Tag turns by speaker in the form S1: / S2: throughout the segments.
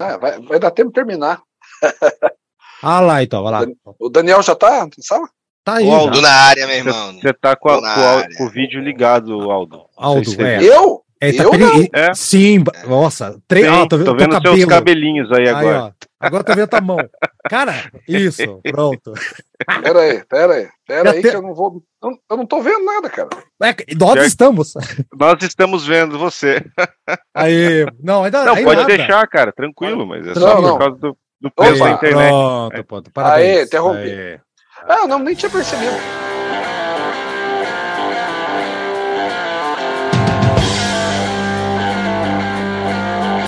S1: Ah, vai, vai dar tempo de terminar.
S2: Ah lá, então, vai lá.
S1: O Daniel já tá, sabe?
S2: Tá aí.
S3: O Aldo
S2: já.
S3: na área, meu irmão.
S4: Você tá com, a-
S3: Tô
S4: com o,
S3: área.
S4: com o vídeo ligado, Aldo.
S2: Aldo, é.
S1: Eu?
S2: É, tá
S1: Eu
S2: peri-
S1: não.
S4: É.
S2: Sim, nossa. Tre...
S4: Sim,
S2: ah, tô,
S4: tô
S2: vendo
S4: vendo
S2: teu
S4: seus cabelinhos aí
S2: Aí,
S4: agora.
S2: ó. Agora tô vendo tua mão. Cara, isso, pronto.
S1: Pera aí, pera aí, pera aí,
S2: te-
S1: que eu não vou. Eu, eu não tô vendo nada, cara.
S2: É, nós
S4: Já-
S2: estamos.
S4: Nós estamos vendo você.
S2: Aí, não, ainda
S4: Não,
S2: aí
S4: pode
S2: nada.
S4: deixar, cara, tranquilo, mas é
S1: Não,
S4: só
S1: não.
S4: por causa do, do preço
S1: Opa.
S4: da internet.
S2: Pronto, pronto. Parabéns.
S1: Aê, interrompi.
S2: Aê.
S1: Ah, não, nem tinha percebido.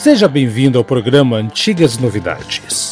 S2: Seja bem-vindo ao programa Antigas Novidades.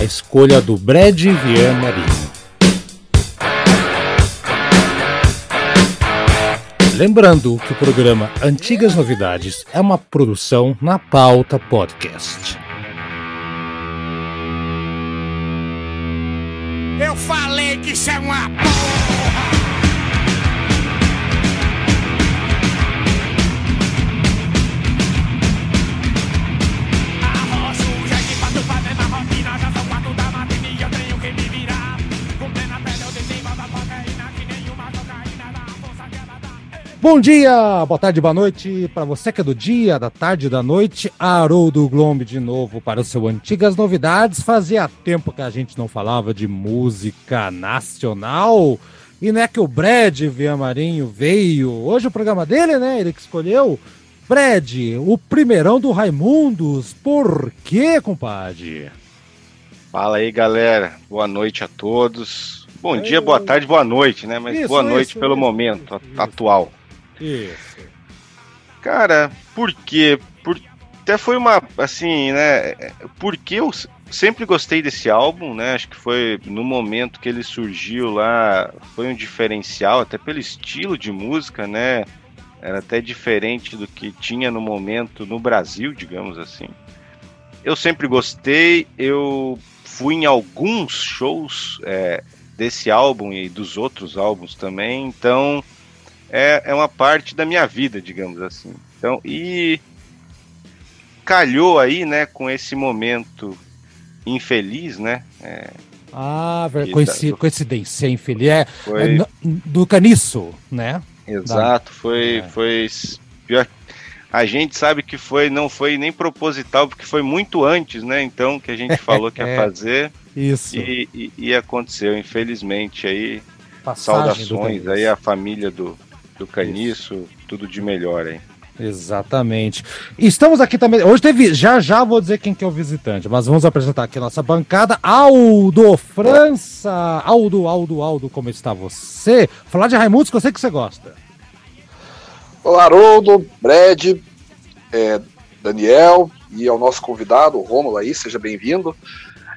S2: a escolha do Brad Vian Marinho. Lembrando que o programa Antigas Novidades é uma produção na pauta podcast.
S5: Eu falei que isso é uma porra!
S2: Bom dia, boa tarde, boa noite para você que é do dia, da tarde, da noite. Haroldo Glombe de novo para o seu Antigas Novidades. Fazia tempo que a gente não falava de música nacional. E não é que o Brad Marinho veio. Hoje o programa dele, né? Ele que escolheu. Brad, o primeirão do Raimundos. Por quê, compadre?
S4: Fala aí, galera. Boa noite a todos. Bom dia, boa tarde, boa noite, né? Mas
S2: Isso,
S4: boa noite
S2: isso,
S4: pelo
S2: isso,
S4: momento atual.
S2: Isso.
S4: Cara, por quê? Por... Até foi uma, assim, né? Porque eu sempre gostei desse álbum, né? Acho que foi no momento que ele surgiu lá, foi um diferencial, até pelo estilo de música, né? Era até diferente do que tinha no momento no Brasil, digamos assim. Eu sempre gostei, eu fui em alguns shows é, desse álbum e dos outros álbuns também, então é, é uma parte da minha vida, digamos assim. Então, e calhou aí, né, com esse momento infeliz, né? É,
S2: Ah, ver-
S4: Eita,
S2: coinci-
S4: do-
S2: coincidência, infeliz. É, é
S4: foi
S2: no- do caniço, né?
S4: exato, foi,
S2: É.
S4: foi pior. A gente sabe que foi, não foi nem proposital, porque foi muito antes, né? Então, que a gente falou que ia
S2: É.
S4: fazer
S2: Isso.
S4: e, e, e aconteceu, infelizmente aí.
S2: Passagem
S4: Saudações aí à família do, do Caniço, tudo de melhor aí.
S2: Exatamente. Estamos aqui também. Hoje teve. Já já vou dizer quem que é o visitante, mas vamos apresentar aqui a nossa bancada. Aldo França. Aldo, Aldo, Aldo, como está você? Falar de Raimundos, que eu sei que você gosta.
S1: Olá, Haroldo, Brad, é, Daniel e ao nosso convidado, o Rômulo aí, seja bem-vindo.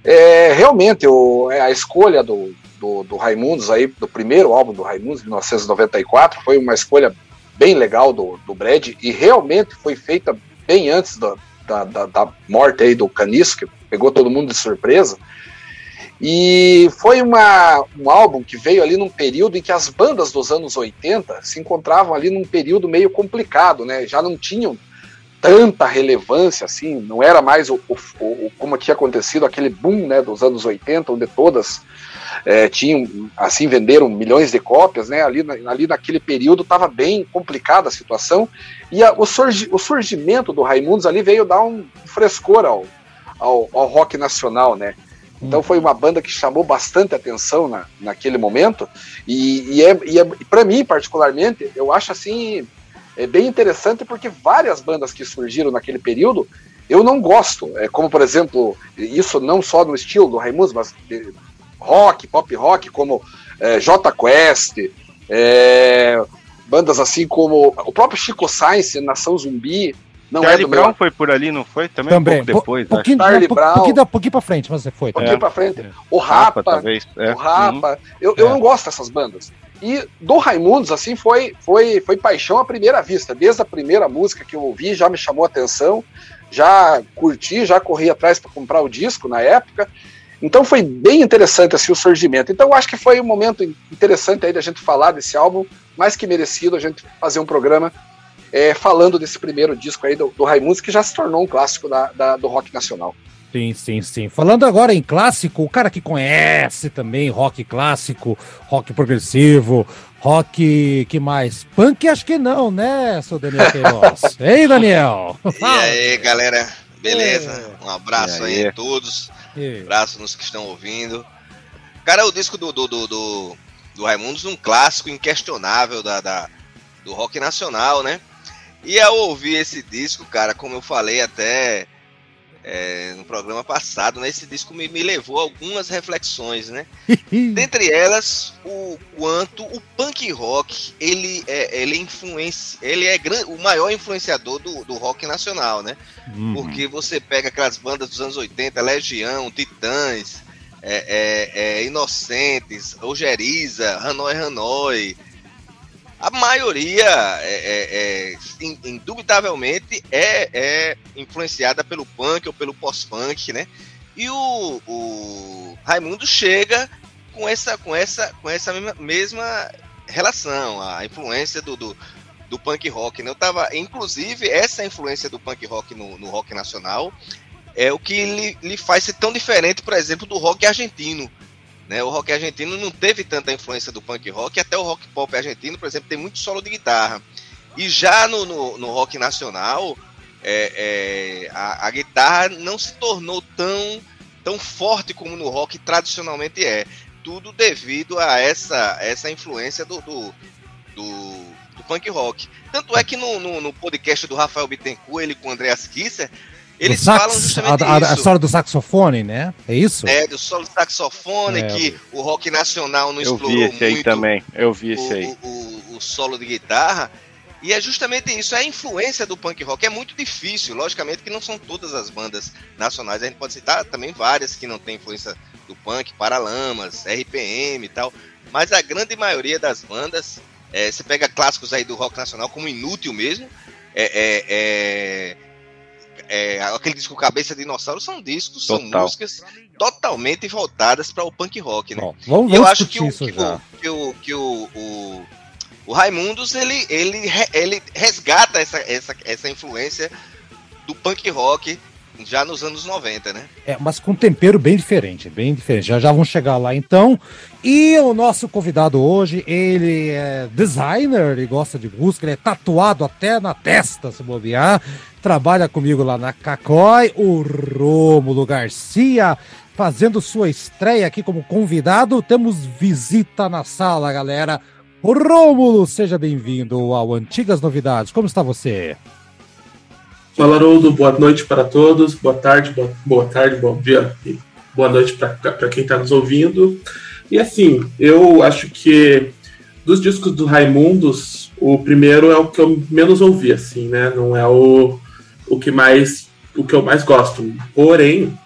S1: É, realmente, o, é, a escolha do, do, do Raimundos aí, do primeiro álbum do Raimundos, de 1994, foi uma escolha bem legal do, do Brad e realmente foi feita bem antes da, da, da, da morte aí do Caniço, que pegou todo mundo de surpresa. E foi uma, um álbum que veio ali num período em que as bandas dos anos 80 se encontravam ali num período meio complicado, né? Já não tinham tanta relevância assim, não era mais o, o- o- como tinha acontecido aquele boom né, dos anos 80, onde todas eh, tinham, assim, venderam milhões de cópias, né? Ali, na- ali naquele período estava bem complicada a situação, e a- o, surgi- o surgimento do Raimundos ali veio dar um frescor ao, ao, ao rock nacional, né? Então foi uma banda que chamou bastante atenção na, naquele momento e, e é, e é para mim particularmente eu acho assim é bem interessante porque várias bandas que surgiram naquele período eu não gosto, é como por exemplo isso não só no estilo do Raimundos, mas de rock, pop rock como é, J Quest, é, bandas assim como o próprio Chico Science, Nação Zumbi, Não é
S4: Charlie
S1: do
S4: Brown
S1: meu.
S4: foi por ali, não foi? Também,
S2: Também.
S4: um pouco depois,
S2: Po-
S4: acho.
S2: pouquinho,
S1: Charlie
S2: não,
S1: Brown.
S2: pouquinho, pouquinho pra frente, mas você foi.
S1: Um pouquinho
S4: É.
S1: pra frente.
S2: É.
S1: O Rapa,
S4: talvez. É.
S1: o Rapa. Eu, eu
S2: É.
S1: não gosto dessas bandas. E do Raimundos, assim, foi, foi, foi paixão à primeira vista. Desde a primeira música que eu ouvi, já me chamou a atenção. Já curti, já corri atrás para comprar o disco na época. Então foi bem interessante assim, o surgimento. Então eu acho que foi um momento interessante aí da gente falar desse álbum, mais que merecido a gente fazer um programa é, falando desse primeiro disco aí do, do Raimundos, que já se tornou um clássico da- da- do rock nacional.
S2: Sim, sim, sim. Falando agora em clássico, o cara que conhece também rock clássico, rock progressivo, rock que mais? Punk acho que não, né, seu Daniel Queiroz? Ei, Daniel!
S3: E aí, galera, beleza?
S2: É.
S3: Um abraço aí
S4: aí?
S3: a todos, abraço nos que estão ouvindo. Cara, o disco do, do, do, do, do Raimundos, um clássico inquestionável da, da- do rock nacional, né? E ao ouvir esse disco, cara, como eu falei até é, no programa passado, né? Esse disco me, me levou a algumas reflexões, né? Dentre elas, o quanto o punk rock ele é, ele influencia, ele é o maior influenciador do, do rock nacional, né?
S2: Uhum.
S3: Porque você pega aquelas bandas dos anos 80, Legião, Titãs, é, é, é, Inocentes, Rogeriza, Hanoi Hanoi. A maioria, é, é, é, in- indubitavelmente, é, é influenciada pelo punk ou pelo pós-punk, né? E o, o Raimundo chega com essa, com essa, com essa mesma, mesma relação, a influência do, do, do punk rock. Né? Eu tava, inclusive, essa influência do punk rock no, no rock nacional é o que lhe, lhe faz ser tão diferente, por exemplo, do rock argentino. Né? O rock argentino não teve tanta influência do punk rock, até o rock pop argentino, por exemplo, tem muito solo de guitarra. E já no, no, no rock nacional, é, é, a, a guitarra não se tornou tão, tão forte como no rock tradicionalmente é. Tudo devido a essa, essa influência do, do, do, do punk rock. Tanto é que no, no, no podcast do Rafael Bittencourt, ele com o Andreas Kisser, eles
S2: Do sax,
S3: falam justamente
S2: a, a- a
S3: isso.
S2: história do saxofone, né? É isso?
S3: É, do solo de saxofone,
S2: É,
S3: que o rock nacional não
S4: Eu
S3: explorou
S4: vi esse aí
S3: muito
S4: também. Eu vi esse aí.
S3: o- o- o solo de guitarra. E é justamente isso, é a influência do punk rock. É muito difícil, logicamente que não são todas as bandas nacionais. A gente pode citar também várias que não têm influência do punk, Paralamas, RPM e tal. Mas a grande maioria das bandas, é, você pega clássicos aí do rock nacional, como Inútil mesmo, é, é- é- é, aquele disco Cabeça de Dinossauro, são discos, são
S4: Total.
S3: músicas totalmente voltadas para o punk rock, né?
S2: Bom, vamos,
S3: E eu acho que, o, que, o, que, o, que o, o, o Raimundos ele, ele, ele resgata essa, essa, essa influência do punk rock já nos anos 90, né?
S2: É, mas com tempero bem diferente, bem diferente. Já já vamos chegar lá então. E o nosso convidado hoje, ele é designer, ele gosta de música, ele é tatuado até na testa, se bobear. Trabalha comigo lá na Cacói, o Rômulo Garcia, fazendo sua estreia aqui como convidado. Temos visita na sala, galera. Rômulo, seja bem-vindo ao Antigas Novidades. Como está você?
S6: Fala, Haroldo. Boa noite para todos. Boa tarde, boa, boa tarde, bom dia boa noite para quem está nos ouvindo. E assim, eu acho que dos discos do Raimundos, o primeiro é o que eu menos ouvi, assim, né? Não é o, o que mais o que eu mais gosto. Porém,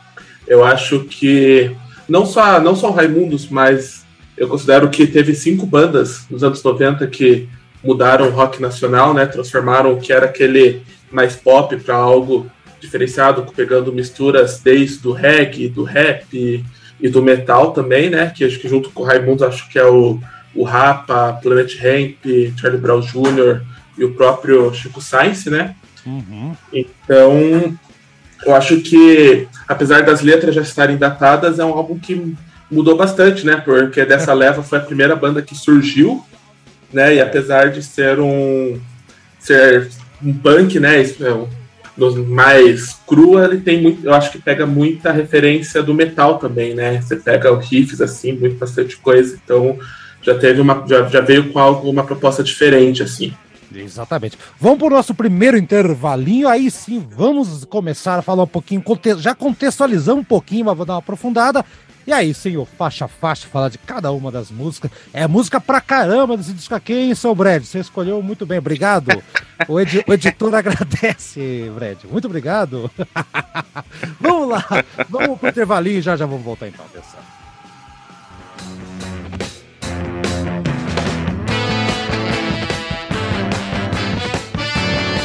S6: eu acho que não só não só o Raimundos, mas eu considero que teve cinco bandas nos anos 90 que mudaram o rock nacional, né? Transformaram o que era aquele mais pop para algo diferenciado, pegando misturas desde o reggae, do rap e, e do metal também, né? Que acho que junto com o Raimundo acho que é o, o Rapa, Planet Ramp, Charlie Brown Jr. e o próprio Chico Science, né?
S2: Uhum.
S6: Então, eu acho que, apesar das letras já estarem datadas, é um álbum que mudou bastante, né? Porque dessa leva foi a primeira banda que surgiu, né? E apesar de ser um ser um punk, né? é dos mais crua, ele tem muito, eu acho que pega muita referência do metal também, né? Você pega os riffs assim, muito bastante coisa, então já teve uma já, já veio com algo uma proposta diferente assim.
S2: Exatamente. Vamos para o nosso primeiro intervalinho, aí sim vamos começar a falar um pouquinho, já contextualizamos um pouquinho, mas vou dar uma aprofundada. E aí o faixa a faixa, falar de cada uma das músicas. É música pra caramba desse disco aqui, hein, seu Brad? Você escolheu muito bem, obrigado. O, o editor agradece, Brad. Muito obrigado. vamos lá, vamos pro intervalinho e já já vamos voltar então, atenção.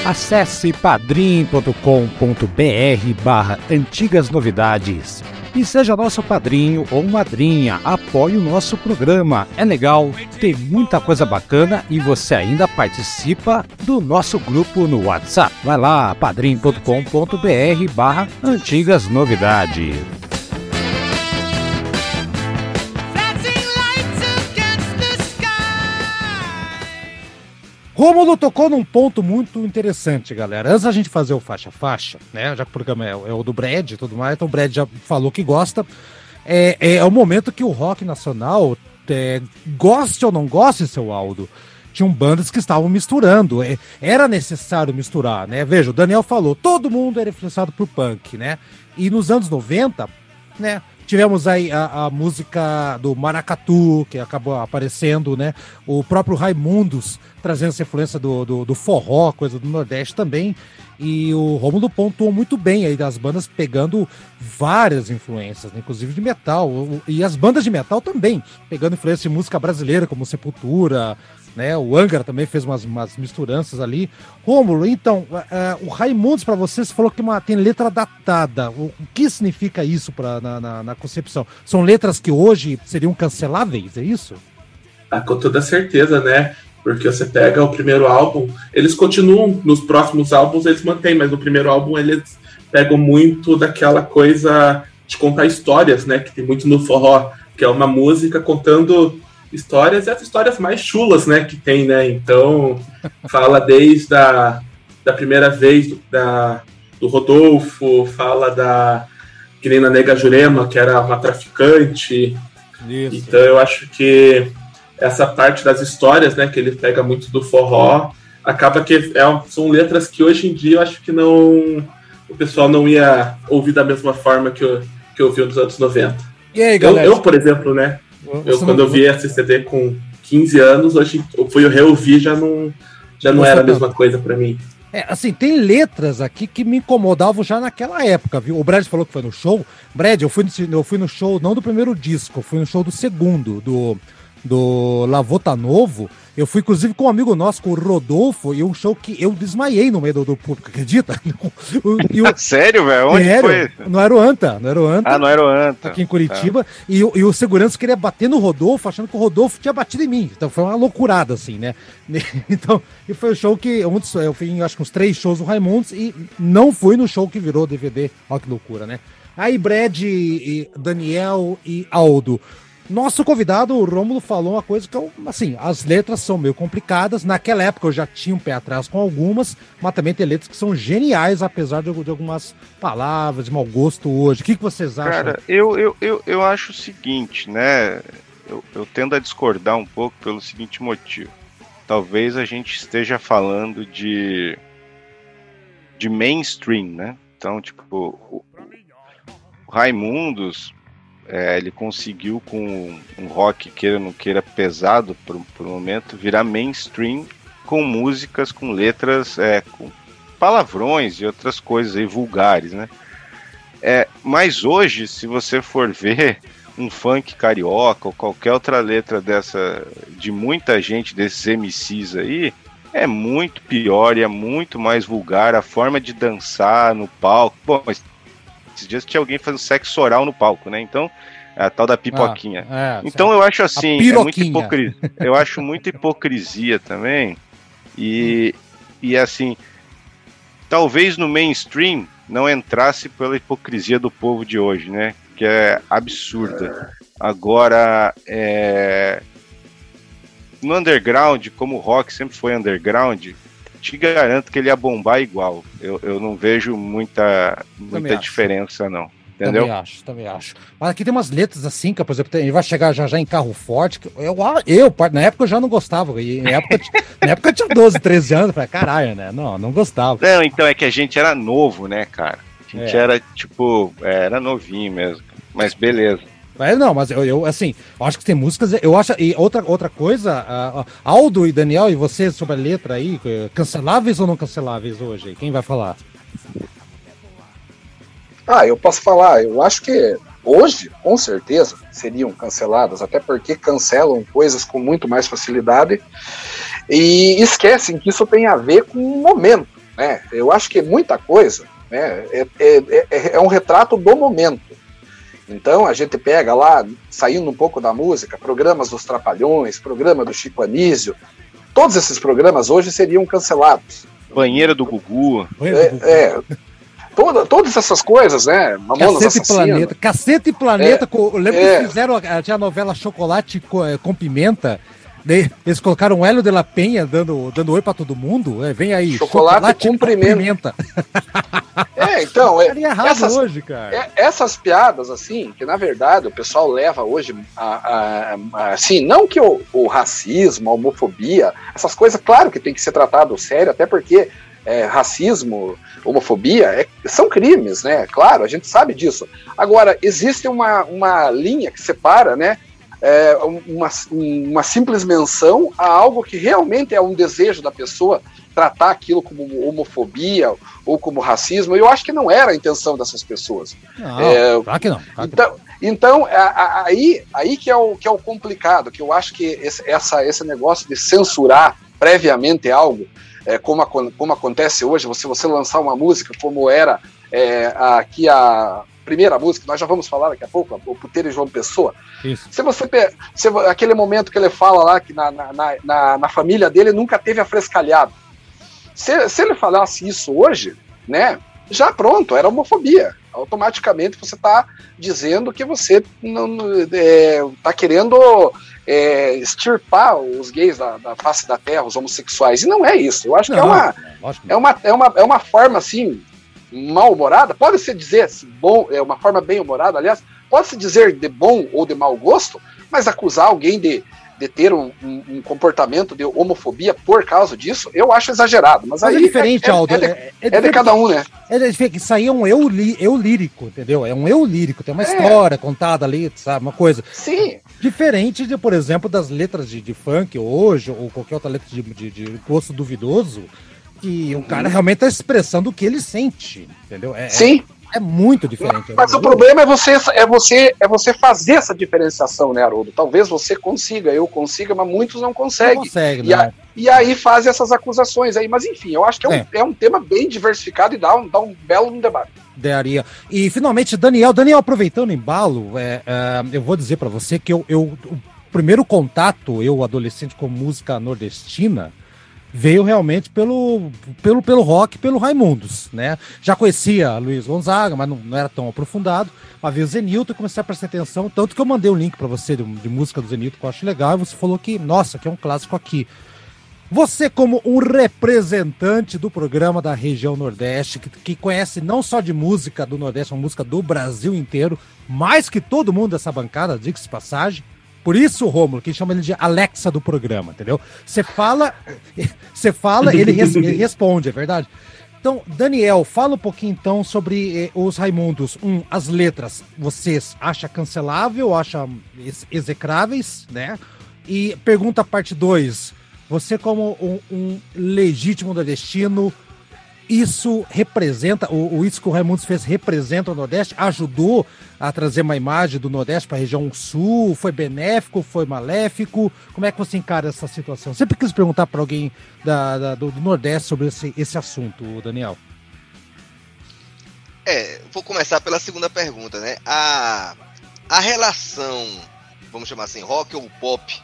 S2: Acesse padrim.com.br barra antigas novidades e seja nosso padrinho ou madrinha. Apoie o nosso programa. É legal, tem muita coisa bacana e você ainda participa do nosso grupo no WhatsApp. Vai lá, padrim.com.br barra antigas novidades. Rômulo tocou num ponto muito interessante, galera. Antes da gente fazer o faixa a faixa, né? Já que o programa é, é o do Brad e tudo mais, então o Brad já falou que gosta. É, é, é o momento que o rock nacional, é, goste ou não goste, seu Aldo, tinham bandas que estavam misturando. É, era necessário misturar, né? Veja, o Daniel falou, todo mundo era influenciado por punk, né? E nos anos 90, né? Tivemos aí a, a música do Maracatu, que acabou aparecendo, né? O próprio Raimundos trazendo essa influência do, do, do forró, coisa do Nordeste também. E o Romulo pontuou muito bem aí das bandas pegando várias influências, né? inclusive de metal. E as bandas de metal também, pegando influência de música brasileira, como Sepultura, né? O Angra também fez umas, umas misturanças ali. Rômulo, então, eh, o Raimundos, para você, você falou que uma, tem letra datada. O, o que significa isso pra, na, na, na concepção? São letras que hoje seriam canceláveis, é isso?
S6: Ah, com toda certeza, né? Porque você pega o primeiro álbum, eles continuam nos próximos álbuns, eles mantêm, mas no primeiro álbum eles pegam muito daquela coisa de contar histórias, né? Que tem muito no forró, que é uma música contando histórias e as histórias mais chulas, né? Que tem, né? Então, fala desde a da primeira vez do, da, do Rodolfo, fala da que nem na Nega Jurema, que era uma traficante,
S2: Isso.
S6: então eu acho que essa parte das histórias, né, que ele pega muito do forró, acaba que é- são letras que hoje em dia eu acho que não o pessoal não ia ouvir da mesma forma que eu, que eu ouvi nos anos 90.
S2: E aí,
S6: Eu,
S2: galera?
S6: eu, por exemplo, né, eu quando eu vi esse CD com 15 anos, hoje eu fui reouvir já não já não era a mesma coisa pra mim.
S2: É, assim, tem letras aqui que me incomodavam já naquela época, viu? O Brad falou que foi no show. Brad, eu fui, no, eu fui no show não do primeiro disco, eu fui no show do segundo, do, do Lavota Novo. Eu fui, inclusive, com um amigo nosso, com o Rodolfo, e um show que eu desmaiei no meio do, do público, acredita? O- e o,
S4: Sério, velho? Onde
S2: Sério?
S4: foi?
S2: No Aeroanta, no Aeroanta.
S4: Ah, no Aeroanta.
S2: aqui em Curitiba, e, o- e o segurança queria bater no Rodolfo, achando que o Rodolfo tinha batido em mim. Então foi uma loucurada, assim, né? Então, e foi o show que. Um dos, eu fui em acho que uns três shows do Raimundos e não fui no show que virou DVD. Olha que loucura, né? Aí, Brad, e Daniel e Aldo. Nosso convidado, o Rômulo, falou uma coisa que eu, assim, as letras são meio complicadas. Naquela época eu já tinha um pé atrás com algumas, mas também tem letras que são geniais, apesar de, de algumas palavras de mau gosto hoje. O que, que vocês acham?
S4: Cara, eu, eu, eu, eu acho o seguinte, né? Eu, eu tendo a discordar um pouco pelo seguinte motivo. Talvez a gente esteja falando de de mainstream, né? Então, tipo, o, o Raimundos, é, ele conseguiu com um rock, queira ou não queira, pesado por, por um momento, virar mainstream com músicas, com letras, é, com palavrões e outras coisas aí vulgares, né? É, mas hoje, se você for ver um funk carioca ou qualquer outra letra dessa, de muita gente desses MCs aí, é muito pior e é muito mais vulgar a forma de dançar no palco. Bom, mas esses dias tinha alguém fazendo sexo oral no palco, né? Então, a tal da pipoquinha.
S2: Ah, é,
S4: Então eu acho assim, é muita hipocrisia. Eu acho muita hipocrisia também. E, e assim, talvez no mainstream não entrasse pela hipocrisia do povo de hoje, né? Que é absurda. Agora, é, no underground, como o rock sempre foi underground, te garanto que ele ia bombar igual. Eu, eu não vejo muita, muita diferença, não. Entendeu?
S2: Também acho, também acho. Mas aqui tem umas letras assim, que, por exemplo, ele vai chegar já já em carro forte. que eu, eu, na época, eu já não gostava. E na época, na época eu tinha 12, 13 anos. Falei, caralho, né? Não, não gostava.
S4: Não, então é que a gente era novo, né, cara? A gente
S2: É.
S4: era, tipo, é, era novinho mesmo. Mas beleza.
S2: É, não, mas eu, eu, assim, acho que tem músicas. Eu acho. E outra, outra coisa, ah, Aldo e Daniel, e você sobre a letra aí, eh, canceláveis ou não canceláveis hoje? Quem vai falar?
S1: Ah, eu posso falar, eu acho que hoje, com certeza, seriam canceladas, até porque cancelam coisas com muito mais facilidade e esquecem que isso tem a ver com o momento, né? Eu acho que muita coisa né, é, é, é, é um retrato do momento. Então a gente pega lá, saindo um pouco da música, programas dos Trapalhões, programa do Chico Anísio, todos esses programas hoje seriam cancelados.
S4: Banheira do Gugu.
S1: É, é, toda, todas essas coisas, né? Mamonas
S2: Cacete e
S1: Assassino.
S2: Planeta. Cacete e Planeta.
S1: É,
S2: com- eu lembro
S1: é.
S2: que fizeram a, tinha a novela Chocolate co- eh, com Pimenta. Daí eles colocaram o Hélio de la Penha dando, dando oi pra todo mundo. É, vem aí.
S1: Chocolate com pimenta. É, então, é, essas,
S2: hoje, cara.
S1: é- essas piadas, assim, que na verdade o pessoal leva hoje, a, a- a- assim, não que o, o racismo, a homofobia, essas coisas, claro que tem que ser tratado sério, até porque é, racismo, homofobia é- são crimes, né? Claro, a gente sabe disso. Agora, existe uma, uma linha que separa, né? É, uma, uma simples menção a algo que realmente é um desejo da pessoa tratar aquilo como homofobia ou como racismo. Eu acho que não era a intenção dessas pessoas.
S2: Não,
S1: é,
S2: claro que não. claro que
S1: Então, então a- a- aí, aí que, é o, que é o complicado, que eu acho que esse, essa, esse negócio de censurar previamente algo, é, como, acon- como acontece hoje, você, você lançar uma música como era é, aqui a primeira música, nós já vamos falar daqui a pouco, o Puteiro e João Pessoa,
S2: não. Isso.
S1: se você se aquele momento que ele fala lá que na, na, na- na, família dele nunca teve afrescalhado. Se, se ele falasse isso hoje, né? Já pronto, era homofobia. Automaticamente você está dizendo que você não está querendo é, extirpar os gays da, da face da terra, os homossexuais. E não é isso. Eu acho que é
S2: Não,
S1: uma, é uma, é uma, é uma forma assim mal-humorada, pode-se dizer assim, bom, é uma forma bem-humorada, aliás, pode-se dizer de bom ou de mau gosto, mas acusar alguém de, de ter um, um- um comportamento de homofobia por causa disso, eu acho exagerado. Mas,
S2: Mas
S1: aí
S2: é diferente,
S1: é,
S2: Aldo.
S1: É, de,
S2: É,
S1: é de cada um, né?
S2: É diferente, isso aí é um eu, li- eu lírico, entendeu? É um eu lírico, tem uma
S1: É.
S2: história contada ali, sabe? Uma coisa.
S1: Sim,
S2: Diferente de, por exemplo, das letras de, de funk hoje, ou qualquer outra letra de, de, de gosto duvidoso, que o cara realmente tá expressando o que ele sente, entendeu? É,
S1: sim.
S2: é, é muito diferente.
S1: Mas o problema é você, é você, é você fazer essa diferenciação, né, Haroldo? Talvez você consiga, eu consiga, mas muitos não
S2: não
S1: conseguem.
S2: consegue,
S1: E,
S2: né?
S1: a- e aí faz essas acusações aí. Mas enfim, eu acho que é um,
S2: É.
S1: é um tema bem diversificado e dá um, dá um belo debate.
S2: Daria. E finalmente, Daniel, Daniel, aproveitando o embalo, é, é, eu vou dizer pra você que eu, eu- o primeiro contato, eu adolescente com música nordestina, veio realmente pelo, pelo, pelo rock, pelo Raimundos, né? Já conhecia Luiz Gonzaga, mas não, não era tão aprofundado. Mas veio o Zenilton e comecei a prestar atenção, tanto que eu mandei um link pra você de, de música do Zenilton que eu acho legal, e você falou que, nossa, que é um clássico aqui. Você, como um representante do programa da região Nordeste, que, que conhece não só de música do Nordeste, uma música do Brasil inteiro, mais que todo mundo dessa bancada, diga-se passagem. Por isso, Rômulo, que chama ele de Alexa do programa, entendeu? Você fala, você fala, ele, res- ele responde, é verdade? Então, Daniel, fala um pouquinho então sobre eh, os Raimundos. Um, as letras, vocês acham cancelável, acham ex- execráveis, né? E pergunta parte 2. Você, como um, um legítimo nordestino, isso representa, o, o isso que o Raimundos fez representa o Nordeste? Ajudou a trazer uma imagem do Nordeste para a região Sul? Foi benéfico? Foi maléfico? Como é que você encara essa situação? Sempre quis perguntar para alguém da, da- do, do Nordeste sobre esse, esse assunto, Daniel.
S3: É, vou começar pela segunda pergunta, né? A, a relação, vamos chamar assim, rock ou pop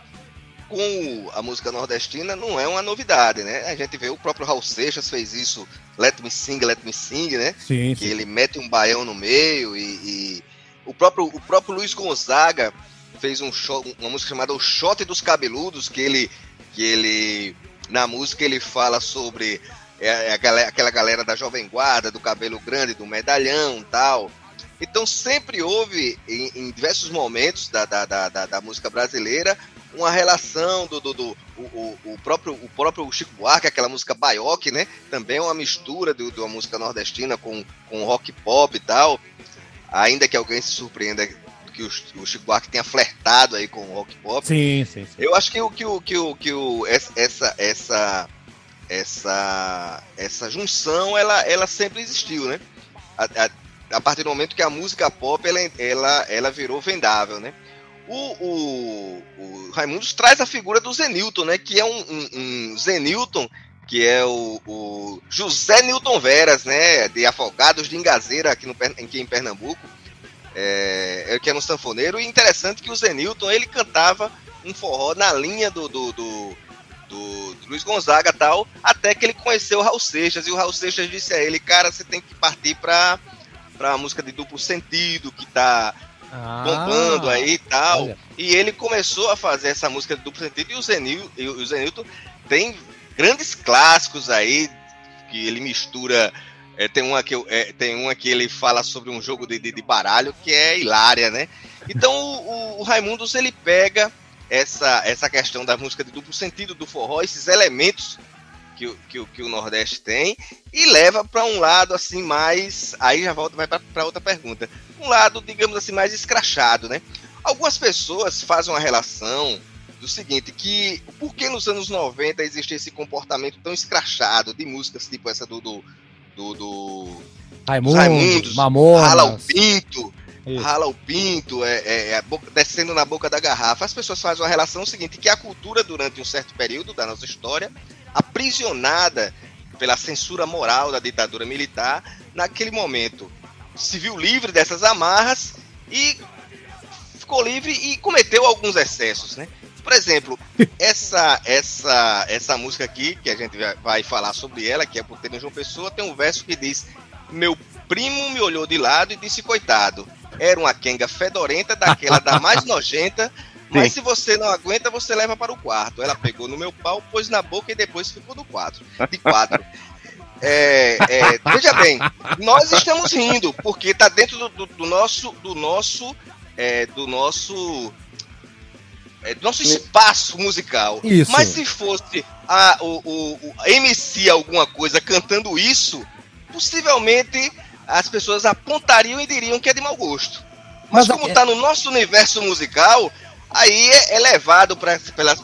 S3: com a música nordestina não é uma novidade, né? A gente vê o próprio Raul Seixas fez isso, Let Me Sing, Let Me Sing, né?
S2: Sim,
S3: que ele mete um baião no meio e, e o próprio o próprio Luiz Gonzaga fez um show, uma música chamada O Shot dos Cabeludos que ele que ele na música ele fala sobre é, a galera- aquela galera da jovem guarda do cabelo grande do medalhão tal então sempre houve em, em diversos momentos da, da, da- da música brasileira uma relação do, do, do- o, o, o próprio o próprio Chico Buarque aquela música Baioque né também é uma mistura do- de uma música nordestina com, com rock pop e tal. Ainda que alguém se surpreenda que o, o Chico Buarque tenha flertado aí com o rock pop.
S2: Sim, sim, sim.
S3: Eu acho que o que o que o que o essa essa essa essa, essa junção ela, ela sempre existiu, né? A, a, a partir do momento que a música pop ela, ela, ela virou vendável, né? O, o, o Raimundos traz a figura do Zenilton, né? Que é um, um, um Zenilton que é o, o, José Newton Veras, né, de Afogados de Engazeira, aqui, no, aqui em Pernambuco, é, que é no sanfoneiro, e interessante que o Zenilton, ele cantava um forró na linha do, do, do, do, do Luiz Gonzaga tal, até que ele conheceu o Raul Seixas, e o Raul Seixas disse a ele, cara, você tem que partir para para música de duplo sentido, que tá
S2: Ah,
S3: bombando aí e tal.
S2: olha.
S3: E ele começou a fazer essa música de duplo sentido e o Zenil, e o Zenilton tem grandes clássicos aí que ele mistura. é, tem, uma que, é, tem uma que ele fala sobre um jogo de, de, de baralho que é hilária, né? Então o, o- o Raimundos ele pega essa, essa questão da música de duplo sentido, do forró, esses elementos que, o- que, que o Nordeste tem e leva para um lado assim mais. Aí já volta vai para outra pergunta. Um lado, digamos assim, mais escrachado, né? Algumas pessoas fazem uma relação do seguinte, que por que nos anos 90 existe esse comportamento tão escrachado de músicas tipo essa do do, do, do
S2: Raimundos,
S3: Raimundos,
S2: Mamonas.
S3: Rala o Pinto,
S2: Isso.
S3: rala o pinto, é, é, é boca- descendo na boca da garrafa. As pessoas fazem uma relação seguinte, que a cultura durante um certo período da nossa história, aprisionada pela censura moral da ditadura militar, naquele momento se viu livre dessas amarras e ficou livre e cometeu alguns excessos, né? Por exemplo, essa essa essa música aqui, que a gente vai- falar sobre ela, que é por ter em João Pessoa, tem um verso que diz: Meu primo me olhou de lado e disse, coitado, era uma quenga fedorenta, daquela da mais nojenta, mas se você não aguenta, você leva para o quarto. Ela pegou no meu pau, pôs na boca e depois ficou do quatro, de quatro. É, é, veja bem, nós estamos rindo, porque está dentro do, do- do nosso, do nosso, é, do nosso, é, do nosso espaço musical.
S2: Isso.
S3: Mas se fosse a, o, o, o MC alguma coisa cantando isso, possivelmente as pessoas apontariam e diriam que é de mau gosto. Mas,
S2: Mas
S3: como
S2: é-
S3: está no nosso universo musical, aí é, é levado pra, pela,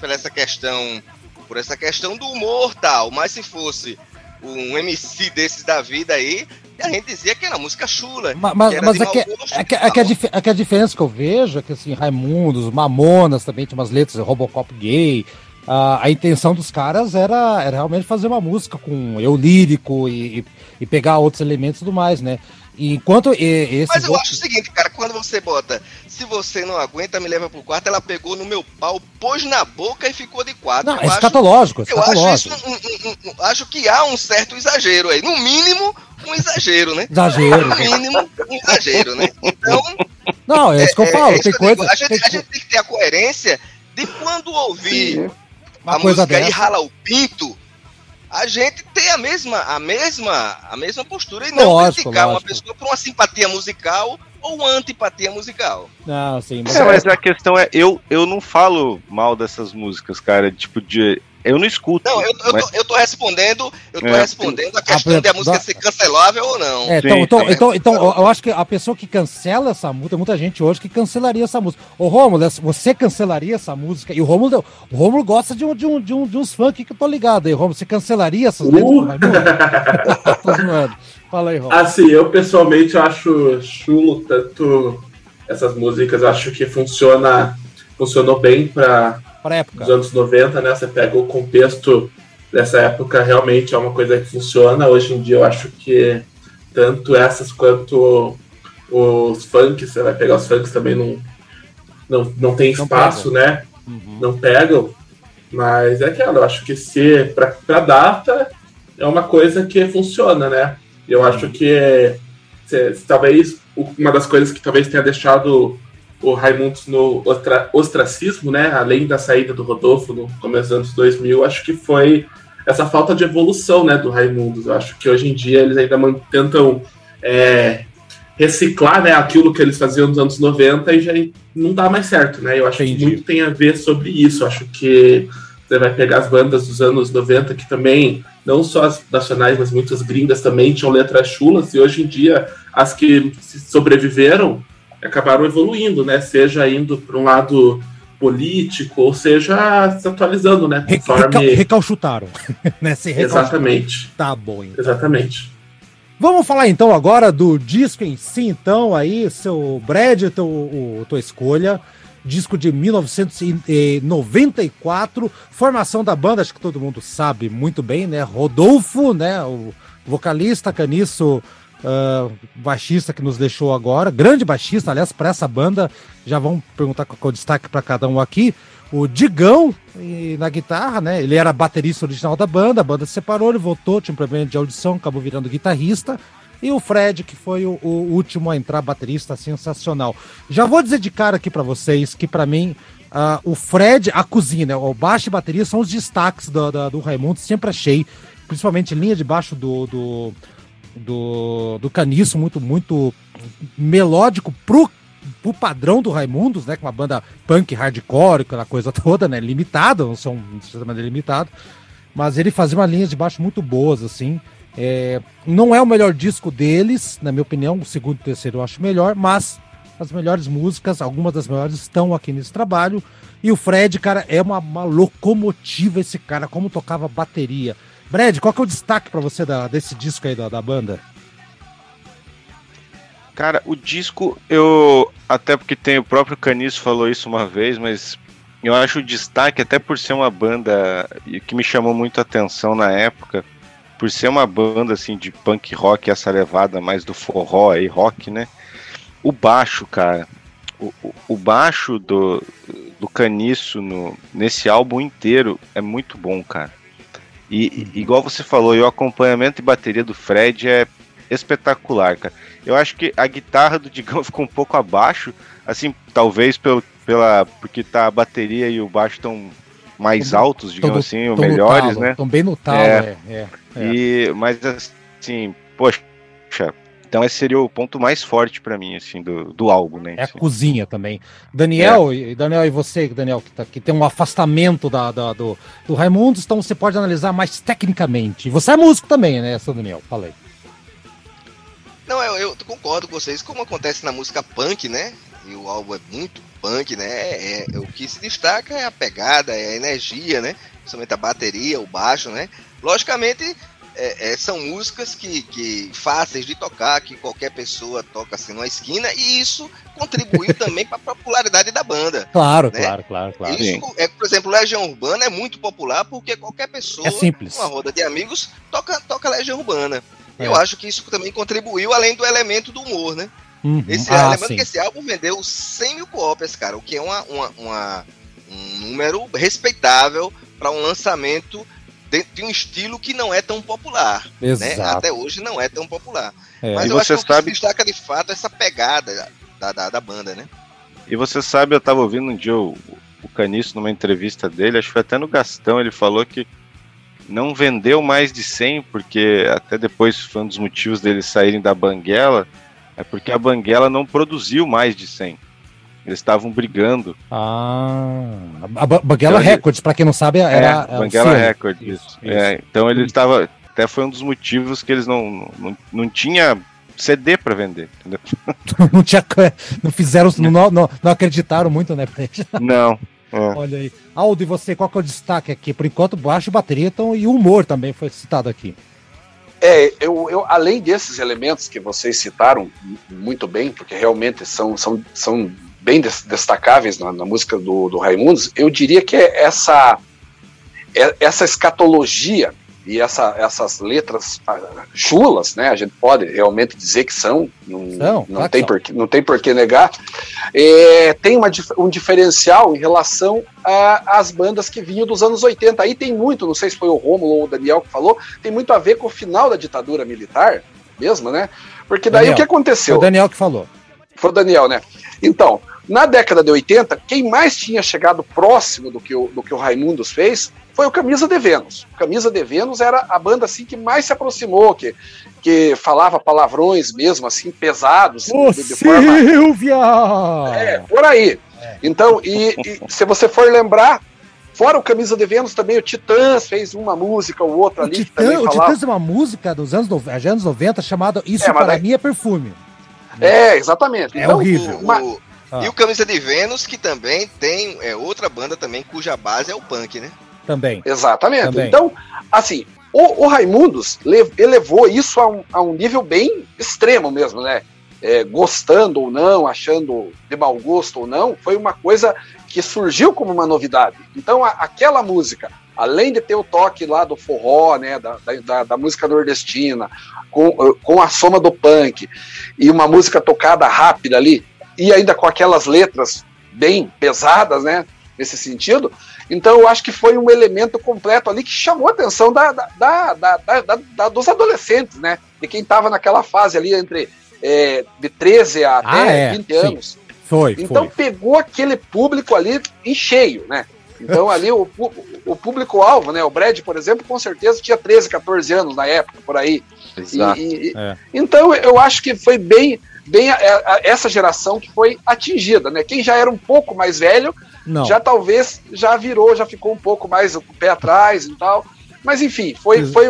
S3: pela essa questão, por essa questão do humor tal. Mas se fosse um MC desses da vida aí, a gente dizia que era música chula.
S2: Ma- Mas, mas
S3: de
S2: é, que, é, que, é, que a é que a diferença que eu vejo é que assim, Raimundos, Mamonas também tinha umas letras, Robocop gay. a intenção dos caras era, era realmente fazer uma música com eu lírico e, e- e pegar outros elementos e tudo mais, né? E enquanto e, esses
S3: Mas eu acho o seguinte, cara, quando você bota, se você não aguenta, me leva pro quarto, ela pegou no meu pau, pôs na boca e ficou de quatro.
S2: Não,
S3: eu
S2: é
S3: acho,
S2: escatológico, é
S3: eu acho isso,
S2: escatológico.
S3: um- um- um- um- acho que há um certo exagero aí, no mínimo, um exagero, né?
S2: Exagero.
S3: No mínimo, um exagero, né? Então,
S2: Não, é isso que eu
S3: é-
S2: falo.
S3: é isso
S2: tem
S3: que eu digo.
S2: coisa.
S3: a, gente,
S2: tem
S3: a gente tem que ter a coerência de quando ouvir
S2: uma
S3: a
S2: coisa
S3: música e
S2: dessa.
S3: rala o pinto, a gente tem a mesma, a mesma, a mesma postura e não
S2: Lógico,
S3: criticar uma
S2: lógico.
S3: pessoa por uma simpatia musical ou uma antipatia musical.
S2: Não, sim, mas
S4: É, mas a questão é, eu, eu não falo mal dessas músicas, cara. Tipo, de. Eu não escuto.
S3: Não, eu, eu,
S4: mas-
S3: tô, eu tô respondendo, eu tô
S4: É.
S3: respondendo a questão
S2: Ah,
S3: de a música
S2: dá-
S3: ser cancelável ou não.
S2: É,
S4: Sim,
S2: então, então,
S4: sim.
S2: então, então, eu eu acho que a pessoa que cancela essa música, tem muita gente hoje que cancelaria essa música. Ô, Rômulo, você cancelaria essa música? E o Rômulo, o Rômulo gosta de, um, de, um, de, um, de uns funk que eu tô ligado aí, Rômulo. Você cancelaria essas letras
S6: Uh.
S2: Tô zoando. Fala aí, Rômulo.
S6: Assim, eu pessoalmente acho chulo tanto essas músicas, acho que funciona funcionou bem para
S2: época.
S6: os anos 90, né? Você pega o contexto dessa época, realmente é uma coisa que funciona. Hoje em dia eu acho que tanto essas quanto os funks, você vai pegar os funks também não, não, não tem
S2: Não
S6: espaço, né?
S2: Uhum.
S6: Não pegam. Mas é aquela, eu acho que se pra, pra data é uma coisa que funciona, né? Eu acho que se- se talvez uma das coisas que talvez tenha deixado o Raimundos no ostra- ostracismo, né? Além da saída do Rodolfo no começo dos anos 2000, acho que foi essa falta de evolução, né, do Raimundos. Eu acho que hoje em dia eles ainda tentam é, reciclar, né, aquilo que eles faziam nos anos 90 e já não dá mais certo, né? Eu acho
S2: Entendi.
S6: que muito tem a ver sobre isso. Eu acho que você vai pegar as bandas dos anos 90 que também, não só as nacionais, mas muitas gringas também tinham letras chulas, e hoje em dia as que sobreviveram acabaram evoluindo, né? Seja indo para um lado político, ou seja, se atualizando, né? Conforme...
S2: recal- recalchutaram. né? Se recalchutaram.
S6: Exatamente,
S2: Tá bom, então.
S6: exatamente.
S2: Vamos falar então agora do disco em si, então, aí, seu Brad, teu, o, tua escolha. Disco de 1994, formação da banda, acho que todo mundo sabe muito bem, né? Rodolfo, né? O vocalista, caniço, ah, baixista que nos deixou agora, grande baixista, aliás, para essa banda. Já vamos perguntar qual é o destaque para cada um aqui. O Digão e na guitarra, né? Ele era baterista original da banda, a banda se separou, ele voltou, tinha um problema de audição, acabou virando guitarrista. E o Fred, que foi o, o último a entrar, baterista sensacional. Já vou dizer de cara aqui para vocês que, para mim, ah, o Fred, a cozinha, né, o baixo e bateria são os destaques do, da- do Raimundo, sempre achei. Principalmente linha de baixo do, do, do, do Caniço, muito, muito melódico pro, pro padrão do Raimundos, né? Com uma banda punk, hardcore, aquela coisa toda, né? Limitada, não são maneira limitado. Mas ele fazia umas linhas de baixo muito boas, assim. É, não é o melhor disco deles, na minha opinião. O segundo e o terceiro eu acho melhor, mas as melhores músicas, algumas das melhores, estão aqui nesse trabalho. E o Fred, cara, é uma, uma locomotiva esse cara, como tocava bateria. Brad, qual que é o destaque pra você da- desse disco aí da, da banda?
S4: Cara, o disco, eu. Até porque tem o próprio Caniço falou isso uma vez, mas eu acho o destaque, até por ser uma banda que me chamou muito a atenção na época, por ser uma banda assim de punk rock, essa levada mais do forró e rock, né? O baixo, cara. O, o- o baixo do, do Caniço no, nesse álbum inteiro é muito bom, cara. E, e igual você falou, o acompanhamento e bateria do Fred é espetacular, cara. Eu acho que a guitarra do Digão ficou um pouco abaixo, assim, talvez pelo, pela, porque tá a bateria e o baixo estão mais altos, digamos assim, ou melhores,
S2: talo,
S4: né?
S2: Tão bem no talo,
S4: É.
S2: é. é, é.
S4: E, mas assim, poxa, então esse seria o ponto mais forte pra mim, assim, do, do álbum, né?
S2: É a
S4: assim.
S2: cozinha também. Daniel, e Daniel, e você, Daniel, que, tá, que tem um afastamento da, da- do, do Raimundos, então você pode analisar mais tecnicamente. Você é músico também, né, seu Daniel? Falei.
S3: Não, eu, eu concordo com vocês, como acontece na música punk, né? E o álbum é muito punk, né? É, é- o que se destaca é a pegada, é a energia, né? Principalmente a bateria, o baixo, né? Logicamente, é- é, são músicas que, que fáceis de tocar, que qualquer pessoa toca assim numa esquina, e isso contribuiu também para a popularidade da banda.
S2: Claro,
S3: Né?
S2: claro, claro, claro.
S3: Isso, é, por exemplo, Legião Urbana é muito popular porque qualquer pessoa,
S2: É simples.
S3: uma roda de amigos, toca, toca Legião Urbana.
S2: É.
S3: Eu acho que isso também contribuiu, além do elemento do humor, né?
S2: Uhum.
S3: Esse,
S2: Ah,
S3: lembrando
S2: sim.
S3: que esse álbum vendeu 100 mil cópias, cara, o que é uma, uma- uma- um número respeitável para um lançamento de, de um estilo que não é tão popular. Né? Até hoje não é tão popular.
S2: É.
S3: Mas eu acho
S4: você
S3: que o que
S4: sabe-
S3: se destaca de fato é essa pegada da, da, da banda, né?
S4: E você sabe, eu tava ouvindo um dia o, o Caniço numa entrevista dele, acho que foi até no Gastão, ele falou que não vendeu mais de 100, porque até depois foi um dos motivos deles saírem da Banguela, é porque a Banguela não produziu mais de 100. Eles estavam brigando.
S2: Ah, a Ba- Banguela
S4: Então,
S2: Records, pra quem não sabe, era.
S4: é,
S2: o
S4: Banguela. Records.
S2: Isso,
S4: isso. É, então ele estava. Até foi um dos motivos que eles não, não, não tinha CD para vender, entendeu?
S2: não tinha. Não fizeram. Não, não, não acreditaram muito, né?
S4: Não. é.
S2: Olha aí. Aldo, e você, qual que é o destaque aqui? Por enquanto, baixo e bateria então, e humor também foi citado aqui.
S1: É, eu, eu, além desses elementos que vocês citaram muito bem, porque realmente são, são, são bem des- destacáveis na, na música do, do Raimundos, eu diria que é essa, é- essa escatologia e essa, essas letras ah, chulas, né? A gente pode realmente dizer que são, não, não,
S2: que
S1: tem, por, que- não tem por que negar. É, tem uma, um diferencial em relação às bandas que vinham dos anos 80. Aí tem muito, não sei se foi o Rômulo ou o Daniel que falou, tem muito a ver com o final da ditadura militar, mesmo, né? Porque daí
S2: Daniel,
S1: o que
S2: Foi
S1: aconteceu?
S2: o Daniel que falou.
S1: Foi o Daniel, né? Então, na década de 80, quem mais tinha chegado próximo do que o, do que o Raimundos fez foi o Camisa de Vênus. O Camisa de Vênus era a banda assim que mais se aproximou, que, que falava palavrões mesmo, assim, pesados.
S2: Ô,
S1: de- de forma-
S2: Silvia!
S1: é, por aí. Então, e, e se você for lembrar, fora o Camisa de Vênus, também o Titãs fez uma música ou outra
S2: O,
S1: ali que
S2: Titã,
S1: também
S2: o
S1: falava.
S2: Titãs é uma música dos anos, nove- anos 90 chamada Isso
S1: É,
S2: para
S1: daí-
S2: mim é perfume.
S1: É, exatamente.
S2: É
S1: Então,
S2: horrível.
S1: Uma-
S3: o-
S2: Ah.
S3: E o Camisa de Vênus, que também tem é, outra banda também cuja base é o punk, né?
S2: Também.
S1: Exatamente.
S2: Também.
S1: Então, assim, o, o Raimundos le- elevou isso a um, a um nível bem extremo mesmo, né? É, gostando ou não, achando de mau gosto ou não, foi uma coisa que surgiu como uma novidade. Então, a- aquela música, além de ter o toque lá do forró, né, da, da- da, música nordestina, com, com a soma do punk, e uma música tocada rápida ali, e ainda com aquelas letras bem pesadas, né, nesse sentido, então eu acho que foi um elemento completo ali que chamou a atenção da, da- da- da- da- da- da- dos adolescentes, né? De quem estava naquela fase ali entre é, de 13 a
S2: Ah,
S1: até
S2: é,
S1: 20
S2: sim.
S1: anos.
S2: Foi,
S1: Então
S2: foi.
S1: pegou aquele público ali em cheio, né? Então ali o, o público-alvo, né? O Brad, por exemplo, com certeza tinha 13, 14 anos na época, por aí. E- e- e-
S2: É.
S1: Então eu acho que foi bem, bem a- a- essa geração que foi atingida, né? Quem já era um pouco mais velho
S2: Não.
S1: já talvez já virou, já ficou um pouco mais o pé atrás e tal. Mas enfim, foi, foi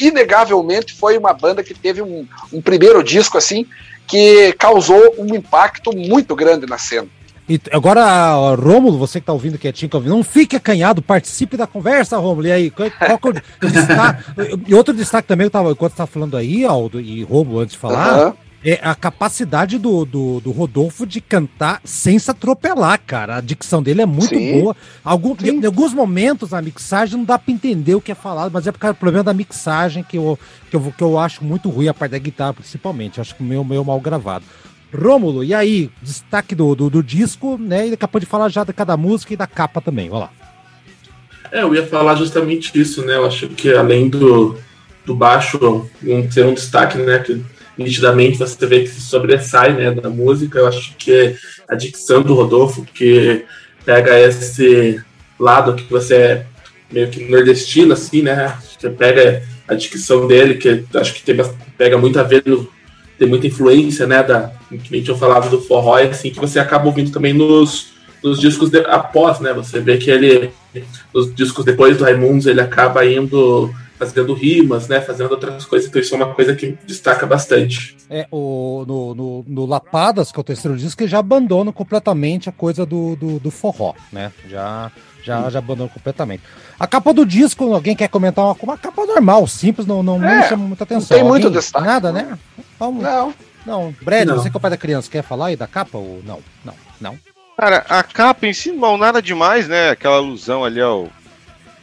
S1: inegavelmente foi uma banda que teve um, um primeiro disco assim que causou um impacto muito grande na cena.
S2: E agora, Rômulo, você que tá ouvindo quietinho, que ouvindo, não fique acanhado, participe da conversa, Rômulo. E aí, qual, qual que é o destaque? E outro destaque também, eu tava, enquanto você tá falando aí, Aldo e Rômulo, antes de falar,
S1: Aham.
S2: É a capacidade do, do, do Rodolfo de cantar sem se atropelar, cara. A dicção dele é muito
S1: Sim.
S2: boa. Algum,
S1: Sim.
S2: em alguns momentos a mixagem não dá pra entender o que é falado, mas é por causa do problema da mixagem que eu, que eu, que eu acho muito ruim, a parte da guitarra principalmente. Eu acho que o meu meio mal gravado. Rômulo, e aí, destaque do, do, do disco, né? E daqui a pouco de falar já de cada música e da capa também. Vai lá.
S6: É, eu ia falar justamente isso, né? Eu acho que além do, do baixo um, ser um destaque, né? Que nitidamente você vê que se sobressai né, da música, eu acho que a dicção do Rodolfo, que pega esse lado que você é meio que nordestino, assim, né? Você pega a dicção dele, que acho que tem, pega muito a ver no, tem muita influência, né, da, que nem tinha falado do forró, assim, que você acaba ouvindo também nos, nos discos de- após, né, você vê que ele, nos discos depois do Raimundos, ele acaba indo, fazendo rimas, né, fazendo outras coisas, então isso é uma coisa que destaca bastante.
S2: É, o, no, no, no Lapadas, que é o terceiro disco, ele já abandona completamente a coisa do, do, do forró, né? Já, já, já abandona completamente. A capa do disco, alguém quer comentar uma, uma capa normal, simples, não, não, não
S1: É,
S2: me chama muita atenção.
S1: tem muito
S2: Alguém?
S1: destaque.
S2: Nada, né? Vamos,
S1: Não,
S2: não. Brad,
S6: Não.
S2: você que é o pai da criança, quer falar aí da capa ou não? Não, não.
S4: Cara, a capa em si, não, nada demais, né? Aquela alusão ali ao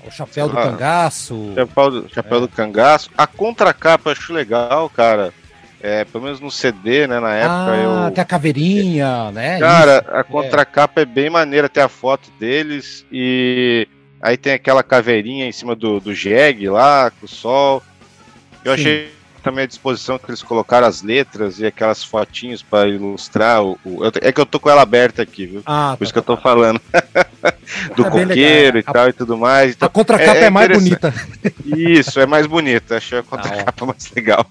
S2: O chapéu do
S4: Ah.
S2: cangaço.
S4: chapéu do, chapéu
S2: É.
S4: do cangaço. A contracapa eu acho legal, cara. É, pelo menos no CD, né? Na época
S2: Ah,
S4: eu.
S2: tem a caveirinha, né?
S4: Cara,
S2: Isso.
S4: a contracapa é. bem maneira, tem a foto deles e aí tem aquela caveirinha em cima do, do jegue lá, com o sol. Eu
S2: Sim.
S4: achei também a disposição que eles colocaram as letras e aquelas fotinhos para ilustrar o, o- É que eu tô com ela aberta aqui, viu?
S2: Ah,
S4: Por isso
S2: tá,
S4: que eu tô falando. do
S2: É legal,
S4: coqueiro e
S2: a-
S4: tal e tudo mais.
S2: A
S4: Então,
S2: contracapa é,
S4: é
S2: mais
S4: interessante.
S2: bonita.
S4: isso, é mais bonito. Achei a
S2: ó.
S4: contracapa mais legal.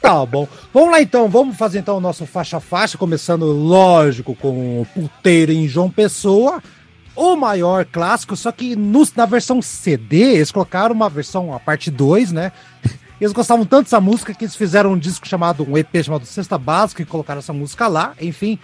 S2: Tá bom. Vamos lá então, vamos fazer então o nosso faixa a faixa, começando, lógico, com o Puteiro em João Pessoa, o maior clássico, só que no- na versão CD, eles colocaram uma versão, a parte 2, né? Eles gostavam tanto dessa música que eles fizeram um disco chamado, um EP chamado Sexta Básica e colocaram essa música lá, enfim.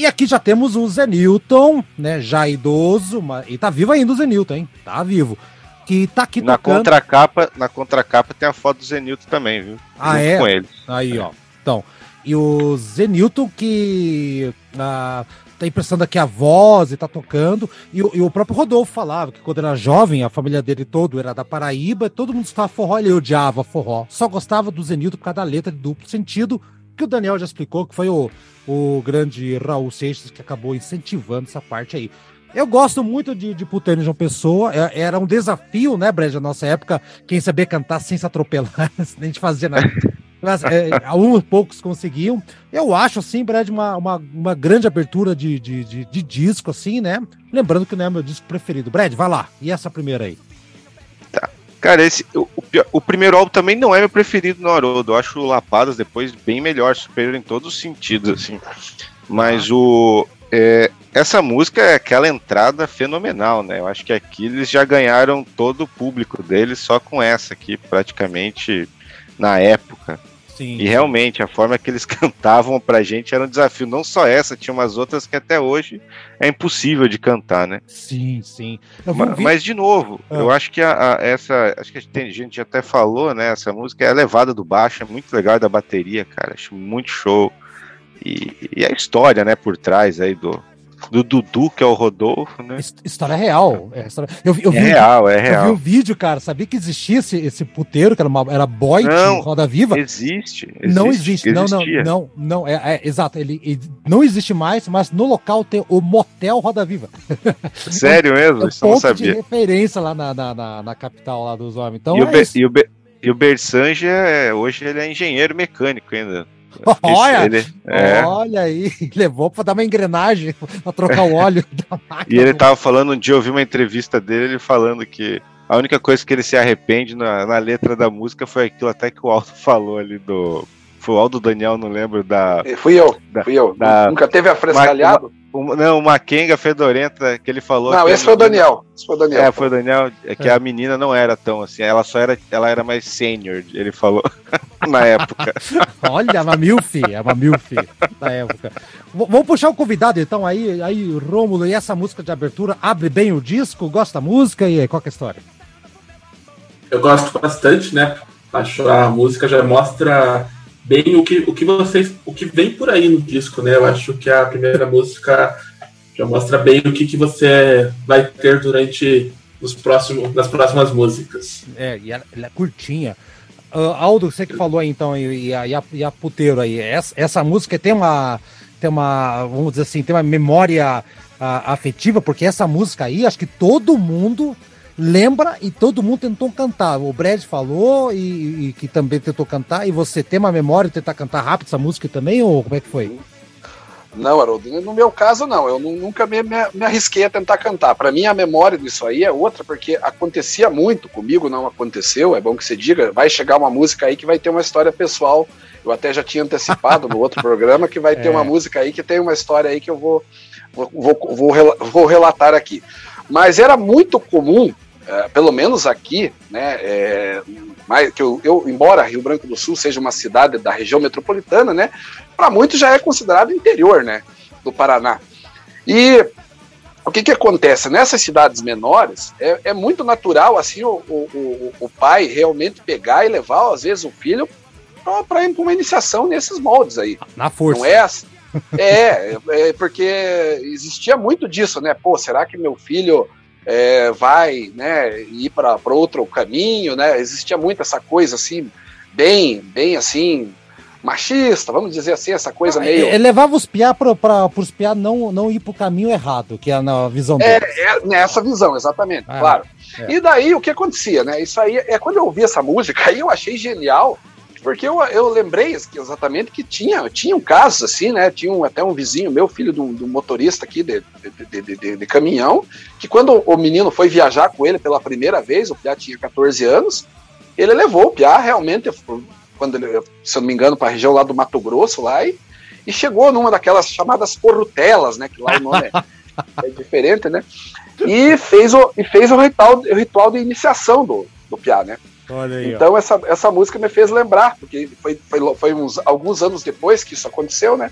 S2: E aqui já temos o Zé Newton, né? Já idoso, mas, e tá vivo ainda o Zé Newton, hein? Tá vivo. Que tá aqui
S4: Na
S2: tocando.
S4: contracapa, na contracapa tem a foto do Zenilton também, viu?
S2: Ah,
S4: Junto
S2: é?
S4: Com ele.
S2: Aí, ó. Então, e o Zenilton que ah, tá emprestando aqui a voz e tá tocando. E, o- e o próprio Rodolfo falava que quando era jovem, a família dele todo era da Paraíba, todo mundo estava forró, ele odiava forró. Só gostava do Zenilton por causa da letra de duplo sentido, que o Daniel já explicou, que foi o, o grande Raul Seixas que acabou incentivando essa parte aí. Eu gosto muito de, de em João Pessoa. é- Era um desafio, né, Brad, na nossa época, quem sabia cantar sem se atropelar, nem gente fazia nada. Mas, é, alguns poucos conseguiam. Eu acho, assim, Brad, uma, uma, uma grande abertura de, de, de, de disco, assim, né? Lembrando que não é meu disco preferido. Brad, vai lá. E essa primeira aí?
S4: Cara, esse, o, o primeiro álbum também não é meu preferido no Haroldo. Eu acho o Lapadas depois bem melhor, superior em todos os sentidos, assim. Mas o. é, essa música é aquela entrada fenomenal, né? Eu acho que aqui eles já ganharam todo o público deles só com essa aqui, praticamente na época.
S2: Sim.
S4: E realmente, a forma que eles cantavam pra gente era um desafio. Não só essa, tinha umas outras que até hoje é impossível de cantar, né?
S2: Sim, sim. Eu vi
S4: Ma-
S2: vídeo-
S4: Mas, de novo,
S2: Ah.
S4: eu acho que a, a- essa. Acho que a gente, tem- a gente até falou, né? Essa música é levada do baixo, é muito legal e da bateria, cara. Acho muito show. E, e a história, né, por trás aí do, do Dudu, que é o Rodolfo, né?
S2: His- História real. É, história- Eu, vi- eu vi
S4: É
S2: um
S4: real, é
S2: Eu vi
S4: real.
S2: um vídeo, cara, sabia que existia esse, esse puteiro, que era, uma, era Boy
S4: Não,
S2: Roda Viva?
S4: Existe, existe.
S2: não existe, não, não,
S4: existia.
S2: não, não, é, é, exato, ele, ele não existe mais, mas no local tem o Motel Roda Viva.
S4: Sério
S2: É
S4: mesmo?
S2: um
S4: Isso não
S2: ponto de
S4: sabia.
S2: referência lá na, na, na- na capital lá dos homens. Então
S4: e, o
S2: é
S4: Be-
S2: isso.
S4: e, o Be- e o Bersange, é, hoje ele é engenheiro mecânico ainda.
S2: Olha,
S4: Ele- é.
S2: olha aí, levou pra dar uma engrenagem, pra trocar o óleo da máquina.
S4: E ele tava falando um dia, eu vi uma entrevista dele, ele falando que a única coisa que ele se arrepende na, na letra da música foi aquilo até que o Aldo falou ali do. Foi o Aldo Daniel, não lembro, da.
S1: Eh, Fui eu,
S4: Da-
S1: fui eu.
S4: da-
S1: Nunca teve afrescalhado?
S4: o- não, uma Kenga fedorenta que ele falou.
S1: Não, esse foi o
S4: menina-
S1: Daniel. Esse foi o Daniel.
S4: É, foi o Daniel, é que
S2: É.
S4: a menina não era tão assim, ela só era, ela era mais sênior, ele falou na época.
S2: Olha, é uma milf, é uma milf da época. V- vamos puxar o convidado então aí, aí Rômulo, e essa música de abertura abre bem o disco, gosta da música e aí, qual que é a história?
S6: Eu gosto bastante, né? Acho a música já mostra bem o que, o que vocês. o que vem por aí no disco, né? Eu acho que a primeira música já mostra bem o que, que você vai ter durante os próximos, nas próximas músicas.
S2: É, e ela, ela é curtinha. Ah, Aldo, você que falou aí então, e, a, e, a, e a puteiro aí, essa, essa música tem uma, tem uma, vamos dizer assim, tem uma memória ah, afetiva, porque essa música aí, acho que todo mundo lembra e todo mundo tentou cantar. O Brad falou e, e que também tentou cantar, e você tem uma memória de tentar cantar rápido essa música também, ou como é que foi?
S1: Não, Haroldo, no meu caso não, eu nu- nunca me, me- me arrisquei a tentar cantar. Para mim a memória disso aí é outra, porque acontecia muito comigo, não aconteceu, é bom que você diga, vai chegar uma música aí que vai ter uma história pessoal. Eu até já tinha antecipado no outro programa que vai ter
S2: É.
S1: uma música aí que tem uma história aí que eu vou, vou, vou, vou, vou relatar aqui. Mas era muito comum, eh, pelo menos aqui, né, eh, mais, que eu, eu, embora Rio Branco do Sul seja uma cidade da região metropolitana, né, para muitos já é considerado interior, né, do Paraná. E o que que acontece nessas cidades menores é, é muito natural assim o, o, o, pai realmente pegar e levar às vezes o filho para uma iniciação nesses moldes aí.
S2: Na força.
S1: Não é assim. É, é, porque existia muito disso, né? Pô, será que meu filho é, vai né, ir para outro caminho, né? Existia muito essa coisa assim, bem, bem assim, machista, vamos dizer assim, essa coisa meio.
S2: Ele levava os piá para os piá não, não ir pro caminho errado, que é na visão
S1: É,
S2: dele.
S1: é nessa visão, exatamente,
S2: Ah,
S1: claro.
S2: é.
S1: E daí o que acontecia, né? Isso aí é quando eu ouvi essa música, aí eu achei genial, porque eu, eu lembrei exatamente que tinha, tinham casos assim, né? Tinha um, até um vizinho, meu filho de um, de um motorista aqui de, de, de, de- de caminhão, que quando o menino foi viajar com ele pela primeira vez, o Piá tinha 14 anos, ele levou o Piá realmente, quando ele, se eu não me engano, para a região lá do Mato Grosso lá e, e chegou numa daquelas chamadas porrutelas, né? Que lá o nome é, é diferente, né? E fez o, e fez o ritual, o ritual de iniciação do, do Piá, né?
S2: Aí.
S1: Então essa, essa música me fez lembrar, porque foi, foi, foi uns, alguns anos depois que isso aconteceu, né?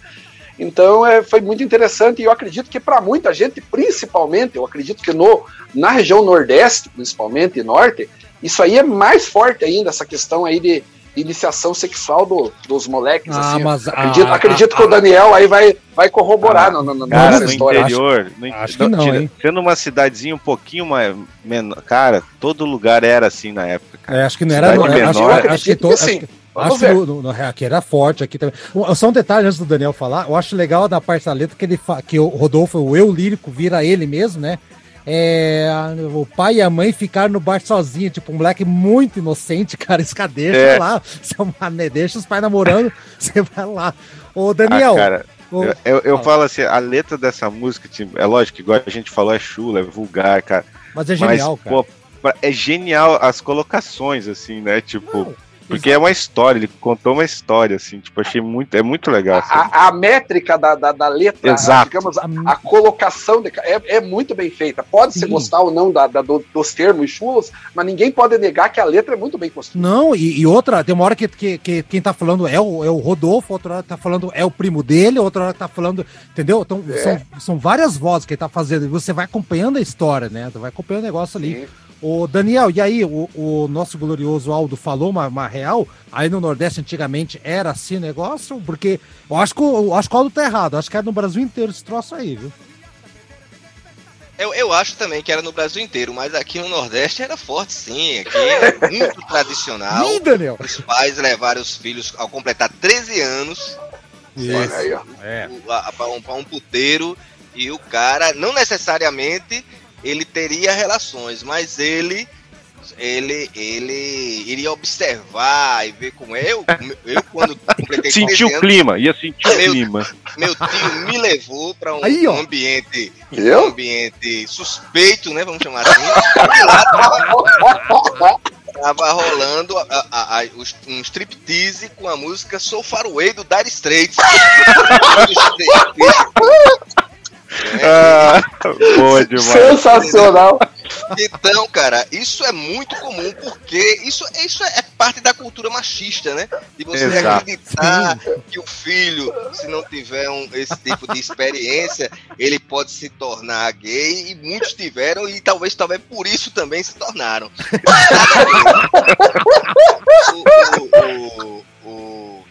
S1: Então é, foi muito interessante e eu acredito que para muita gente, principalmente, eu acredito que no, na região Nordeste, principalmente, e Norte, isso aí é mais forte ainda, essa questão aí de iniciação sexual do- dos moleques.
S2: Ah,
S1: assim.
S2: mas
S1: acredito
S2: a-
S1: acredito
S2: a-
S1: que o Daniel aí vai, vai corroborar
S4: Ah,
S1: no, no, no-
S4: Cara,
S1: nessa
S4: no
S1: história.
S4: interior, no in-
S2: acho que não,
S4: tira-
S2: hein?
S4: sendo uma cidadezinha um pouquinho mais menor, cara, todo lugar era assim na época. cara.
S2: É, acho que não era.
S4: Cidade
S2: é, acho,
S4: menor,
S2: acho que to- acho que- acho que no, no, no- aqui era forte aqui também. Só um detalhe antes do Daniel falar, eu acho legal da parte da letra que ele fa- que o Rodolfo, o eu lírico, vira ele mesmo, né? É, o pai e a mãe ficaram no bar sozinho, tipo, um moleque muito inocente, cara, escadeira,
S4: É.
S2: sei lá, seu mané, deixa os pais namorando, você vai lá. Ô, Daniel,
S4: Ah, cara,
S2: ô,
S4: eu, eu, eu falo assim, a letra dessa música, tipo, é lógico, igual a gente falou, é chula, é vulgar, cara.
S2: mas é genial,
S4: mas,
S2: cara.
S4: pô, é genial as colocações, assim, né? Tipo,
S2: Não,
S4: Porque é uma história, ele contou uma história, assim, tipo, achei muito, é muito legal. assim.
S1: A, a métrica da, da, da letra,
S4: Exato.
S1: digamos, a, a colocação de, é, é muito bem feita. Pode-se
S2: Sim.
S1: gostar ou não da, da- do- dos termos chulos, mas ninguém pode negar que a letra é muito bem construída.
S2: Não, e, e outra, tem uma hora que, que, que quem tá falando é o, é o Rodolfo, outra hora tá falando é o primo dele, outra hora tá falando, entendeu? Então,
S1: É.
S2: são, são várias vozes que ele tá fazendo, e você vai acompanhando a história, né? Você vai acompanhando o negócio ali.
S1: Sim.
S2: Ô, Daniel, e aí, o, o nosso glorioso Aldo falou uma, uma real, aí no Nordeste antigamente era assim o negócio, porque eu acho que, o- eu acho que o Aldo tá errado, eu acho que era no Brasil inteiro esse troço aí, viu?
S3: Eu, eu acho também que era no Brasil inteiro, mas aqui no Nordeste era forte sim. Aqui é muito tradicional.
S2: Ih, Daniel!
S3: Os pais levaram os filhos ao completar 13 anos
S1: Olha aí, ó.
S2: É.
S3: para um, pra um puteiro e o cara, não necessariamente ele teria relações, mas ele ele ele iria observar e ver como é. eu eu quando completei 13
S4: Sentiu o clima, ia sentir o
S3: Meu-
S4: clima.
S3: meu tio me levou para um,
S2: Aí, ó.
S3: um ambiente um ambiente suspeito, né, vamos chamar assim. E lá tava, tava rolando a, a, a, um striptease com a música Sou Faraway do Dire Straits.
S4: Ah, boa demais.
S1: Sensacional.
S3: Então, cara, isso é muito comum, porque isso, isso é parte da cultura machista, né? De você
S4: Exato.
S3: acreditar que o filho, se não tiver um- esse tipo de experiência, ele pode se tornar gay, e muitos tiveram, e talvez, talvez por isso também se tornaram. O- o- o- o-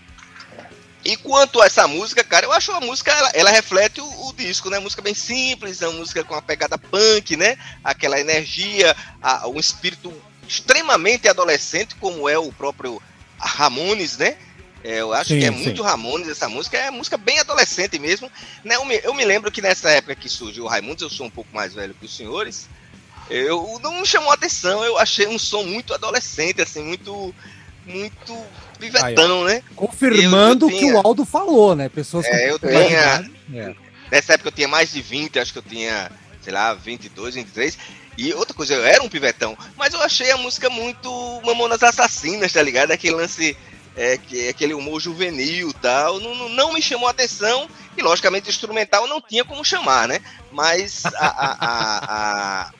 S3: E quanto a essa música, cara, eu acho a música, ela, ela reflete o, o disco, né? Música bem simples, é uma música com uma pegada punk, né? Aquela energia, a- um espírito extremamente adolescente, como é o próprio Ramones, né? É, eu acho
S2: Sim,
S3: que é
S2: sim.
S3: muito Ramones essa música, é música bem adolescente mesmo. Né? Eu, me, eu me lembro que nessa época que surgiu o Raimundos, eu sou um pouco mais velho que os senhores, eu não me chamou a atenção, eu achei um som muito adolescente, assim, muito, muito pivetão, né?
S2: Confirmando o que o Aldo falou, né? Pessoas
S3: É, eu tinha-
S2: é.
S3: Nessa época eu tinha mais de 20, acho que eu tinha, sei lá, 22, 23. E outra coisa, eu era um pivetão, mas eu achei a música muito Mamonas Assassinas, tá ligado? Aquele lance, é, que, aquele humor juvenil tal, não, não, não me chamou a atenção. E logicamente instrumental não tinha como chamar, né? Mas a, a, a, a,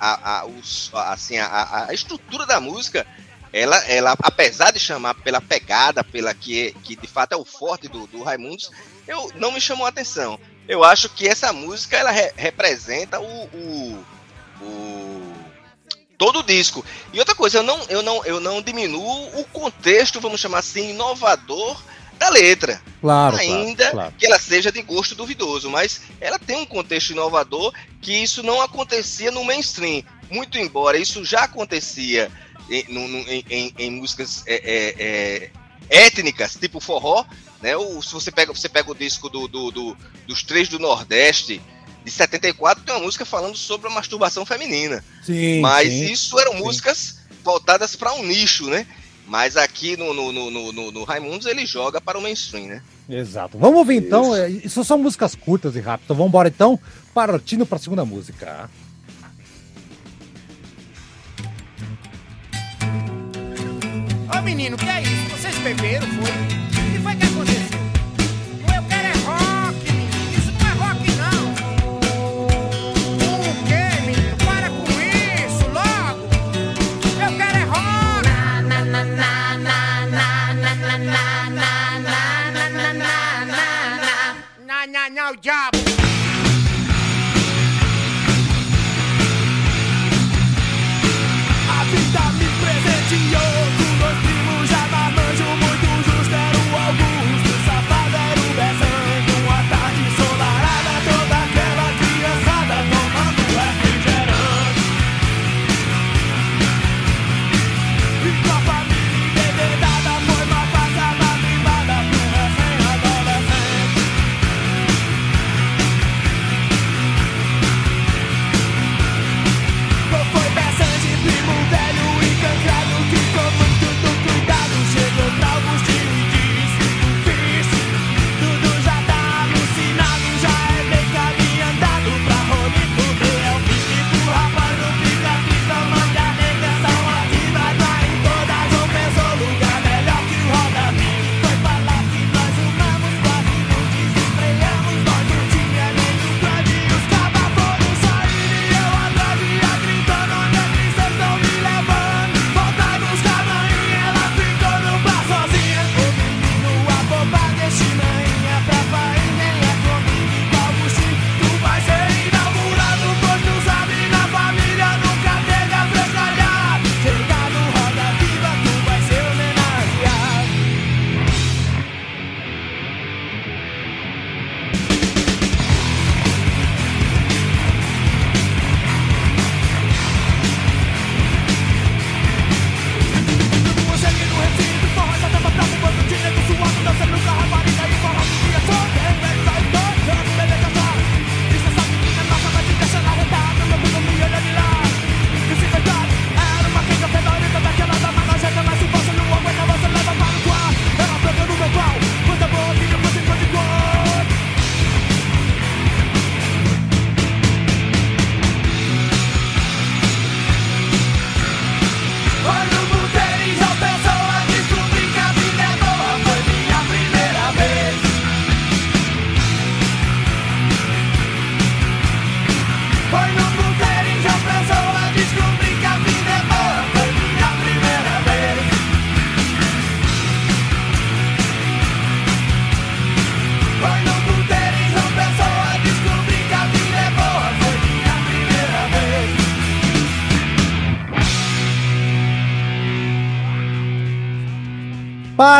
S3: a, a- os- a- assim, a- a, a estrutura da música, ela, ela, apesar de chamar pela pegada, pela que, que de fato é o forte do, do Raimundos, eu não me chamou a atenção. Eu acho que essa música ela re- representa o, o, o- todo o disco. E outra coisa, eu não, eu não, eu não diminuo o contexto, vamos chamar assim, inovador da letra
S2: Claro,
S3: ainda
S2: claro, claro.
S3: que ela seja de gosto duvidoso, mas ela tem um contexto inovador que isso não acontecia no mainstream. Muito embora isso já acontecia em, em- em- em músicas é, é, é, étnicas, tipo forró, né? O, se você pega, você pega o disco do, do- do- dos três do Nordeste de 74, tem uma música falando sobre a masturbação feminina.
S2: Sim,
S3: Mas
S2: sim.
S3: isso eram
S2: sim.
S3: músicas voltadas para um nicho, né? Mas aqui no, no, no, no, no- Raimundos ele joga para o mainstream, né?
S2: Exato. Vamos ouvir então. é, Isso são músicas curtas e rápidas. Então vamos embora então, partindo para a segunda música.
S5: Ô menino, que é isso? Vocês beberam, foi? O que foi que aconteceu? Eu quero é rock, menino. Isso não é rock, não. O quê, menino? Para com isso, logo. Eu quero é rock. Na, na, na, na, na, na, na, na, na, na, na, na, na, na, na. Na, na, na, o diabo.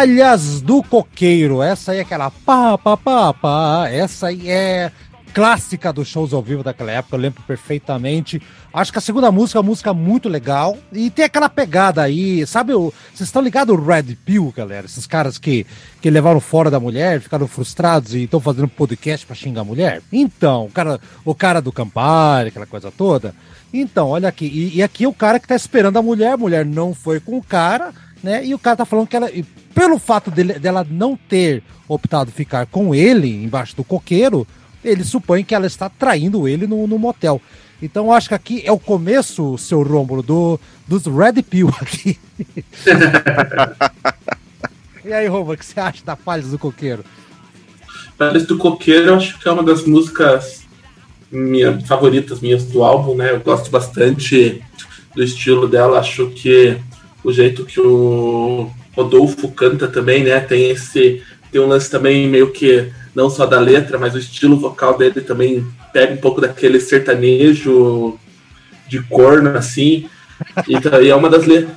S2: Palhas do Coqueiro. Essa aí é aquela pá, pá, pá, pá. Essa aí é clássica dos shows ao vivo daquela época, eu lembro perfeitamente. Acho que a segunda música é uma música muito legal. E tem aquela pegada aí, sabe? o- Vocês estão ligados ao Red Pill, galera? Esses caras que, que levaram fora da mulher, ficaram frustrados e estão fazendo podcast pra xingar a mulher? Então, o cara, o cara do Campari, aquela coisa toda. Então, olha aqui. E, e aqui é o cara que tá esperando a mulher, a mulher não foi com o cara, né? E o cara tá falando que ela. pelo fato dele- dela não ter optado ficar com ele embaixo do coqueiro, ele supõe que ela está traindo ele no, no motel. Então eu acho que aqui é o começo, seu Rômulo, do, dos Red Pill aqui. e aí, Rômulo, o que você acha da Palhas do Coqueiro?
S6: Palhas do Coqueiro, eu acho que é uma das músicas minha, favoritas minhas do álbum, né? Eu gosto bastante do estilo dela, acho que o jeito que o Rodolfo canta também, né? Tem esse. Tem um lance também meio que não só da letra, mas o estilo vocal dele também pega um pouco daquele sertanejo de corno, assim. Então, e é uma das letras.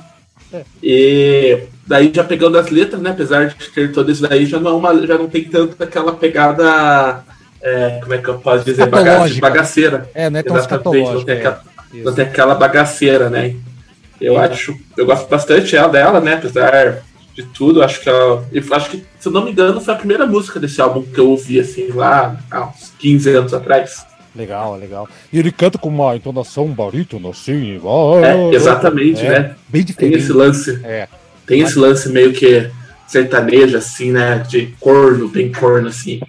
S6: E daí já pegando as letras, né? Apesar de ter tudo isso daí, já não, é uma, já não tem tanto aquela pegada. é, como é que eu posso dizer? Bagaceira.
S2: É, não é tão
S6: Exatamente, não tem,
S2: é.
S6: aquela,
S2: Isso.
S6: não tem aquela bagaceira, né? Eu acho. Eu gosto bastante ela, dela, né? Apesar de tudo, acho que ela. Eu acho que, se eu não me engano, foi a primeira música desse álbum que eu ouvi, assim, lá há uns 15 anos atrás.
S2: Legal, legal. E ele canta com uma entonação barítono, assim.
S6: É, exatamente,
S2: É,
S6: né?
S2: Bem
S6: Tem
S2: diferente.
S6: esse lance.
S2: É.
S6: Tem esse lance meio que sertanejo, assim, né? De corno, bem corno, assim.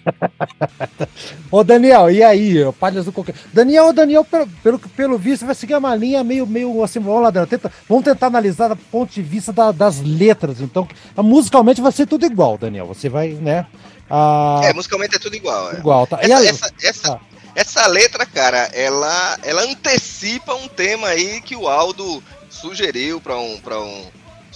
S2: Ô, Daniel, e aí, Palhas do Coqueiro? Daniel, Daniel, pelo, pelo, pelo visto, vai seguir uma linha meio, meio assim, vamos lá, Daniel, tenta, vamos tentar analisar do ponto de vista da- das letras, então, musicalmente vai ser tudo igual, Daniel, você vai, né, a,
S3: É, musicalmente é tudo igual. é.
S2: igual, tá? E
S3: Essa,
S2: aí-
S3: essa, essa,
S2: Ah.
S3: essa letra, cara, ela, ela antecipa um tema aí que o Aldo sugeriu para um, para um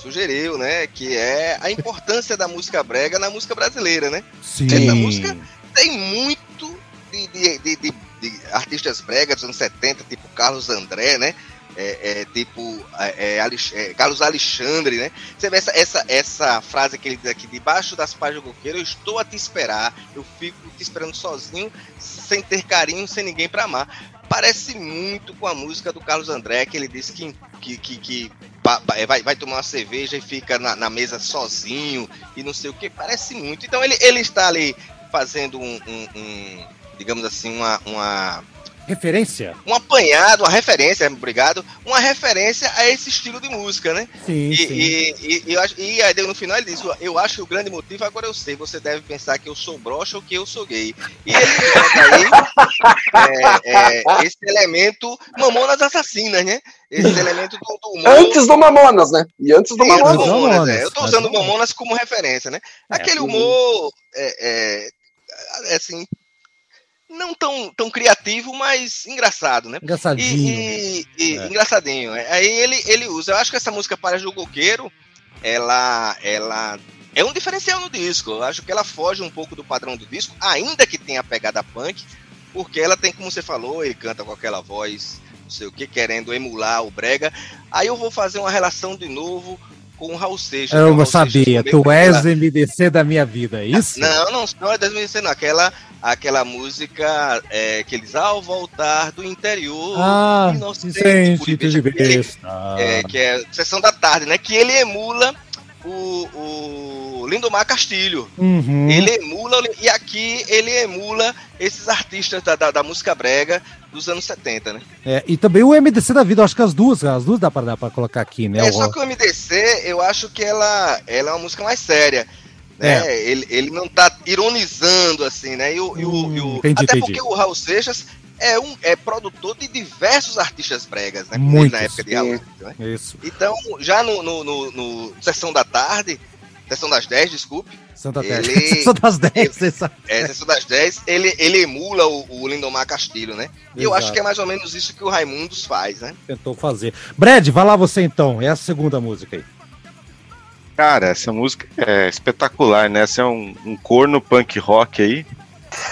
S3: sugeriu, né, que é a importância da música brega na música brasileira, né?
S2: sim,
S3: essa música- Tem muito de, de, de, de- de artistas bregas dos anos 70, tipo Carlos André, né? É, é, tipo é, é, é, Carlos Alexandre, né? Você vê essa, essa, essa frase que ele diz aqui, debaixo das páginas do coqueiro, eu estou a te esperar, eu fico te esperando sozinho, sem ter carinho, sem ninguém para amar. Parece muito com a música do Carlos André, que ele disse que, que, que, que vai, vai tomar uma cerveja e fica na, na mesa sozinho e não sei o que. Parece muito. Então ele, ele está ali fazendo um, um- um, digamos assim, uma, uma,
S2: referência?
S3: um apanhado, uma referência, obrigado, uma referência a esse estilo de música, né?
S2: Sim,
S3: E,
S2: sim.
S3: e, e, e eu acho- e aí no final ele diz, eu acho que o grande motivo, agora eu sei, você deve pensar que eu sou broxa ou que eu sou gay. E ele aí é, é, esse elemento Mamonas Assassinas, né? Esse elemento do, do humor.
S1: Antes do Mamonas, né? E antes do
S3: Sim, antes do
S1: Mamonas.
S2: Mamonas.
S3: Mamonas, é. Eu tô usando
S2: Mamonas.
S3: Mamonas como referência, né?
S2: É,
S3: Aquele humor, é, é, assim, não tão, tão criativo, mas engraçado, né?
S2: Engraçadinho.
S3: E, e- e-
S2: É.
S3: engraçadinho. é. Aí ele, ele usa. Eu acho que essa música Para do Coqueiro, ela, ela é um diferencial no disco. Eu acho que ela foge um pouco do padrão do disco, ainda que tenha a pegada punk, porque ela tem, como você falou, ele canta com aquela voz, não sei o que, querendo emular o Brega. Aí eu vou fazer uma relação de novo com o Raul Seixas.
S2: Eu
S3: O
S2: não sabia, tu és
S3: aquela-
S2: MDC da minha vida, é isso?
S3: não, não, não é 2016, não. Aquela, aquela música é, que eles, ao voltar do interior,
S2: Ah,
S3: inocente,
S2: de
S3: que-
S2: besta.
S3: é, que é Sessão da Tarde, né? Que ele emula o, o Lindomar Castilho.
S2: Uhum.
S3: Ele emula, e aqui ele emula esses artistas da, da, da música brega dos anos 70, né?
S2: É, e também o MDC da vida, eu acho que as duas, as duas dá pra, dá pra colocar aqui, né?
S3: É,
S2: o-
S3: só que o MDC, eu acho que ela, ela é uma música mais séria. Né?
S2: É.
S3: Ele, ele não tá ironizando, assim, né? E o, e o- e o-
S2: Hum, entendi,
S3: até
S2: entendi.
S3: porque o Raul Seixas é, um, é produtor de diversos artistas bregas, né? Como
S2: Muitos.
S3: ele na época de Raul né?
S2: Isso,
S3: Então, já no, no, no- no Sessão da Tarde, Sessão das 10, desculpe,
S2: Santa.
S3: Ele-
S2: São das 10, você sabe.
S3: é, Sessão das 10, ele, ele emula o, o Lindomar Castilho, né? E eu acho que é mais ou menos isso que o Raimundos faz, né?
S2: Tentou fazer. Brad, vai lá você então, é a segunda música aí.
S4: Cara, essa música é espetacular, né? Essa é um, um corno punk rock aí.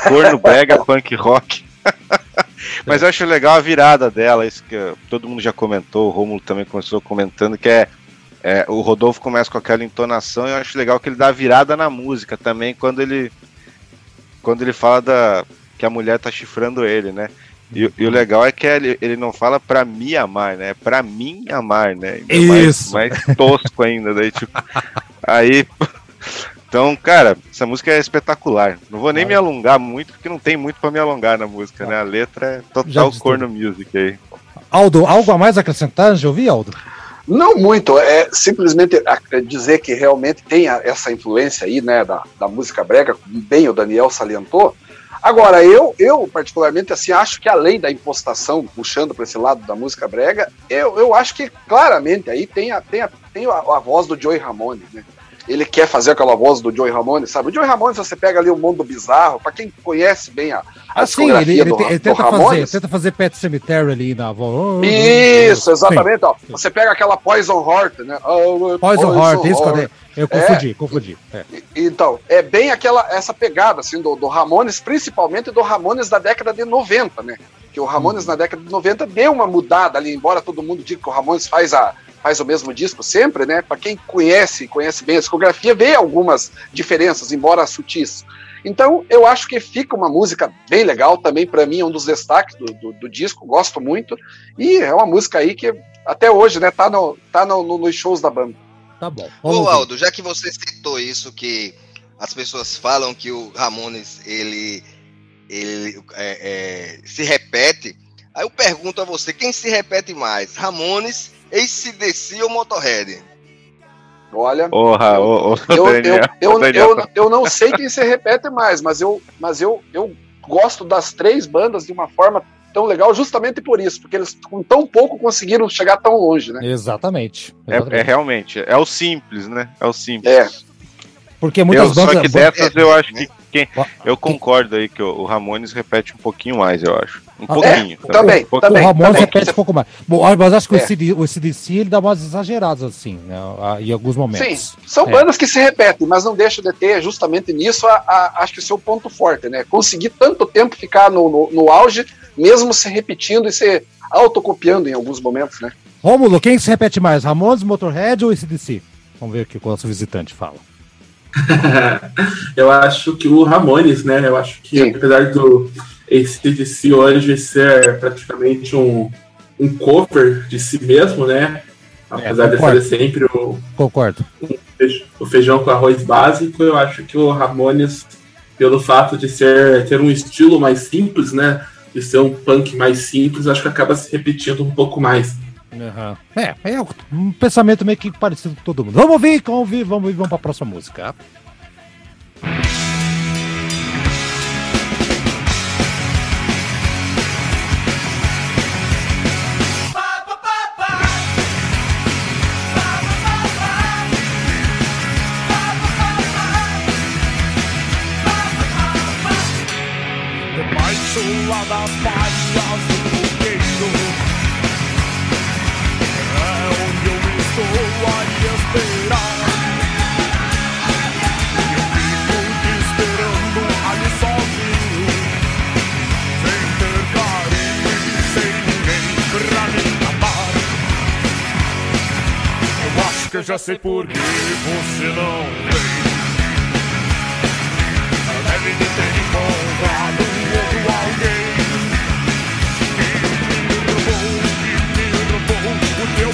S4: Corno brega punk rock. Mas eu acho legal a virada dela, isso que todo mundo já comentou, o Romulo também começou comentando, que é é, o Rodolfo começa com aquela entonação e eu acho legal que ele dá a virada na música também quando ele quando ele fala da que a mulher tá chifrando ele, né? E, e o legal é que ele, ele não fala pra me amar, né? É pra mim amar, né? Ainda
S2: Isso.
S4: Mais, mais tosco ainda, daí tipo. Aí. Então, cara, essa música é espetacular. Não vou nem me alongar muito, porque não tem muito pra me alongar na música, né? A letra é total corno music aí.
S2: Aldo, algo a mais acrescentar? Já ouvi, Aldo?
S1: Não muito, é simplesmente a- dizer que realmente tem essa influência aí, né, da, da música brega, como bem o Daniel salientou. Agora, eu, eu particularmente, assim, acho que além da impostação, puxando para esse lado da música brega, eu, eu acho que claramente aí tem a, tem a, tem a, a voz do Joey Ramone, né? Ele quer fazer aquela voz do Joey Ramone, sabe? O Joey Ramone, se você pega ali o mundo bizarro, para quem conhece bem a, a
S2: Assim, ele, ele,
S1: do,
S2: ele tenta, fazer, tenta fazer Pet Cemetery ali na voz.
S1: Isso, exatamente. Ó. Você pega aquela Poison Heart, né? Oh,
S2: Poison Heart, isso que eu,
S1: Heart.
S2: Eu confundi, confundi. É.
S1: Então, é bem aquela essa pegada assim do, do Ramones, principalmente do Ramones da década de 90, né? Que o Ramones
S2: Uhum.
S1: na década de 90 deu uma mudada ali, embora todo mundo diga que o Ramones faz a faz o mesmo disco sempre, né? Para quem conhece, conhece bem a discografia, vê algumas diferenças, embora sutis. Então, eu acho que fica uma música bem legal, também para mim é um dos destaques do, do, do disco, gosto muito. E é uma música aí que até hoje, né, tá, no, tá no, no- nos shows da banda.
S2: Tá bom. vamos
S3: Ô. Aldo, já que você citou isso, que as pessoas falam que o Ramones ele, ele é, é, se repete, aí eu pergunto a você, quem se repete mais? Ramones, ACDC ou Motorhead?
S1: Olha, eu,
S4: Daniel,
S1: eu, eu,
S4: Daniel.
S1: eu, eu não sei quem se repete mais, mas eu, mas eu, eu gosto das três bandas de uma forma tão legal, justamente por isso, porque eles com tão pouco conseguiram chegar tão longe, né?
S2: Exatamente.
S4: É,
S2: exatamente.
S4: é realmente, é o simples, né? É o simples.
S1: É.
S2: Porque muitas
S4: eu,
S2: bandas.
S4: só que dessas eu acho que quem,
S2: Ó,
S4: eu concordo aí que o Ramones repete um pouquinho mais, eu acho. Um
S2: Ah,
S4: pouquinho.
S1: é, também,
S4: Um pouquinho.
S1: também.
S2: o Ramones repete
S1: Você-
S2: um pouco mais. Bom, mas acho que o
S1: É.
S2: CD, o CDC ele dá umas exageradas assim, né, em alguns momentos.
S1: Sim, são
S2: É.
S1: bandas que se repetem, mas não deixa de ter justamente nisso a, a- acho que o seu ponto forte, né? Conseguir tanto tempo ficar no, no, no auge, mesmo se repetindo e se autocopiando em alguns momentos, né?
S2: Rômulo, quem se repete mais, Ramones, Motorhead ou CDC? Vamos ver o que o nosso visitante fala.
S6: eu acho que o Ramones, né? Eu acho que
S1: Sim.
S6: apesar do ACDC hoje ser praticamente um, um cover de si mesmo, né? Apesar de
S2: concordo.
S6: ser sempre o,
S2: Concordo.
S6: o feijão com arroz básico, eu acho que o Ramones, pelo fato de ser ter um estilo mais simples, né? De ser um punk mais simples, acho que acaba se repetindo um pouco mais.
S2: Aham. É, é um pensamento meio que parecido com todo mundo. Vamos ouvir, vamos ouvir, vamos ouvir, vamos pra próxima música.
S7: Debaixo eu já sei por que você não vem. Deve de ter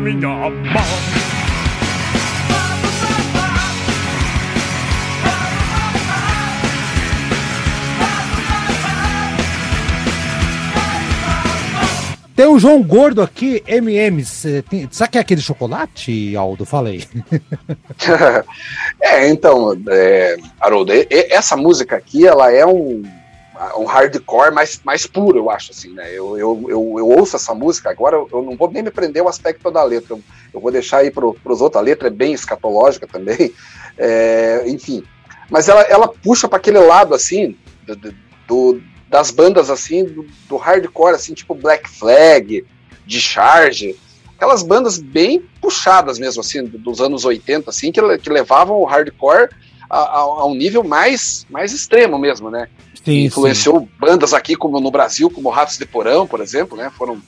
S7: minha mão.
S2: Tem um João Gordo aqui, MMs. Tem, sabe que é aquele chocolate, Aldo? Falei.
S1: é, então, é, Haroldo, essa música aqui, ela é um, um hardcore mais, mais puro, eu acho, assim, né? Eu, eu, eu, eu ouço essa música, agora eu, não vou nem me prender o aspecto da letra, eu, eu vou deixar aí pro, pros outros, a letra é bem escatológica também, é, enfim. Mas ela, ela puxa para aquele lado, assim, do, do- das bandas, assim, do, do hardcore, assim, tipo Black Flag, de Charge, aquelas bandas bem puxadas mesmo, assim, do- dos anos 80, assim, que, que levavam o hardcore a, a- a um nível mais, mais extremo mesmo, né?
S2: Sim,
S1: Influenciou bandas aqui como no Brasil, como Ratos de Porão, por exemplo, né? Foram,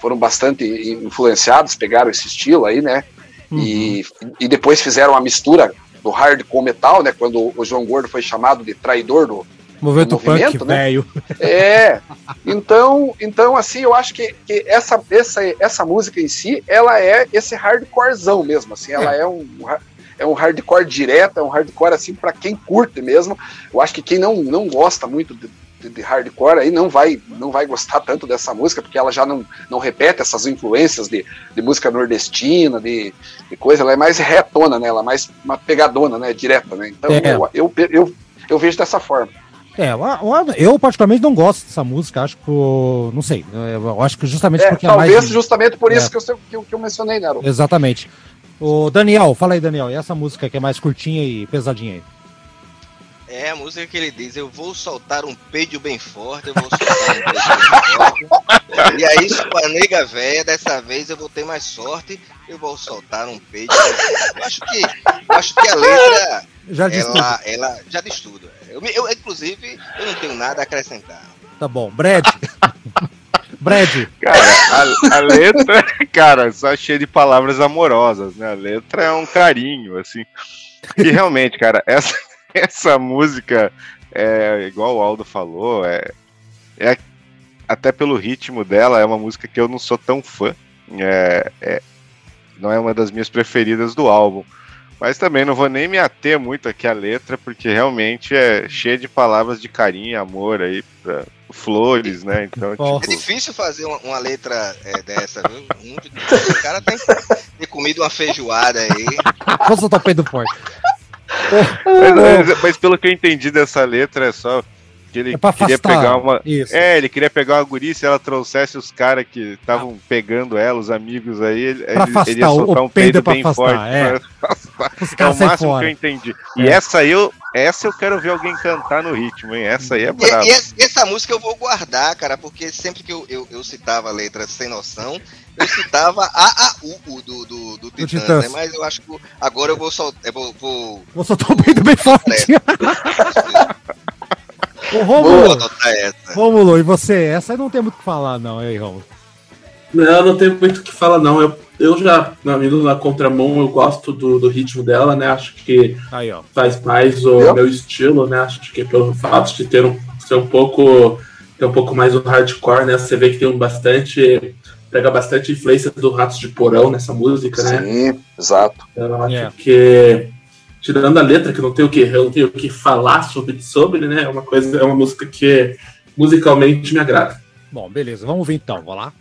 S1: foram bastante influenciados, pegaram esse estilo aí, né? E, e depois fizeram a mistura do hard com o metal, né? Quando o João Gordo foi chamado de traidor do,
S2: Movimento,
S1: movimento,
S2: punk,
S1: né?
S2: velho.
S1: é, então, então assim, eu acho que, que essa, essa, essa música em si, ela é esse hardcorezão mesmo, assim, ela é um é um hardcore direto, é um hardcore assim para quem curte mesmo. Eu acho que quem não, não gosta muito de, de- de hardcore aí não vai não vai gostar tanto dessa música porque ela já não, não repete essas influências de, de música nordestina, de, de coisa, ela é mais retona, né? Ela é mais uma pegadona, né? Direta, né? Então
S2: É.
S1: eu, eu, eu, eu vejo dessa forma.
S2: É, eu- particularmente não gosto dessa música, acho que. Não sei. Eu acho que justamente
S1: É,
S2: porque é
S1: talvez
S2: mais.
S1: justamente por isso
S2: É.
S1: que, eu, que, eu, que eu mencionei, né? Aron?
S2: Exatamente. O Daniel, fala aí, Daniel. E essa música que é mais curtinha e pesadinha aí?
S3: É a música que ele diz: Eu vou soltar um peido bem forte, eu vou soltar um peido bem forte. E aí, sua nega véia, dessa vez eu vou ter mais sorte, eu vou soltar um peido bem forte. Eu acho que, eu acho que a letra,
S2: Já disse tudo.
S3: ela, ela já diz tudo. Eu, eu, inclusive, eu não tenho nada a acrescentar.
S2: Tá bom. Brad. Brad.
S4: Cara, a, a letra, cara, só cheia de palavras amorosas, né? A letra é um carinho, assim. E realmente, cara, essa, essa música, é, igual o Aldo falou, é, é até pelo ritmo dela, é uma música que eu não sou tão fã. É, é- não é uma das minhas preferidas do álbum. Mas também não vou nem me ater muito aqui à letra, porque realmente é cheia de palavras de carinho e amor aí, flores, né? Então,
S2: Ó.
S3: É difícil fazer uma, uma letra é, dessa, viu? Muito difícil. O cara tem que ter comido uma feijoada aí.
S2: Soltar o forte.
S4: Mas, mas- mas pelo que eu entendi dessa letra, é só que ele
S2: É pra
S4: queria
S2: afastar.
S4: pegar uma.
S2: Isso.
S4: É, ele queria pegar uma guria se ela trouxesse os caras que estavam pegando ela, os amigos aí, ele,
S2: Pra
S4: ele- ele ia
S2: afastar,
S4: soltar um
S2: peido
S4: peido
S2: é
S4: bem
S2: afastar,
S4: forte.
S2: é.
S4: pra afastar.
S2: Os
S4: É o máximo que eu entendi. E
S2: É.
S4: essa aí eu, essa eu quero ver alguém cantar no ritmo, hein? Essa aí é
S3: E,
S4: brava.
S3: e essa, essa música eu vou guardar, cara, porque sempre que eu, eu, eu citava a letra sem noção, eu citava a a u u do, do, do Titãs,
S2: Titãs.
S3: né? Mas eu acho que agora eu vou soltar. Eu vou, vou,
S2: Vou soltar o peito bem forte. Ô,
S3: essa.
S2: Rômulo, e você? Essa aí não tem muito o que falar, não, e aí, Rômulo?
S6: Não, não tem muito o que falar, não. Eu, eu já, na indo na contramão, eu gosto do, do ritmo dela, né? Acho que
S2: Aí, ó.
S6: faz mais o
S1: Eu?
S6: meu estilo, né? Acho que pelo fato de ter um, ser um pouco ter um pouco mais o hardcore, né? Você vê que tem um bastante pega bastante influência do Ratos de Porão nessa música, né?
S1: Sim, exato.
S6: Então, eu acho
S2: É.
S6: que tirando a letra que não tem o que eu não tenho o que falar sobre sobre, né? É uma coisa, é uma música que musicalmente me agrada.
S2: Bom, beleza, vamos ver então, vamos lá.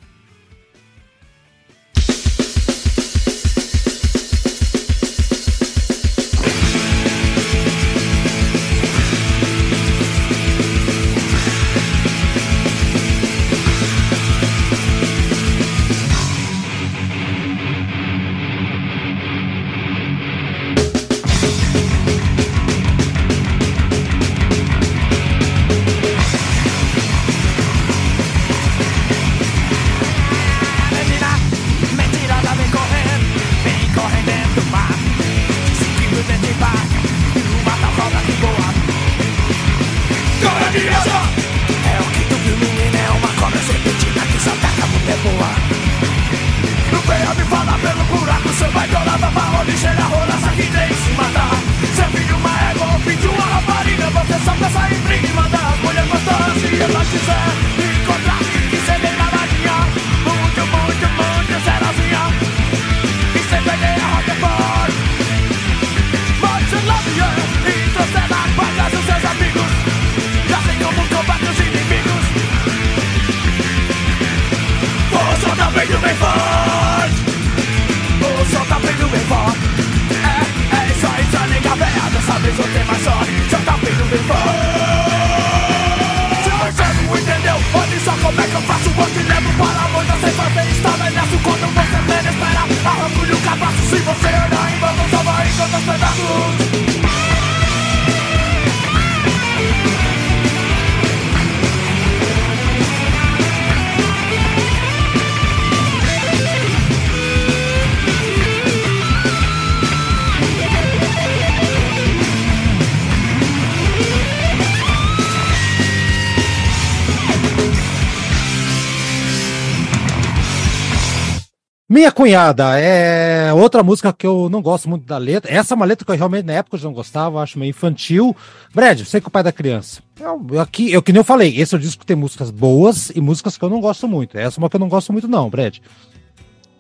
S2: Minha cunhada é outra música que eu não gosto muito da letra. Essa é uma letra que eu realmente na época eu não gostava, acho meio infantil. Brad, sei que o pai da criança. Eu, aqui, eu que nem eu falei, esse é o disco que tem músicas boas e músicas que eu não gosto muito. Essa é uma que eu não gosto muito, não, Brad.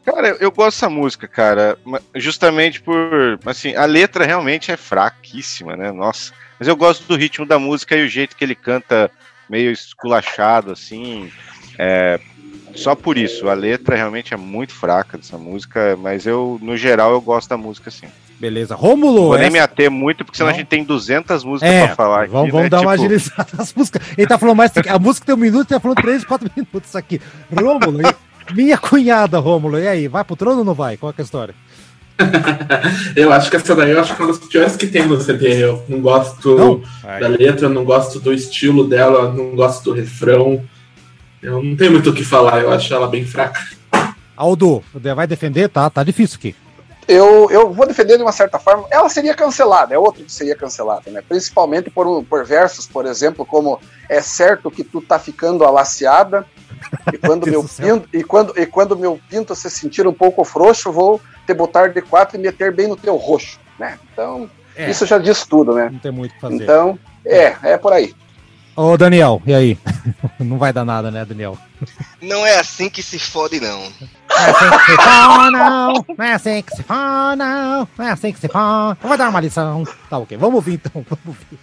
S4: Cara, eu- gosto dessa música, cara, justamente por, assim, a letra realmente é fraquíssima, né? Nossa. Mas eu gosto do ritmo da música e o jeito que ele canta meio esculachado, assim. É, só por isso, a letra realmente é muito fraca dessa música, mas eu, no geral, eu gosto da música, sim.
S2: Beleza. Rômulo,
S4: vou nem
S2: essa-
S4: me ater muito, porque senão
S2: Não.
S4: a gente tem 200 músicas
S2: É,
S4: pra falar aqui,
S2: vamos, vamos
S4: né?
S2: dar uma
S4: Tipo,
S2: agilizada nas músicas. Ele tá falando mais. A música tem um minuto, ele tá falando três, quatro minutos aqui. Rômulo, minha cunhada, Rômulo, e aí? Vai pro trono ou não vai? Qual é, que é a história?
S6: Eu acho que essa daí eu acho que é uma das piores que tem no CD. Eu não gosto
S2: Não?
S6: da letra, eu não gosto do estilo dela, não gosto do refrão. Eu não tenho muito o que falar, eu acho ela bem fraca.
S2: Aldo, vai defender? Tá, tá difícil aqui.
S1: Eu, eu vou defender de uma certa forma. Ela seria cancelada, é outra que seria cancelada, né? Principalmente por, um- por versos, por exemplo, como é certo que tu tá ficando alaciada. E quando, meu pinto, e, quando, e quando meu pinto se sentir um pouco frouxo, vou te botar de quatro e meter bem no teu roxo, né? Então,
S2: É.
S1: isso já diz tudo, né?
S2: Não tem muito o que fazer.
S1: Então, é, é por aí.
S2: Ô, Daniel, e aí? Não vai dar nada, né, Daniel?
S3: Não é assim que se fode, não.
S2: Não é assim que se faz, não. Não é assim que se faz, não. Não é assim que se faz. Vou dar uma lição. Tá ok, vamos ouvir então. Vamos ouvir.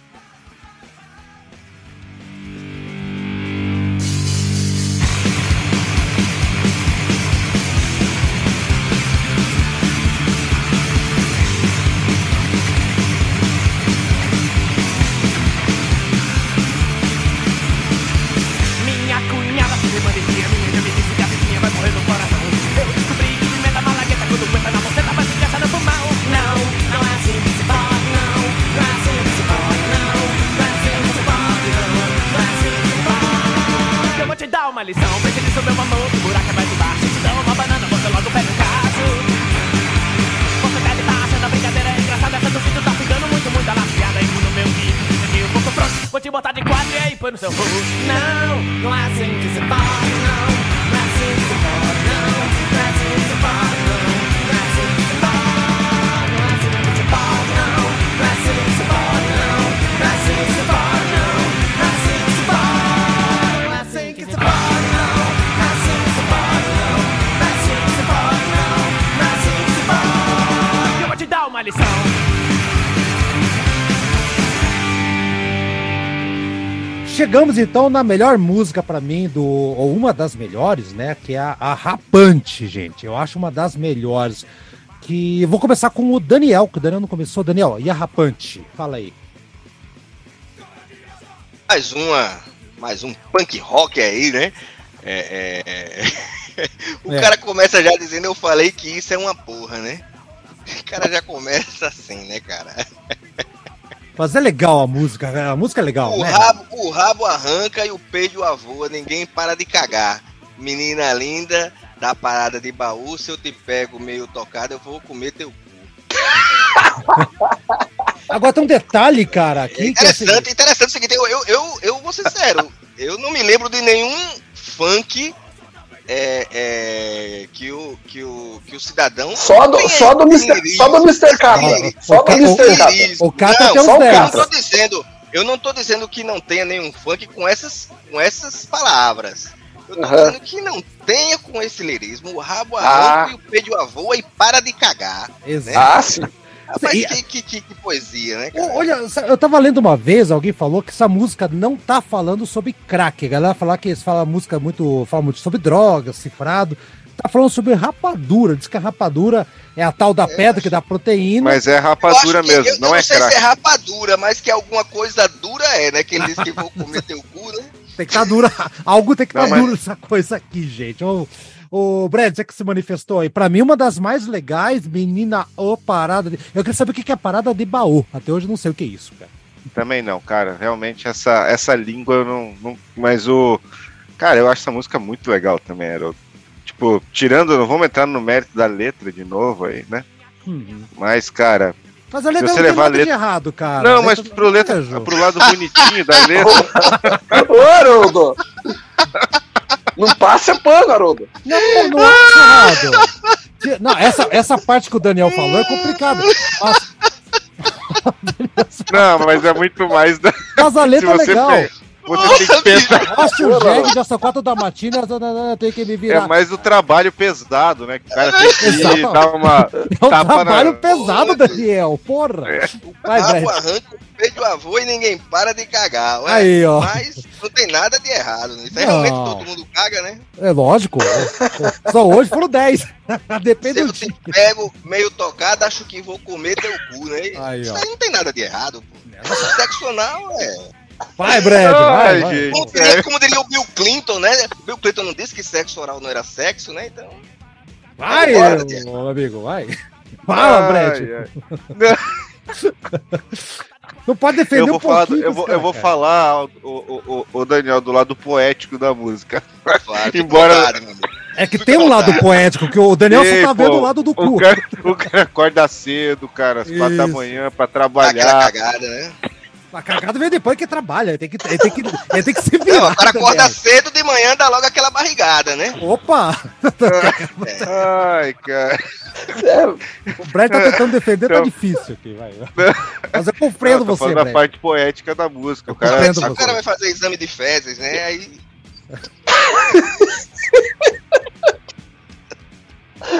S5: Uma lição, pense nisso, meu amor, que buraco é mais embaixo. Se dá uma banana, você logo pega um caso. Você deve estar achando a brincadeira engraçada, essa do vídeo tá ficando muito, muito alaciada. E no meu vídeo, eu vou pronto, vou te botar de quatro e aí põe no seu rosto. Não, não é assim que se faz, não. Lição.
S2: Chegamos então na melhor música pra mim, do, ou uma das melhores, né? Que é a, a Rapante, gente. Eu acho uma das melhores. Que eu vou começar com o Daniel, que o Daniel não começou. Daniel, e a Rapante? Fala aí.
S3: Mais uma. Mais um punk rock aí, né? É, é, é. o
S2: É.
S3: cara começa já dizendo, eu falei que isso é uma porra, né? O cara já começa assim, né, cara?
S2: Mas é legal a música, a música é legal,
S3: O
S2: né?
S3: rabo, o rabo arranca e o peido avoa, ninguém para de cagar. Menina linda, da parada de baú, se eu te pego meio tocado, eu vou comer teu cu.
S2: Agora tem um detalhe, cara,
S3: É
S2: aqui que é
S3: interessante,
S2: seguinte,
S3: interessante o seguinte, eu, eu, eu, eu vou ser sincero, eu não me lembro de nenhum funk é, é, que, o, que, o, que o cidadão.
S1: Só do, só do, Mr., só do Mr.
S3: Esse
S1: Só do Mr.
S3: Lirismo.
S2: o
S3: Não,
S2: tem
S1: só
S2: uns
S1: o
S2: 10.
S3: Eu não tô dizendo, eu não tô dizendo que não tenha nenhum funk com essas, com essas palavras. Eu tô
S1: Aham.
S3: dizendo que não tenha com esse lirismo, o rabo
S1: Ah.
S3: arranca e o peido avoa e para de cagar.
S2: Exato.
S1: Ah,
S3: Rapaz,
S2: E-
S3: que, que, que, que poesia, né, cara?
S2: Olha, eu tava lendo uma vez, alguém falou que essa música não tá falando sobre crack. A galera falar que eles falam música muito, fala muito sobre droga, cifrado. Tá falando sobre rapadura. Diz que a rapadura é a tal da pedra que dá proteína.
S4: Mas é rapadura
S3: acho que-
S4: mesmo,
S3: eu,
S4: não
S3: eu
S4: é
S3: sei
S4: crack.
S3: se é rapadura, mas que alguma coisa dura é, né? Que ele disse que vou comer teu cu, né?
S2: Tem que estar dura. Algo tem que
S4: Não,
S2: estar
S4: mas-
S2: duro essa coisa aqui, gente. Ô, O Brad, você que se manifestou aí. Pra mim, uma das mais legais, menina, ô parada. De... Eu queria saber o que é parada de baú. Até hoje eu não sei o que é isso, cara.
S4: Também não, cara. Realmente essa, essa língua eu não, não. Mas o. Cara, eu acho essa música muito legal também, Haroldo. Tipo, tirando, não vamos entrar no mérito da letra de novo aí, né?
S2: Uhum.
S4: Mas, cara.
S2: Mas a letra
S4: você
S2: não tem nada
S4: letra-
S2: errado, cara.
S4: não, mas pro, letra, pro lado bonitinho da letra.
S1: Ô, Haroldo! Não passe pano, Haroldo.
S2: Não, não acho errado. Não, essa, essa parte que o Daniel falou é complicada. Mas,
S4: Não, mas é muito mais da.
S2: mas a letra é legal.
S4: pe- Você tem que pensar.
S2: O jegue, já são quatro da matina, tem que me
S4: É
S2: virar.
S4: mais o trabalho pesado, né? Que o cara tem que dar uma.
S2: É um
S4: tapa
S2: trabalho
S4: na-
S2: pesado, Daniel. Porra. Vai,
S3: Rabo
S2: Brad.
S3: arranca o peito do avô e ninguém para de cagar. ué.
S2: Aí, ó.
S3: Mas não tem nada de errado nisso. Aí
S2: Não.
S3: Realmente todo mundo caga, né?
S2: É lógico. Só hoje foram 10. Depende
S3: Se
S2: do
S3: eu te
S2: dia.
S3: pego meio tocado, acho que vou comer teu cu, né?
S2: Aí,
S3: Isso
S2: ó.
S3: aí não tem nada de errado, pô. Sexo anal é.
S2: Vai, Brad, vai,
S4: Ai,
S2: vai.
S4: gente.
S3: Como diria, como diria o Bill Clinton, né? Bill Clinton não disse que sexo oral não era sexo, né? Então.
S2: Vai, ô, amigo, vai. Fala, Brad. Não pode defender
S4: Eu vou
S2: um
S4: falar,
S2: pouquinho.
S4: eu vou,
S2: desse
S4: eu vou
S2: cara,
S4: falar, o, o, o, Daniel, do lado poético da música.
S3: Claro,
S4: Embora-
S3: meu
S2: cara. É que tem um lado poético, que o Daniel só
S4: Ei,
S2: tá vendo
S4: pô,
S2: o lado do
S4: O
S2: cu.
S4: cara, o cara acorda cedo, cara, às quatro da manhã pra
S3: Dá aquela
S4: trabalhar.
S3: cagada, né?
S2: A cagada vem depois que trabalha. Ele tem que, ele tem que, ele tem que se
S3: Não,
S2: virar.
S3: o cara acorda cedo de manhã, dá logo aquela barrigada, né?
S2: Opa!
S4: Ai, cara.
S2: O Brad tá tentando defender, tá
S4: Não.
S2: difícil aqui, vai. Mas eu compreendo
S4: Eu tô
S2: você,
S4: da
S2: Brad.
S4: parte poética da música. O cara,
S2: Compreendo
S3: Só que o cara vai fazer exame de fezes, né? Aí.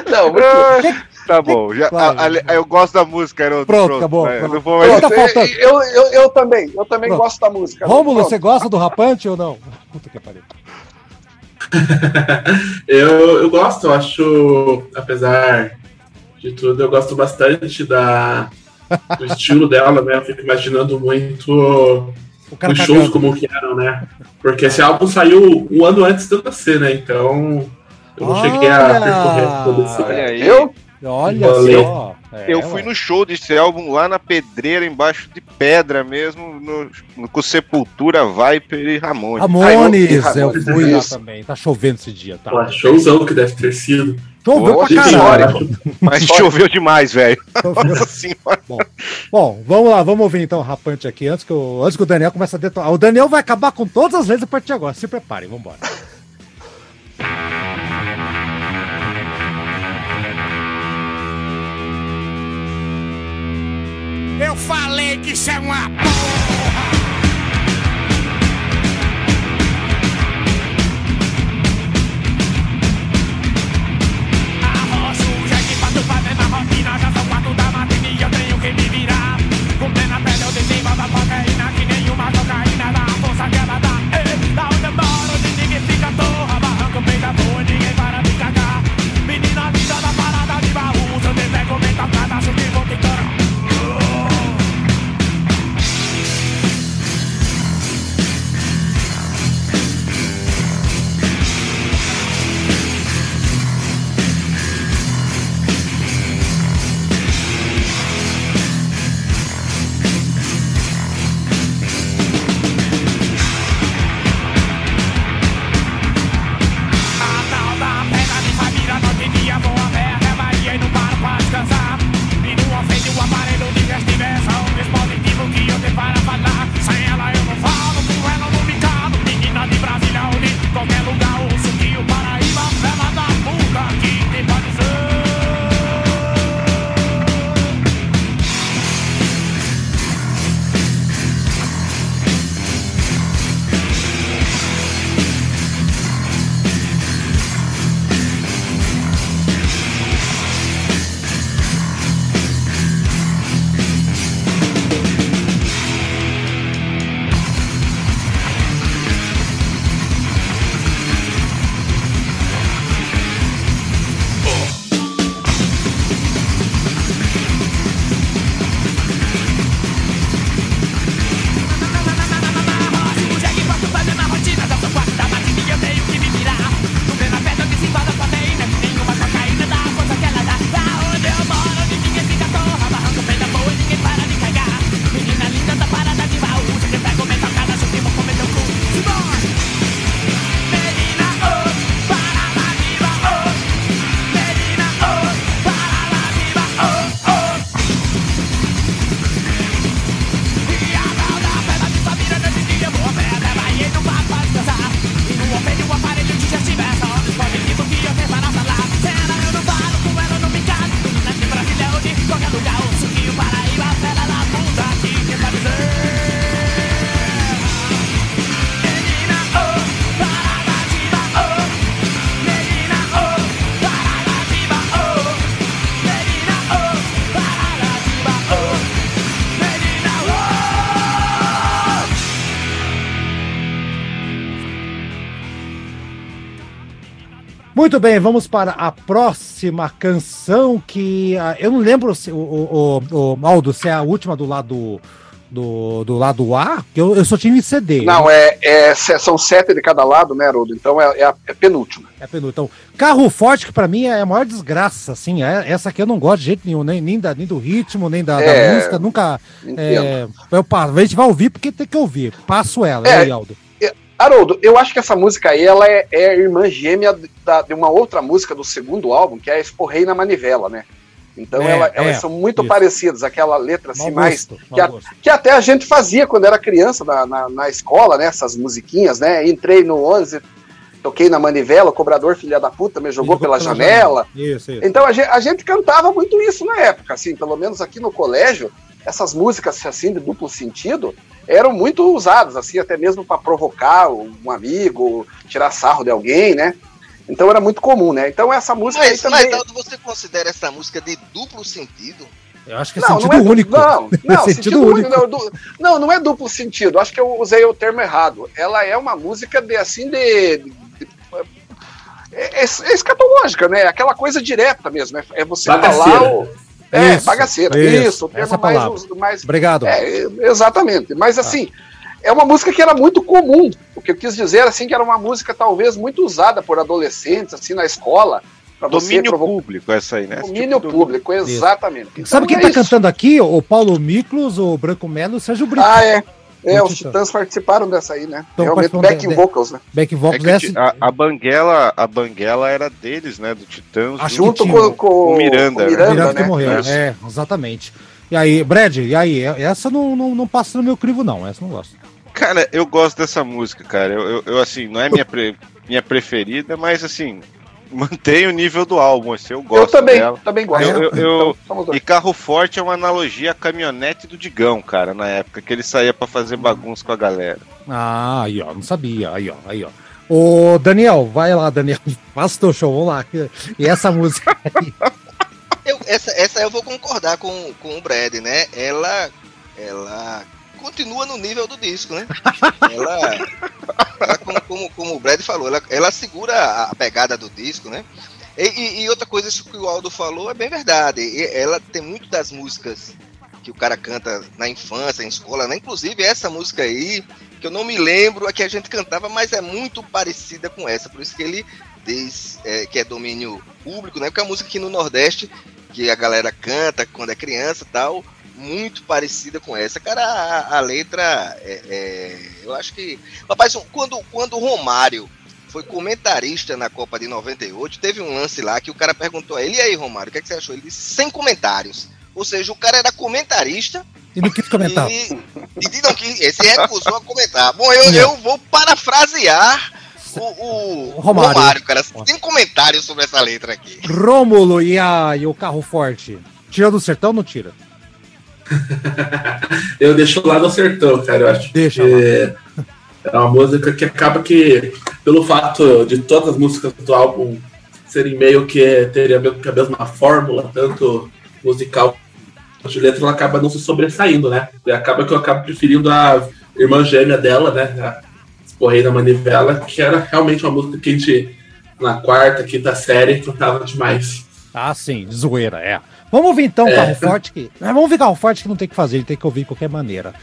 S1: Não, muito
S4: Ah, tá bom. Já,
S2: Vai,
S4: a- a-
S2: vai.
S4: eu gosto da música, Haroldo.
S2: Pronto, acabou,
S4: vai,
S2: pronto.
S4: Mais...
S2: tá
S1: Pronto,
S2: faltando.
S1: eu, eu, eu também, eu também
S2: Pronto.
S1: gosto da música.
S2: Rômulo,
S1: Pronto.
S2: você gosta do rapante ou não? Puta que pariu.
S6: eu, eu gosto, eu acho, apesar de tudo, eu gosto bastante da, do estilo dela, né? Eu fico imaginando muito os shows como que eram, né? Porque esse álbum saiu um ano antes de eu nascer, né? Então eu não cheguei a percorrer todo esse.
S4: Olha aí.
S1: Eu,
S2: Olha
S6: Valeu.
S2: só. É,
S4: Eu fui
S2: ué.
S4: no show desse álbum lá na pedreira, embaixo de pedra mesmo, no, no- com Sepultura, Viper e Ramones.
S2: Ramones,
S1: Ai,
S2: eu
S1: Ramones,
S2: fui lá
S1: isso.
S2: também. Tá chovendo esse dia, tá?
S6: Pô, showzão que deve ter sido.
S2: Choveu
S4: Pô,
S2: pra
S6: eu
S2: caralho.
S4: Mas choveu demais, velho. Nossa senhora.
S2: Bom, vamos lá, vamos ouvir então o rapante aqui antes que, o, antes que o Daniel comece a detonar. O Daniel vai acabar com todas as letras a partir de agora. Se preparem, vambora.
S5: Eu falei que isso é uma porra!
S2: Muito bem, vamos para a próxima canção que ah, eu não lembro se o, o, o, o Aldo, se é a última do lado do, do lado A, que eu, eu só tinha em CD.
S1: Não, é, é, se- são sete de cada lado, né, Haroldo? Então é, é a é penúltima.
S2: É penúltimo. Então, carro forte, que pra mim é a maior desgraça, assim. é- essa aqui eu não gosto de jeito nenhum, nem, nem, da, nem do ritmo, nem da, da
S1: É,
S2: música, nunca. É, eu. A gente vai ouvir porque tem que ouvir. Passo ela,
S1: É.
S2: aí, Aldo?
S1: Haroldo, eu acho que essa música aí ela é, é a irmã gêmea da- de uma outra música do segundo álbum, que é Esporrei na Manivela, né? Então
S2: É,
S1: ela- elas
S2: é,
S1: são muito
S2: isso.
S1: parecidas, aquela letra assim,
S2: Mau
S1: mais.
S2: gosto,
S1: que, a- que até a gente fazia quando era criança na, na, na escola, né? Essas musiquinhas, né? Entrei no 11, toquei na manivela, o cobrador, filha da puta, me jogou, pela, janela.
S2: Isso, isso.
S1: Então a gente, a gente cantava muito isso na época, assim, pelo menos aqui no colégio, essas músicas assim de duplo sentido eram muito usadas, assim, até mesmo para provocar um amigo, tirar sarro de alguém, né? Então era muito comum, né? Então essa música aí
S3: Mas,
S1: também.
S3: mas você considera essa música de duplo sentido?
S2: Eu acho que é
S1: Não,
S2: sentido
S1: não é du-
S2: único.
S1: Não, não,
S2: Sentido
S1: sentido,
S2: único.
S1: único. Não, du- não, não é duplo sentido. Acho que eu usei o termo errado. Ela é uma música de assim de. de- é, é escatológica, né? Aquela coisa direta mesmo. É, é você
S6: Bagaceira.
S1: falar o. É,
S2: Isso,
S1: bagaceira.
S2: isso,
S1: Isso, o termo
S2: essa é
S1: mais,
S2: palavra.
S1: mais
S2: Obrigado.
S1: É, exatamente. Mas assim, é uma música que era muito comum. O que eu quis dizer assim que era uma música talvez muito usada por adolescentes assim na escola para você
S4: Domínio
S1: provocar
S4: público, essa aí, né?
S1: Domínio
S4: tipo
S1: público, exatamente. Então,
S2: Sabe quem
S1: é
S2: tá
S1: isso.
S2: cantando aqui? O Paulo Miklos, o Branco Melo e o Sérgio Brito.
S1: Ah, é. É,
S2: O
S1: os
S2: Titãs.
S1: Titãs participaram dessa aí, né?
S2: Então,
S1: Realmente backing
S2: de-
S1: vocals, né?
S2: Back
S4: É
S2: Vocals
S4: que o
S2: é
S4: Ti- a, a Banguela, a Banguela era deles, né? Do Titãs.
S2: Que
S1: Junto com,
S2: o-
S1: com,
S4: o Miranda,
S1: com
S4: né?
S1: Miranda,
S2: Miranda que
S1: né?
S2: morreu. É, exatamente. E aí, Brad, e aí? Essa não, não, não passa no meu crivo, não. Essa eu não gosto.
S4: Cara, eu gosto dessa música, cara. Eu, eu, eu, assim, não é minha, pre- minha preferida, mas assim, mantém o nível do álbum. Assim, eu gosto
S1: Eu também,
S4: dela.
S1: também gosto.
S4: Eu- eu- eu-
S1: Então.
S4: E carro forte é uma analogia à caminhonete do Digão, cara, na época que ele saía pra fazer bagunça com a galera.
S2: Ah, aí, ó, não sabia. Aí, ó, aí, ó. Ô, Daniel, vai lá, Daniel. Faça o teu show, vamos lá. E essa música aí?
S3: Eu, essa, essa eu vou concordar com, com o Brad, né? Ela, ela continua no nível do disco, né? Ela, ela como, como, como o Brad falou, ela, ela segura a pegada do disco, né? E, e- outra coisa, isso que o Aldo falou é bem verdade. E ela tem muito das músicas que o cara canta na infância, em escola, né? Inclusive essa música aí, que eu não me lembro a que a gente cantava, mas é muito parecida com essa. Por isso que ele diz é, que é domínio público, né? Porque é uma música aqui no Nordeste que a galera canta quando é criança e tal, muito parecida com essa. Cara, a, a letra, é, é, eu acho que. Rapaz, quando, quando o Romário foi comentarista na Copa de 98, teve um lance lá que o cara perguntou a ele: e aí, Romário, o que, é que você achou? Ele disse: sem comentários. Ou seja, o cara era comentarista
S2: E não quis comentar.
S3: e, e não quis, esse recusou a comentar. Bom, eu, eu vou parafrasear o, o
S2: Romário.
S3: Romário, cara. Tem comentários sobre essa letra aqui.
S2: Rômulo e, a, e o carro forte. Tira do sertão ou não tira?
S6: Eu deixo lá no sertão, cara. Eu acho
S2: Deixa
S6: que é uma música que acaba que, pelo fato de todas as músicas do álbum serem meio que teria a mesma fórmula, tanto musical quanto de letra, ela acaba não se sobressaindo, né? E acaba que eu acabo preferindo a irmã gêmea dela, né? A da Manivela, que era realmente uma música que a gente, na quarta, quinta série, cantava demais.
S2: Ah, sim, de zoeira, é. Vamos ouvir então o
S6: É.
S2: carro forte que. Vamos ouvir carro forte que não tem o que fazer, ele tem que ouvir de qualquer maneira.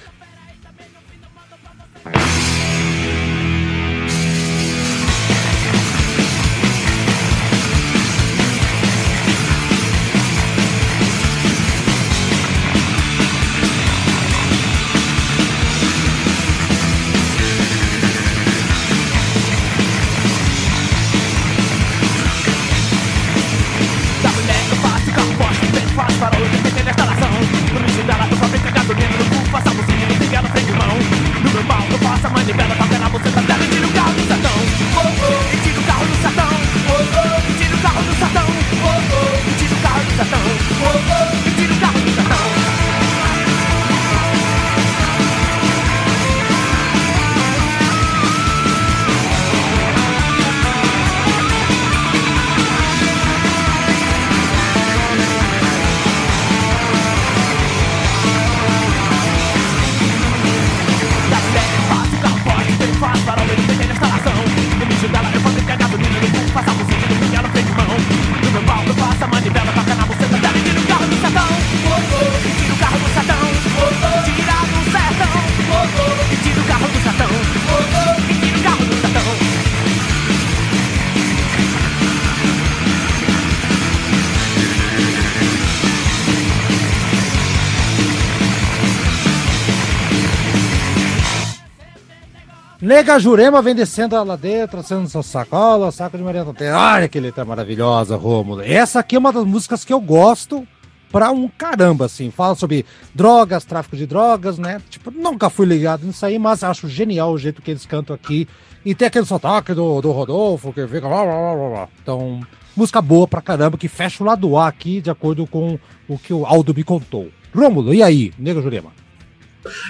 S2: Nega Jurema vem descendo a ladeira, trazendo sua sacola, saco de Maria Tonteira. Olha que letra maravilhosa, Rômulo. Essa aqui é uma das músicas que eu gosto pra um caramba, assim. Fala sobre drogas, tráfico de drogas, né? Tipo, nunca fui ligado nisso aí, mas acho genial o jeito que eles cantam aqui. E tem aquele sotaque do, do Rodolfo, que fica... Então, música boa pra caramba, que fecha o lado A aqui, de acordo com o que o Aldo me contou. Rômulo, e aí, Nega Jurema?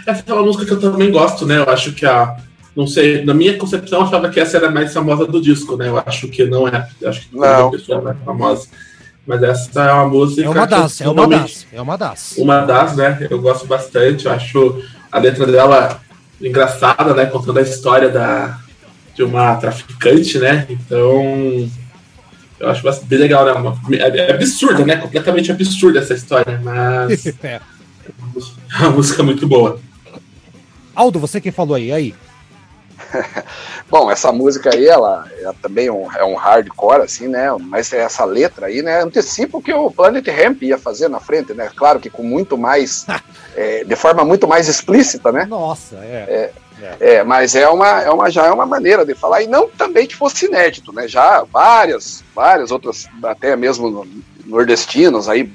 S6: Essa é uma música que eu também gosto, né? Eu acho que a. Não sei, na minha concepção, eu achava que essa era a mais famosa do disco, né? Eu acho que não é. Acho que
S1: Não.
S6: a pessoa é mais famosa. Mas essa é uma música.
S2: É uma das, é uma das, é uma das.
S6: Uma das, né? Eu gosto bastante. Eu acho a letra dela engraçada, né? Contando a história da, de uma traficante, né? Então. Eu acho bem legal, né? Uma- é, é absurda, né? Completamente absurda essa história, mas
S2: É.
S6: é uma música muito boa.
S2: Aldo, você que falou aí, aí.
S1: Bom, essa música aí, ela, ela também é um, é um hardcore, assim, né? Mas essa letra aí, né? Antecipa o que o Planet Ramp ia fazer na frente, né? Claro que com muito mais. é, de forma muito mais explícita, né?
S2: Nossa, é.
S1: É, mas é uma, é uma, já é uma maneira de falar, e não também que fosse inédito, né? Já várias, várias outras, até mesmo no- nordestinos aí,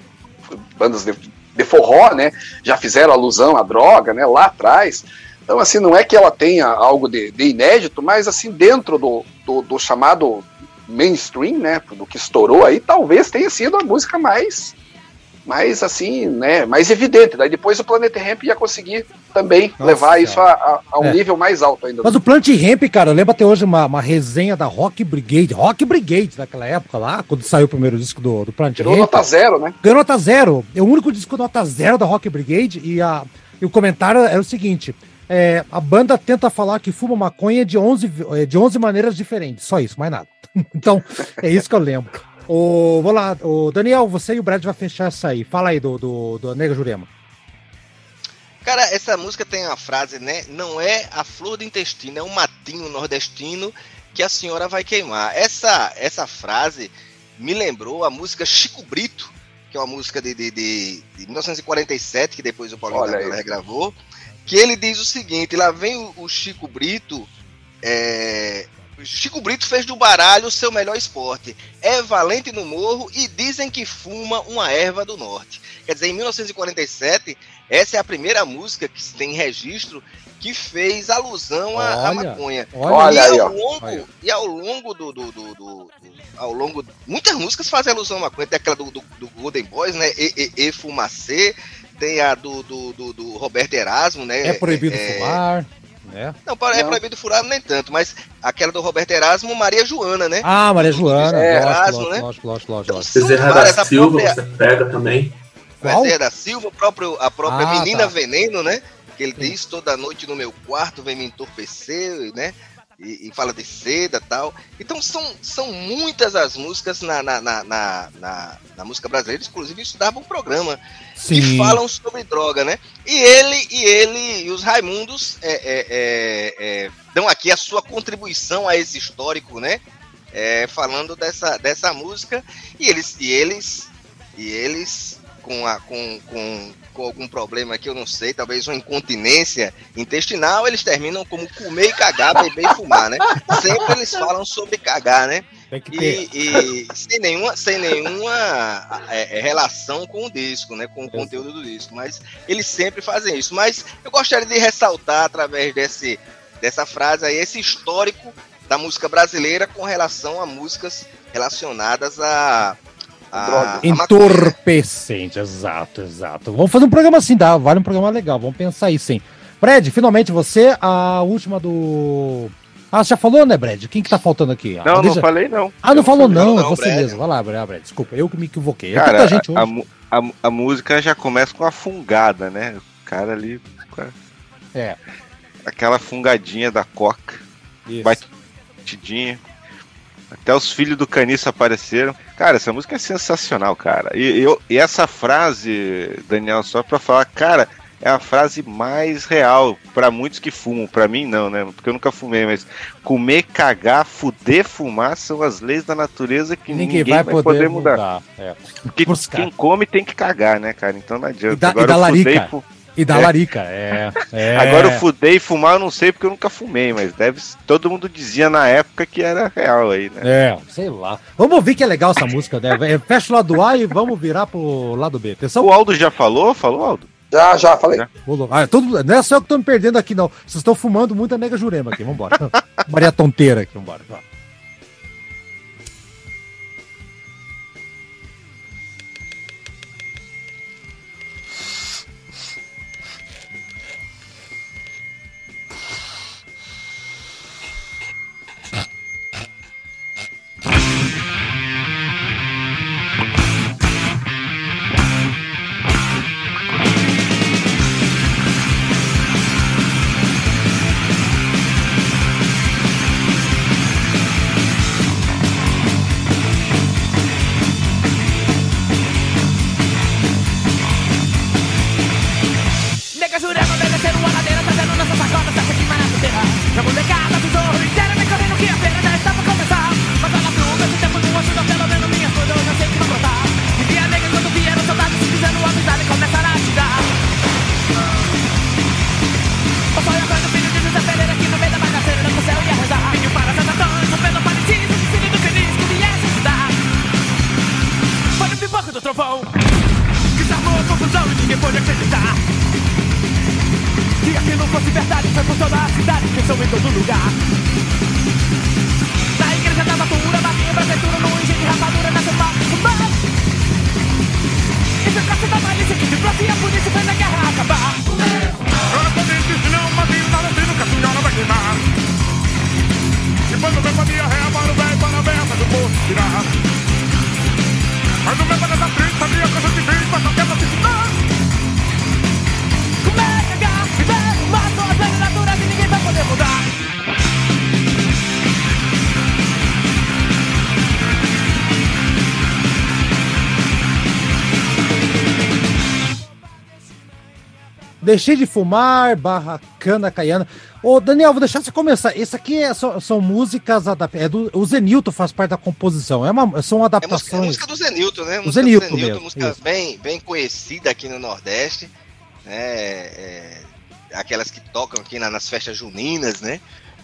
S1: bandas de, de forró, né? Já fizeram alusão à droga, né? Lá atrás. Então, assim, não é que ela tenha algo de, de inédito, mas assim, dentro do, do, do chamado mainstream, né? Do que estourou aí, talvez tenha sido a música mais mais assim, né, mais evidente. Daí depois o Planeta Ramp ia conseguir também
S2: Nossa,
S1: levar isso a, a- a um
S2: É.
S1: nível mais alto ainda.
S2: Mas o Plant Ramp, cara, eu lembro até hoje uma, uma resenha da Rock Brigade, Rock Brigade daquela época lá, quando saiu o primeiro disco do, do Plant
S1: Tirou
S2: Ramp.
S1: nota zero, né?
S2: Ganhou nota zero. É o único disco nota zero da Rock Brigade e, a, e o comentário era o seguinte: é, a banda tenta falar que fuma maconha de 11, vi- eh, de 11 maneiras diferentes, só isso, mais nada. então, é isso que eu lembro. O, vou lá, o Daniel, você e o Brad vai fechar essa aí. Fala aí do, do, do Nega Jurema.
S3: Cara, essa música tem uma frase, né? Não é a flor do intestino, é um matinho nordestino que a senhora vai queimar. Essa, essa frase me lembrou a música Chico Brito, que é uma música de, de, de- de 1947, que depois o Paulinho
S1: Olha
S3: da regravou, que ele diz o seguinte, lá vem o, o Chico Brito, é, Chico Brito fez do baralho o seu melhor esporte. É valente no morro e dizem que fuma uma erva do norte. Quer dizer, em 1947, essa é a primeira música que se tem registro que fez alusão à, maconha.
S2: Olha,
S3: e,
S1: aí,
S3: ao longo,
S2: Olha.
S3: e ao longo do, do, do- do- ao longo muitas músicas fazem alusão à maconha tem aquela do Golden Boys né e, e, e Fumacê tem a do, do, do, do Roberto Erasmo né
S2: é proibido
S3: é,
S2: fumar. Né?
S3: não, é
S1: Não.
S3: proibido furar nem tanto mas aquela do Roberto Erasmo Maria Joana né
S2: Ah, Maria Joana,
S1: É,
S2: lógico,
S3: Erasmo,
S2: lógico,
S3: né?
S2: lógico, lógico, lógico,
S3: Então,
S6: Bezerra da Silva,
S3: própria-
S6: você pega também.
S2: Qual?
S3: Bezerra da Silva, próprio, a própria
S2: Ah,
S3: Menina
S2: tá.
S3: Veneno, né? Que ele
S2: Sim.
S3: diz toda noite no meu quarto, vem me entorpecer, né? E, e fala de seda e tal. Então são, são muitas as músicas na, na, na, na, na- na música brasileira, inclusive isso dava um programa, que
S2: Sim.
S3: falam sobre droga, né? E ele e ele e os Raimundos é, é, é, é, dão aqui a sua contribuição a esse histórico, né? É, falando dessa, dessa música e eles e eles e eles com, a, com, com, com algum problema que eu não sei, talvez uma incontinência intestinal, eles terminam como comer e cagar, beber e fumar, né? Sempre eles falam sobre cagar, né? E, e sem nenhuma, sem nenhuma é, é, relação com o disco, né? Com o conteúdo do disco. Mas eles sempre fazem isso. Mas eu gostaria de ressaltar através desse, dessa frase aí, esse histórico da música brasileira com relação a músicas relacionadas a. a,
S1: Droga.
S3: a maconha.
S2: Entorpecente, exato, exato. Vamos fazer um programa assim, dá, vale um programa legal, vamos pensar aí sim. Brad, finalmente você, a última do. Ah, você já falou, né, Brad? Quem que tá faltando aqui?
S4: Não,
S2: Ah,
S4: não falei não.
S2: Ah, não
S4: Eu
S2: falou não,
S3: não,
S2: é você
S3: Brad.
S2: mesmo. Vai lá, Brad, Brad, desculpa, eu que me equivoquei. É
S4: Cara,
S2: tanta gente
S4: a,
S2: hoje.
S4: mu- a, a música já começa com a fungada, né? O cara ali. a-
S2: É.
S4: Aquela fungadinha da coca,
S2: Isso.
S4: vai- batidinha. Até os filhos do caniço apareceram. Cara, essa música é sensacional, cara. E, eu, e essa frase, Daniel, só pra falar, cara, é a frase mais real pra muitos que fumam. Pra mim, não, né? Porque eu nunca fumei, mas comer, cagar, fuder, fumar são as leis da natureza que
S2: Ninguém,
S4: ninguém,
S2: vai, poder,
S4: mudar.
S2: mudar. É.
S4: Porque
S2: Pros
S4: quem come tem que cagar, né, cara? Então não adianta.
S2: E da- e
S4: Agora
S2: da
S4: o fuder
S2: larica?
S4: e fu-
S2: E da
S4: É.
S2: larica, é. é.
S4: Agora eu fudei e fumar eu não sei porque eu nunca fumei, mas deve todo mundo dizia na época que era real aí, né?
S2: É, sei lá. Vamos ouvir que é legal essa música, né? É, Fecha o lado A e vamos virar pro lado B. Atenção.
S4: O Aldo já falou? Falou, Aldo?
S1: Já, já, falei.
S2: Ah, todo, não é só eu que tô me perdendo aqui, não. Vocês estão fumando muita nega jurema aqui. Vambora. Maria Tonteira aqui, vambora. Vai.
S8: Terra Pra molecada
S2: Deixei de fumar, barra cana caiana. Ô, Daniel, vou deixar você começar. Esse aqui é, só- são músicas adaptadas. É do, o Zenilton faz parte da composição. É uma, são
S3: É música, é
S2: adaptações.
S3: música do Zenilton, né? Música
S2: Zenilton
S3: do
S2: mesmo,
S3: música
S2: isso.
S3: bem, bem conhecida aqui no Nordeste, né? É, aquelas que tocam aqui na- nas festas juninas, né?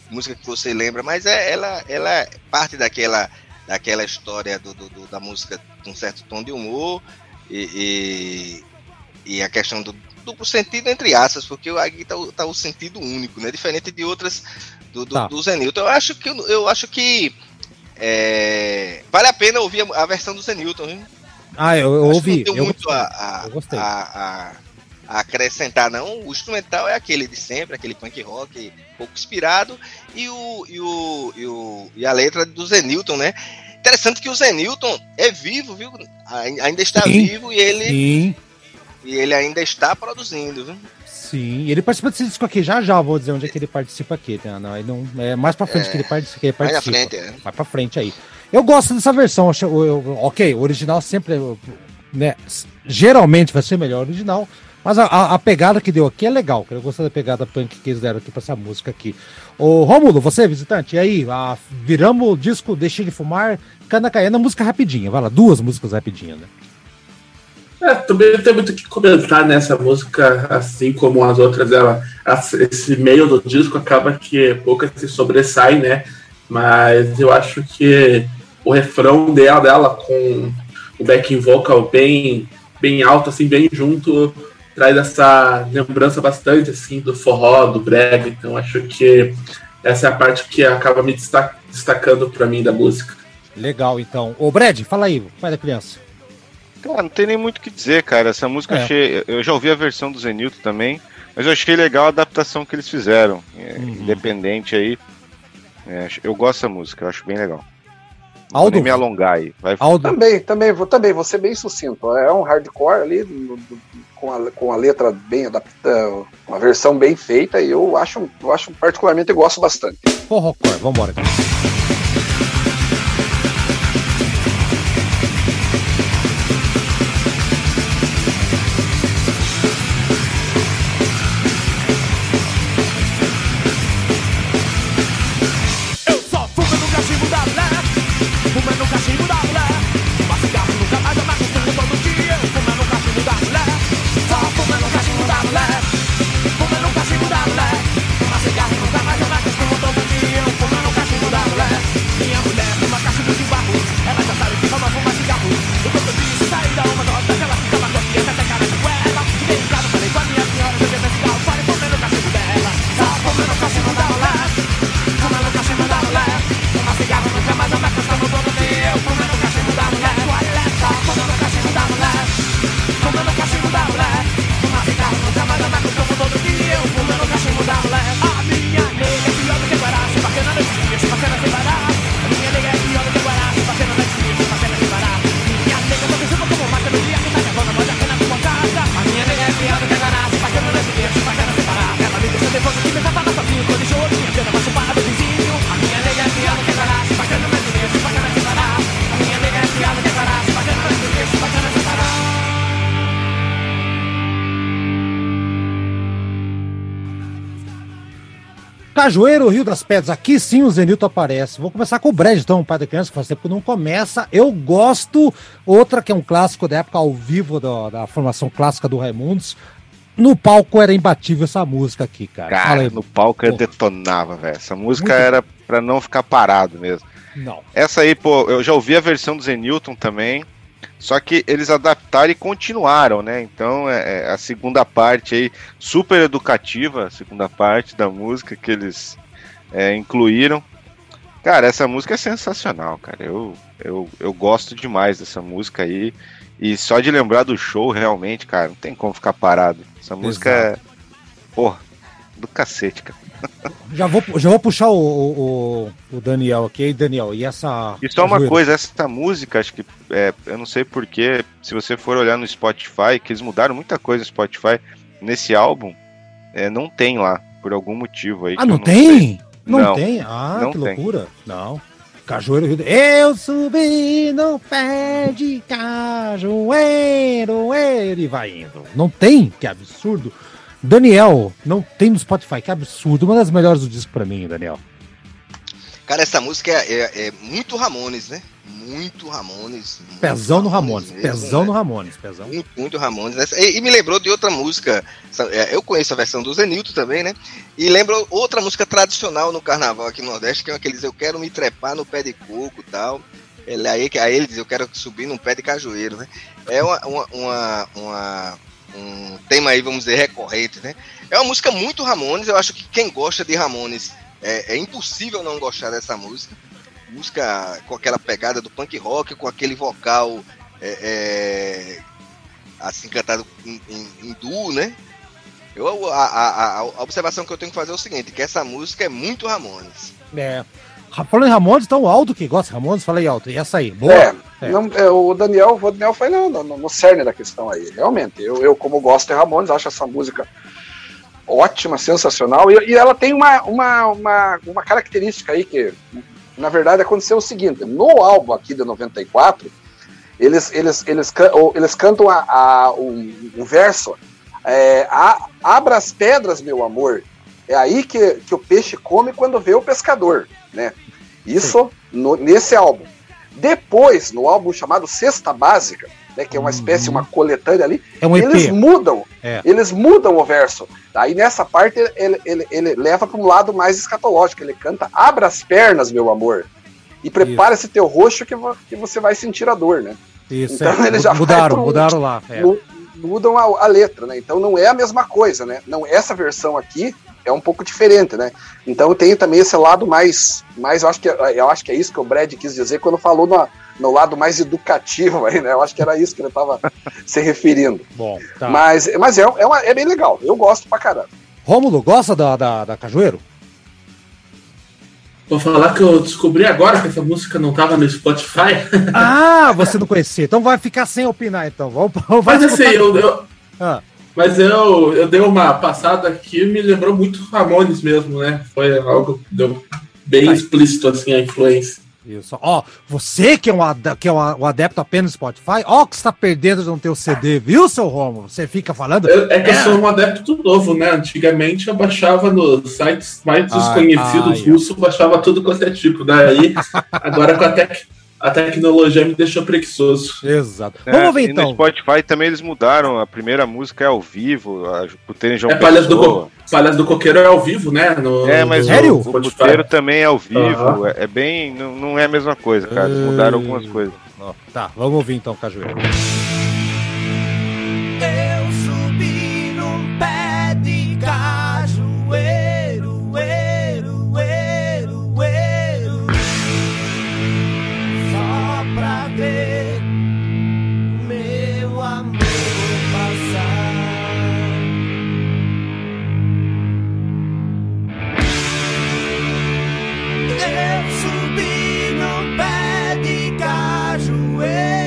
S3: Música que você lembra, mas é, ela, ela é parte daquela, daquela história do, do- do- da música com um certo tom de humor e, e, e a questão do duplo sentido entre aspas, porque aqui tá, o- tá o sentido único, né? Diferente de outras do, do,
S2: Tá.
S3: do Zenilton. Eu acho que eu acho que é, vale a pena ouvir a, a versão do Zenilton, viu?
S2: Ah, eu, eu ouvi.
S3: não tem
S2: eu
S3: muito
S2: gostei.
S3: a, a,
S2: Eu gostei.
S3: a- a- acrescentar, não. O instrumental é aquele de sempre, aquele punk rock pouco inspirado, e, o, e, o, e, o, e a letra do Zenilton, né? Interessante que o Zenilton é vivo, viu? Ai- Ainda está
S2: Sim.
S3: vivo e ele,
S2: Sim,
S3: e ele ainda está produzindo, viu?
S2: sim. Ele participa desse disco aqui. Já já vou dizer onde é que ele participa aqui. Né? Não, não, é mais pra frente que ele participa. Que ele
S3: Mais na
S2: participa.
S3: frente, é.
S2: Mais pra frente aí. Eu gosto dessa versão. eu- eu- ok, o original sempre. Né, geralmente vai ser melhor o original. Mas a, a- a pegada que deu aqui é legal. Eu gostei da pegada punk que eles deram aqui pra essa música aqui. Ô, Rômulo, você, visitante, e aí? a- viramos o disco Deixei de Fumar, Cana Caiana, música rapidinha. Vai lá, duas músicas rapidinhas, né?
S6: É, também não tem muito o que comentar nessa música, assim como as outras, ela, esse meio do disco acaba que poucas se sobressai, né? Mas eu acho que o refrão dela, dela com o backing vocal bem, bem alto, assim, bem junto, traz essa lembrança bastante, assim, do forró, do brega. Então acho que essa é a parte que acaba me destac- destacando pra mim da música.
S2: Legal, então. Ô, Brad, fala aí, pai da criança.
S4: Cara, não tem nem muito o que dizer, cara. Essa música
S2: É.
S4: eu achei. Eu já ouvi a versão do Zenilton também, mas eu achei legal a adaptação que eles fizeram. é,
S2: Uhum.
S4: Independente aí. É, eu gosto dessa música, eu acho bem legal. Vou
S2: Aldo,
S4: nem me alongar aí. Vai
S2: Aldo,
S1: Também, também, vou, também, vou ser bem sucinto. É um hardcore ali, no- do- com, a, com a letra bem adaptada, uma versão bem feita, e eu acho, eu acho particularmente, eu gosto bastante.
S2: forrocore, vambora. Cara. Cajueiro, Rio das Pedras. Aqui sim o Zenilton aparece. Vou começar com o Brad, então, pai da criança, que faz tempo que não começa. Eu gosto. Outra que é um clássico da época ao vivo da, da formação clássica do Raimundos. No palco era imbatível essa música aqui, cara.
S4: Cara,
S2: aí.
S4: no palco eu detonava, velho. Essa música
S2: Muito
S4: era pra não ficar parado mesmo.
S2: Não.
S4: Essa aí, pô, eu já ouvi a versão do Zenilton também. Só que eles adaptaram e continuaram, né? Então é, é a segunda parte aí, super educativa, a segunda parte da música que eles é, incluíram. Cara, essa música é sensacional, cara. Eu, eu, eu gosto demais dessa música aí. E só de lembrar do show, realmente, cara, não tem como ficar parado. Essa música é. Porra, do cacete, cara.
S2: Já vou, já vou puxar o, o, o Daniel aqui. Aí, Daniel, e essa.
S4: E só uma coisa, essa música, acho que é, eu não sei porquê, se você for olhar no Spotify, que eles mudaram muita coisa no Spotify, nesse álbum, é, não tem lá, por algum motivo aí.
S2: Ah, não
S4: sei.
S2: tem? Não,
S4: Não.
S2: tem? Ah,
S4: Não
S2: que
S4: tem.
S2: loucura. Não. Cajueiro Rio. Eu subi no pé de cajueiro, ele vai indo. Não tem? Que absurdo. Daniel, não tem no Spotify, que absurdo. Uma das melhores do disco pra mim, Daniel.
S3: Cara, essa música é, é- é muito Ramones, né? Muito Ramones. muito
S2: Pezão no Ramones.
S3: mesmo,
S2: Pezão
S3: né?
S2: no Ramones. Pezão.
S3: Muito, muito Ramones. Essa- E, e me lembrou de outra música. é, Eu conheço a versão do Zenilton também, né? E lembro outra música tradicional no carnaval aqui no Nordeste, que é aqueles Eu Quero Me Trepar no Pé de Coco e tal. Ele, aí, aí ele diz, eu quero subir num pé de cajueiro, né? É uma, uma, uma- uma- um tema aí, vamos dizer, recorrente, né? É uma música muito Ramones, eu acho que quem gosta de Ramones é, é impossível não gostar dessa música. Música com aquela pegada do punk rock, com aquele vocal é, é, assim cantado em, em, em duo, né? Eu, a, a- a- observação que eu tenho que fazer é o seguinte, que essa música é muito Ramones.
S2: É. Falando em Ramones, então o Aldo que gosta de Ramones, fala aí, Aldo. E essa aí? Boa?
S1: É,
S2: É.
S1: não- é, o Daniel, o Daniel foi no, no, no cerne da questão aí. Realmente, eu, eu como gosto de Ramones, acho essa música ótima, sensacional. E, e ela tem uma, uma, uma, uma característica aí que, na verdade, aconteceu o seguinte: no álbum aqui de 94, eles, eles, eles, can- eles cantam a, a, o, o verso. é, a- Abra as pedras, meu amor. É aí que, que o peixe come quando vê o pescador, né? Isso no- nesse álbum. Depois, no álbum chamado Cesta Básica, né, que é uma espécie, uma coletânea ali,
S2: É um
S1: eles mudam,
S2: É.
S1: eles mudam o verso. Aí nessa parte ele, ele, ele leva para um lado mais escatológico. Ele canta: Abra as pernas, meu amor, e prepara esse teu roxo que, vo- que você vai sentir a dor, né?
S2: Isso,
S1: Então
S2: é.
S1: ele já
S2: mudaram,
S1: pro-
S2: mudaram lá. É.
S1: Mu- Mudam a, a letra, né? Então não é a mesma coisa, né? Não, essa versão aqui é um pouco diferente, né? Então tem também esse lado mais, mais eu acho que eu acho que é isso que o Brad quis dizer quando falou no, no lado mais educativo aí, né? Eu acho que era isso que ele estava se referindo.
S2: Bom, tá.
S1: Mas, mas é, é, uma- é bem legal. Eu gosto pra caramba.
S2: Rômulo, gosta da, da, da Cajueiro?
S6: Vou falar que eu descobri agora que essa música não tava no Spotify.
S2: Ah, você não conhecia. Então vai ficar sem opinar, então. Vamos, vamos
S6: Mas assim, eu, eu-
S2: Ah,
S6: mas eu, eu dei uma passada aqui me lembrou muito Ramones mesmo, né? Foi algo deu bem explícito assim a influência.
S2: isso. Ó, você que é um, ad- que é um, adepto apenas do Spotify, ó, que você tá perdendo de não ter o CD, viu, seu Rômulo? Você fica falando.
S6: Eu- é que eu sou um adepto novo, né? Antigamente eu baixava nos sites mais
S2: Ai,
S6: desconhecidos
S2: ai,
S6: russos, baixava tudo quanto é tipo. Daí, agora com a, tec- a tecnologia me deixou preguiçoso.
S2: Exato.
S4: É,
S2: Vamos ver
S4: e no
S2: então.
S4: Spotify também eles mudaram, a primeira música é ao vivo, a, por terem João
S6: É Palhaço do, Palhaço do Coqueiro é ao vivo, né? No,
S4: É, mas
S2: Sério?
S4: o, o puteiro também é ao vivo,
S6: Aham.
S4: é, é bem. Não, não é a mesma coisa, cara. Eles mudaram algumas coisas.
S2: Tá, vamos ouvir então, Cajueiro. Ver meu amor passar.
S8: Eu subi num pé de cajueiro,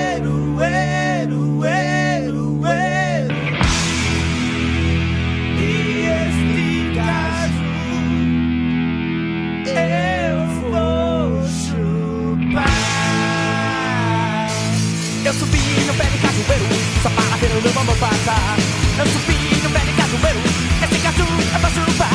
S8: Tá. Não subi no pé de cachoeiro, Esse caju é pra chupar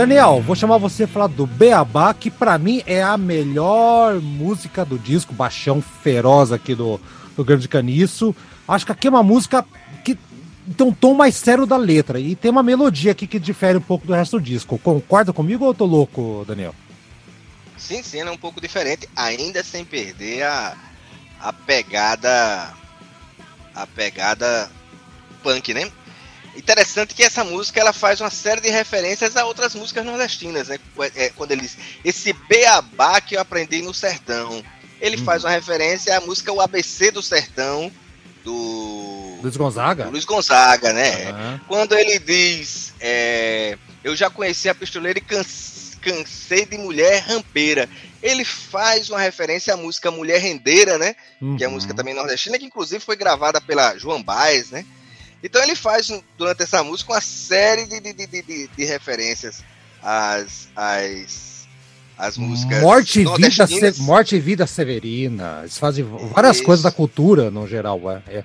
S2: Daniel, vou chamar você pra falar do Beabá, que pra mim é a melhor música do disco, baixão feroz aqui do, do Grande Caniço. Acho que aqui é uma música que tem um tom mais sério da letra e tem uma melodia aqui que difere um pouco do resto do disco. Concorda comigo ou eu tô louco, Daniel?
S3: Sim, sim, é um pouco diferente, ainda sem perder a, a pegada. A pegada punk, né? Interessante que essa música ela faz uma série de referências a outras músicas nordestinas, né? É, Quando ele diz esse beabá que eu aprendi no sertão. Ele faz uma referência à música O ABC do Sertão, do
S2: Luiz Gonzaga?
S3: do Luiz Gonzaga, né?
S2: Aham.
S3: Quando ele diz, é, eu já conheci a pistoleira e cans- cansei de mulher rampeira. Ele faz uma referência à música Mulher Rendeira, né? Que é a
S2: Uhum.
S3: música também nordestina, que inclusive foi gravada pela João Baez, né? Então ele faz durante essa música uma série de, de, de, de- de- referências às, às, às músicas
S2: Morte e, vida. Se- Morte e Vida Severina. Eles fazem várias
S3: Isso.
S2: coisas da cultura, no geral. é. é.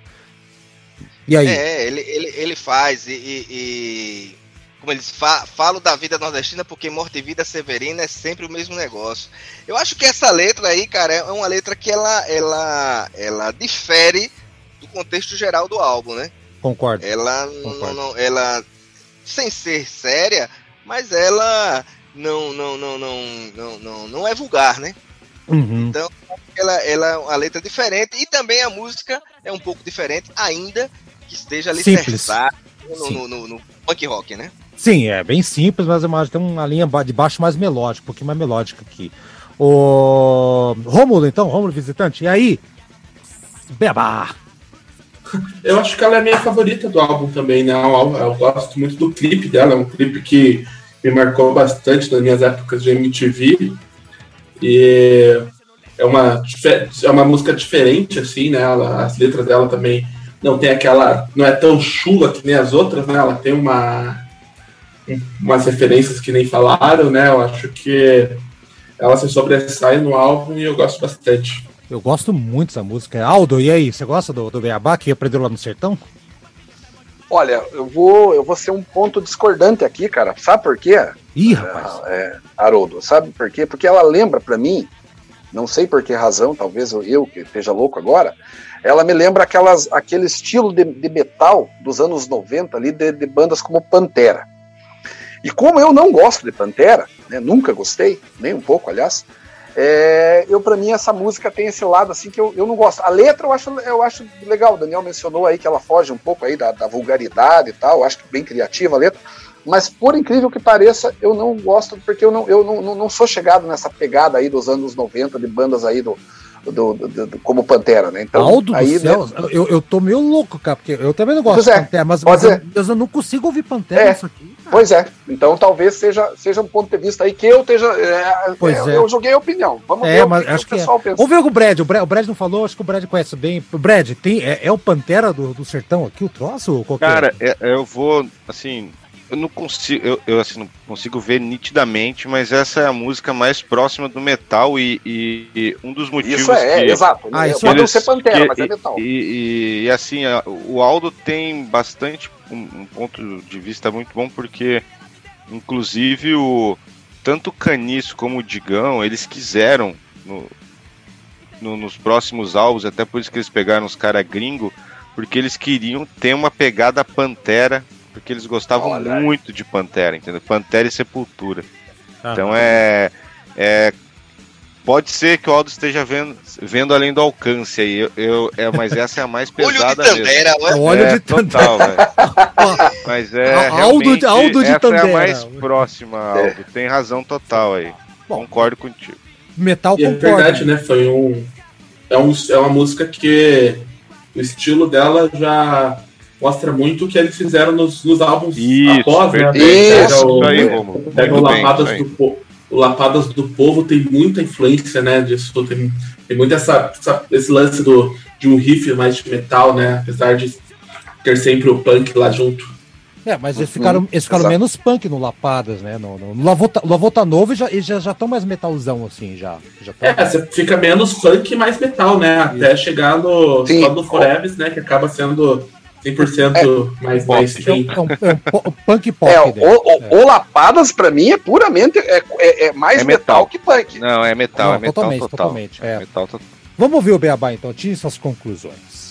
S2: E aí?
S3: É, ele, ele, ele faz e, e- e- como eles fa falam da vida nordestina porque morte e vida severina é sempre o mesmo negócio. Eu acho que essa letra aí, cara, é uma letra que ela ela ela difere do contexto geral do álbum, né?
S2: Concordo.
S3: Ela
S2: Concordo.
S3: não- ela sem ser séria, mas ela não não não não não não, não é vulgar, né?
S2: Uhum.
S3: Então, ela, ela é uma letra diferente e também a música é um pouco diferente, ainda que esteja alicerçada no, no, no, no punk rock, né?
S2: Sim, é bem simples, mas eu acho que tem uma linha de baixo mais melódica, um pouquinho mais melódica aqui. O Rômulo, então, Rômulo visitante, e aí? Beba!
S6: Eu acho que ela é a minha favorita do álbum também, né? Eu, eu gosto muito do clipe dela, é um clipe que me marcou bastante nas minhas épocas de MTV. E é uma, é uma música diferente, assim, né? Ela, as letras dela também não tem aquela. não é tão chula que nem as outras, né? Ela tem uma. um- umas referências que nem falaram, né? Eu acho que ela se sobressai no álbum e eu gosto bastante.
S2: Eu gosto muito dessa música. Aldo, e aí? Você gosta do, do Beabá que aprendeu lá no sertão?
S1: Olha, eu vou, eu vou ser um ponto discordante aqui, cara. Sabe por quê?
S2: Ih, rapaz.
S1: É, Haroldo, sabe por quê? Porque ela lembra pra mim, não sei por que razão, talvez eu, eu que esteja louco agora, ela me lembra aquelas, aquele estilo de, de metal dos anos 90 ali, de, de bandas como Pantera. E como eu não gosto de Pantera, né, nunca gostei, nem um pouco, aliás, é, eu para mim essa música tem esse lado assim que eu, eu não gosto. A letra eu acho, eu acho legal, o Daniel mencionou aí que ela foge um pouco aí da, da vulgaridade e tal, eu acho que bem criativa a letra, mas por incrível que pareça, eu não gosto, porque eu não, eu não, não, não sou chegado nessa pegada aí dos anos 90, de bandas aí do, do, do- do- do- como Pantera, né? Então,
S2: Aldo do
S1: aí,
S2: céu,
S1: né,
S2: eu, eu tô meio louco, cara, porque eu também não gosto
S1: Pois
S2: de
S1: é,
S2: Pantera, mas, mas eu, eu não consigo ouvir Pantera
S1: É.
S2: nisso aqui. cara.
S1: Pois é, então talvez seja, seja um ponto de vista aí que eu esteja. é,
S2: Pois
S1: eu,
S2: é.
S1: eu joguei a opinião. Vamos
S2: É,
S1: ver
S2: mas
S1: o que,
S2: acho
S1: o
S2: que é.
S1: pessoal pensa.
S2: Vamos ver com o Brad. O Brad, o Brad não falou, acho que o Brad conhece bem. O Brad, tem, é, é o Pantera do, do sertão aqui, o troço? É?
S4: Cara, é- eu vou, assim, eu não consigo, eu, eu, assim, não consigo ver nitidamente, mas essa é a música mais próxima do metal e, e- e um dos motivos
S1: Isso é,
S4: que
S1: exato.
S2: Ah, isso
S1: Pode não ser Pantera,
S4: que-
S1: mas é metal.
S4: E, e- e, assim, a- o Aldo tem bastante um, um ponto de vista muito bom, porque inclusive o tanto o Caniço como o Digão, eles quiseram no- no- nos próximos álbuns, até por isso que eles pegaram os caras gringo, porque eles queriam ter uma pegada Pantera, porque eles gostavam
S1: Olha
S4: muito de Pantera, entendeu? Pantera e Sepultura.
S2: Ah,
S4: Então é, é. Pode ser que o Aldo esteja vendo, vendo além do alcance aí, eu, eu- é, mas essa é a mais
S3: Olho de
S4: pesada mesmo.
S3: Tandera,
S2: É
S3: ué.
S2: o óleo
S4: é,
S2: de Tandera.
S4: total, velho. Mas é
S2: Aldo Aldo de
S4: essa é
S2: Tandera.
S4: a mais próxima, Aldo. Tem razão total aí.
S2: Bom.
S4: Concordo contigo.
S2: Metal
S6: E é
S2: concorda.
S6: verdade, né? Foi um é, um. é uma música que o estilo dela já mostra muito o que eles fizeram nos, nos álbuns
S4: Isso,
S6: após, né?
S1: Isso,
S6: o,
S4: aí, Romulo.
S6: pega o
S4: Muito bem,
S6: Lapadas
S4: aí.
S6: do Povo. O Lapadas do Povo tem muita influência, né? Disso. Tem, tem muito essa, essa- esse lance do, de um riff mais de metal, né? Apesar de ter sempre o punk lá junto.
S2: É, mas eles ficaram, eles ficaram
S1: exato.
S2: menos punk no Lapadas, né? No, no, no Lavô, Lavô tá novo e já estão já, já tão mais metalzão, assim, já. já tá-
S6: É, você fica menos funk e mais metal, né? Até chegar no,
S1: Sim.
S6: no Forever, né? Que acaba sendo 100% mais mainstream.
S2: É um, é um punk pop.
S1: É, o,
S2: dele.
S1: o, o Lapadas, pra mim, é puramente. É, é- é mais
S4: É
S1: metal.
S4: metal.
S1: que punk.
S4: Não, é metal,
S2: Não,
S4: é metal
S2: totalmente,
S4: total.
S2: totalmente, é.
S4: Metal total.
S2: Vamos ouvir o Beabá então, tire suas conclusões.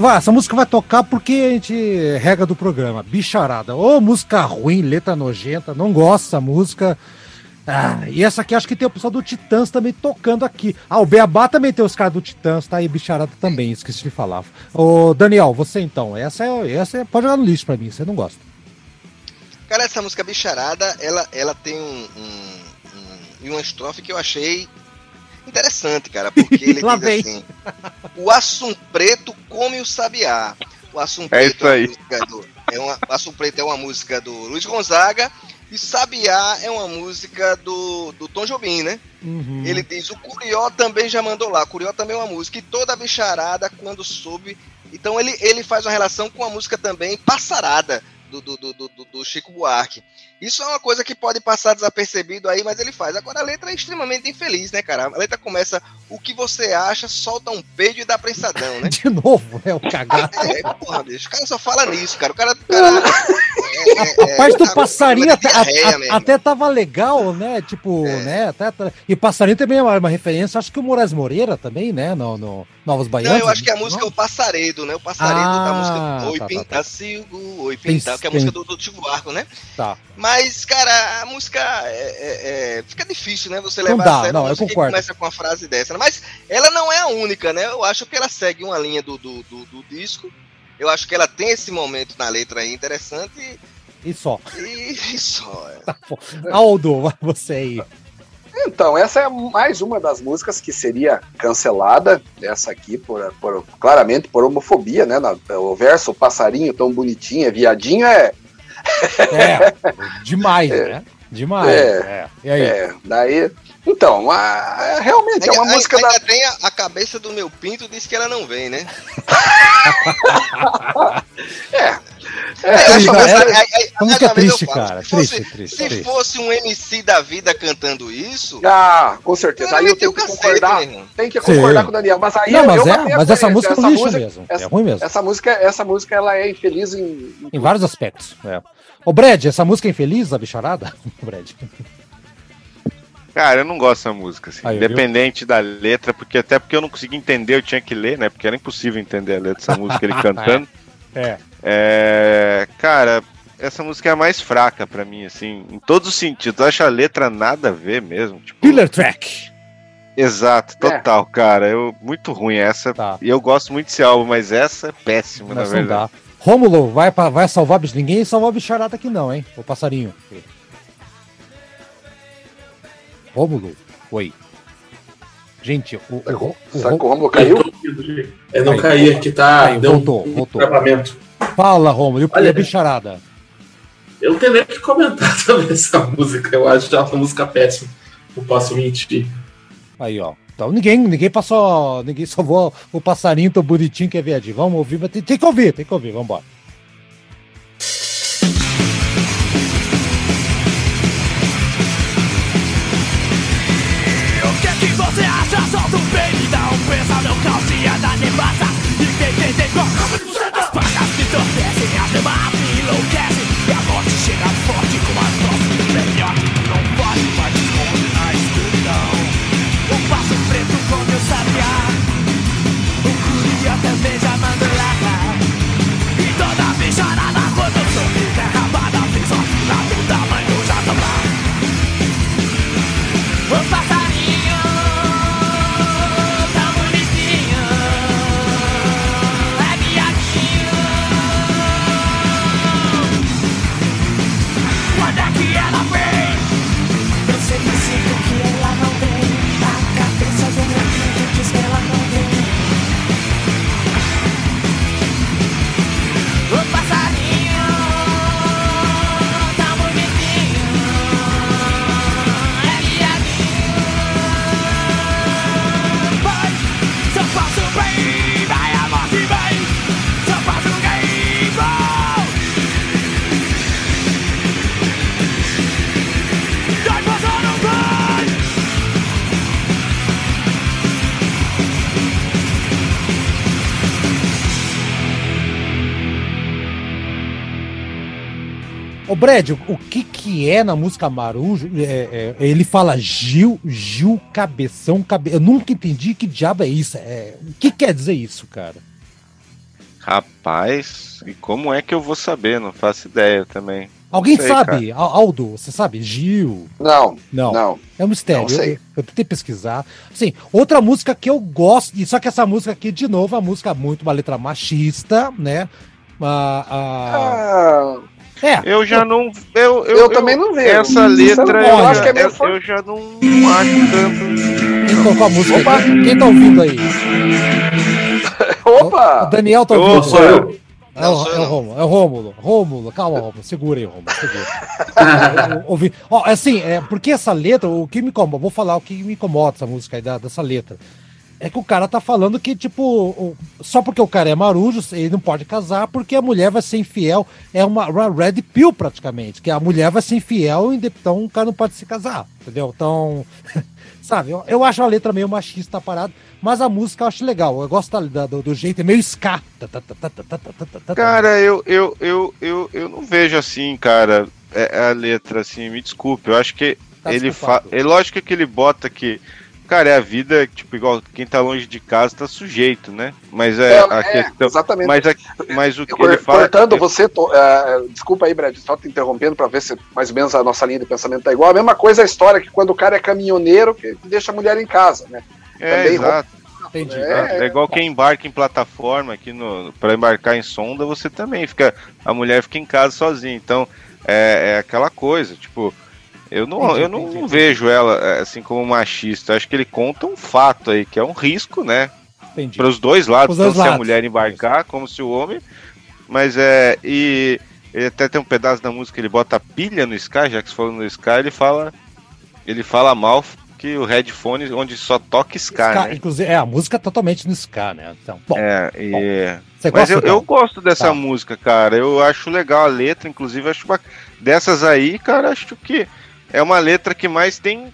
S8: Vai,
S2: essa música vai tocar porque a gente regra do programa. Bicharada. Ô, música ruim, letra nojenta, não gosto dessa música. Ah, e essa aqui acho que tem o pessoal do Titãs também tocando aqui. Ah, o Beabá também tem os caras do Titãs, tá aí, Bicharada também, esqueci de falar. Ô, Daniel, você então, essa é, essa é, pode jogar no lixo pra mim, você não gosta.
S3: Cara, essa música Bicharada, ela, ela tem um, um, uma estrofe que eu achei interessante, cara, porque ele diz
S2: vem.
S3: assim: O assum preto come o sabiá. O assum
S4: É
S3: preto
S4: isso aí.
S3: uma música do, é uma, o assum preto é uma música do Luiz Gonzaga e Sabiá é uma música do, do Tom Jobim, né?
S2: Uhum.
S3: Ele diz, o Curió também já mandou lá. Curió também é uma música. E toda a bicharada, quando soube. Então ele, ele faz uma relação com a música também passarada do, do, do, do, do Chico Buarque. Isso é uma coisa que pode passar desapercebido aí, mas ele faz. Agora a letra é extremamente infeliz, né, cara? A letra começa, o que você acha, solta um peido e dá prensadão, né?
S2: De novo, é o cagado.
S3: É, porra, bicho. O cara só fala nisso, cara. O cara. cara é, é,
S2: A parte do
S3: é,
S2: passarinho
S3: é
S2: até, a- a- até tava legal, né? Tipo,
S3: É.
S2: né? Até, e passarinho também é uma, uma referência, acho que o Moraes Moreira também, né? No, no Novos Baianos.
S3: Não, eu acho que a música é o Passaredo, né? O Passaredo
S2: Ah,
S3: da música Oi
S2: tá, tá,
S3: Pintacilgo, Oi
S2: Tem-
S3: Pintar, que é a música do, do Chico Buarque, né?
S2: Tá.
S3: Mas, cara, a música é, é- é- fica difícil, né? Você
S2: Não
S3: levar
S2: dá,
S3: a sério
S2: não, eu concordo.
S3: começa com uma frase dessa. né? Mas ela não é a única, né? Eu acho que ela segue uma linha do, do, do, do disco. Eu acho que ela tem esse momento na letra aí interessante
S2: E só.
S3: e, e só. é.
S2: Tá. Aldo, você aí.
S1: Então, essa é mais uma das músicas que seria cancelada, essa aqui, por, por- claramente por homofobia, né? Na- o verso, passarinho tão bonitinho, é viadinho, é,
S2: É, demais, né? Demais.
S1: É.
S2: É. E aí?
S1: é, daí... Então, a- realmente é uma
S3: Ainda-
S1: música da...
S3: ainda tem a, a cabeça do meu pinto, diz que ela não vem, né?
S1: É,
S3: essa música-
S2: é- A música é
S3: uma vez eu
S2: triste, cara.
S3: Se fosse,
S2: Triste, triste,
S3: se
S2: triste.
S3: fosse um MC da vida cantando isso,
S1: Ah, com certeza. Aí eu tenho que
S3: cacete,
S1: concordar.
S3: meu irmão.
S1: Tem que
S2: Sim.
S1: concordar com o Daniel. Mas aí
S2: Não,
S1: eu,
S2: mas
S1: eu
S2: é,
S1: a
S2: mas essa música é um lixo
S1: música-
S2: mesmo.
S1: essa-
S2: é ruim mesmo.
S1: Essa música, essa música, ela é infeliz em.
S2: Em vários aspectos. É. Ô, Brad, essa música é infeliz, a bicharada? Brad.
S4: Cara, eu não gosto dessa música, assim,
S2: Aí, viu?
S4: independente da letra, porque até porque eu não conseguia entender, eu tinha que ler, né? Porque era impossível entender a letra dessa música, ele cantando.
S2: É.
S4: É, cara, essa música é a mais fraca pra mim, assim, em todos os sentidos. Eu acho a letra nada a ver mesmo. Tipo,
S2: Killer Track.
S4: Exato, total, cara. Eu, muito ruim essa.
S2: Tá.
S4: E eu gosto muito desse álbum, mas essa é péssima, na
S2: não
S4: verdade.
S2: dá. Rômulo, vai, pra, vai salvar bicho. Ninguém salvar bicharada aqui não, hein? O passarinho. Rômulo, oi. Gente, o, o, o, o
S1: Sabe que o
S2: Rô-
S1: Romulo
S6: Eu
S1: caiu?
S6: É, não caí aqui, tá?
S2: Aí,
S6: deu
S2: voltou,
S6: um
S2: voltou.
S6: travamento.
S2: Fala, Rômulo, e o- e
S6: Olha.
S2: a bicharada?
S6: Eu tenho nem que comentar também essa música. Eu acho que é uma música péssima. Não posso mentir.
S2: Aí, ó. Então ninguém, ninguém passou. Ninguém salvou o passarinho tão bonitinho que é viadinho. Vamos ouvir, mas tem, tem que ouvir, tem que ouvir, vambora.
S8: O pasa, lo caos y a nadie pasa. Y que, que, que,
S2: Brad, o, que que é na música Marujo? É, é, ele fala Gil, Gil, cabeção, cabe... Eu nunca entendi que diabo é isso. É, o que quer dizer isso, cara?
S4: Rapaz, e como é que eu vou saber? Não faço ideia também.
S2: Alguém
S4: Sei,
S2: sabe? Al- Aldo, você sabe? Gil?
S1: Não,
S2: Não.
S1: não.
S2: É um mistério.
S1: Não sei.
S2: Eu, eu tentei pesquisar. Assim, outra música que eu gosto, e só que essa música aqui, de novo, é uma música muito, uma letra machista, né? A, a-
S1: Ah,
S2: É,
S4: Eu já não. Eu,
S1: Eu também não vejo.
S4: Essa letra
S1: Eu
S4: eu,
S1: acho que é
S4: já,
S1: meio
S4: eu, eu já não, acho tanto.
S2: quem tocou a música?
S1: Opa!
S2: Quem, quem tá ouvindo aí? O
S1: opa!
S2: Daniel tá ouvindo.
S6: Sou eu.
S2: É o, é
S3: eu
S2: o. Rômulo, é o Rômulo. Rômulo, calma, Rômulo. Segura aí, Rômulo. Segura. Eu- Ouvi. Ó, assim, é, porque essa letra, o que me incomoda, vou falar o que me incomoda essa música aí, da- dessa letra é que o cara tá falando que, tipo, só porque o cara é marujo, ele não pode casar, porque a mulher vai ser infiel. É uma red pill, praticamente. Que a mulher vai ser infiel então o cara não pode se casar. Entendeu? Então, sabe, eu, eu acho a letra meio machista parada, mas a música eu acho legal. Eu gosto da, do, do jeito, é meio ska.
S4: Cara, eu, eu, eu, eu, eu não vejo assim, cara, é, a letra, assim, me desculpe. Eu acho que
S2: tá
S4: ele fala. É lógico que ele bota que Cara, é a vida, tipo, igual quem tá longe de casa tá sujeito, né? Mas é,
S1: É,
S4: a
S1: é,
S4: questão.
S1: exatamente.
S4: Mas, a- mas o que
S1: Cor-
S4: ele fala.
S1: Cortando você, to- eh, desculpa aí, Brad, só te interrompendo para ver se mais ou menos a nossa linha de pensamento tá igual. A mesma coisa é a história que quando o cara é caminhoneiro, que deixa a mulher em casa, né?
S4: É,
S1: também
S4: exato.
S2: Entendi.
S1: É,
S4: É, igual quem embarca em plataforma aqui no para embarcar em sonda, você também fica a mulher fica em casa sozinha. Então é, é aquela coisa, tipo, eu não
S2: Entendi,
S4: eu não,
S2: entendi,
S4: vejo ela é, assim como machista. Acho que ele conta um fato aí que é um risco, né,
S2: Entendi.
S4: para os dois lados, tanto se a mulher embarcar como se o homem. Mas é e ele até tem um pedaço da música, ele bota a pilha no Sky, já que você falou no Sky, ele fala ele fala mal que o headphone onde só toca Sky,
S2: Ska,
S4: né?
S2: Inclusive, é, a música é totalmente no ska, né? Então, bom,
S4: É, e
S2: você
S4: Mas
S2: gosta
S4: eu, eu gosto dessa
S2: Tá.
S4: música, cara. Eu acho legal a letra, inclusive acho bac- dessas aí, cara, acho que é uma letra que mais tem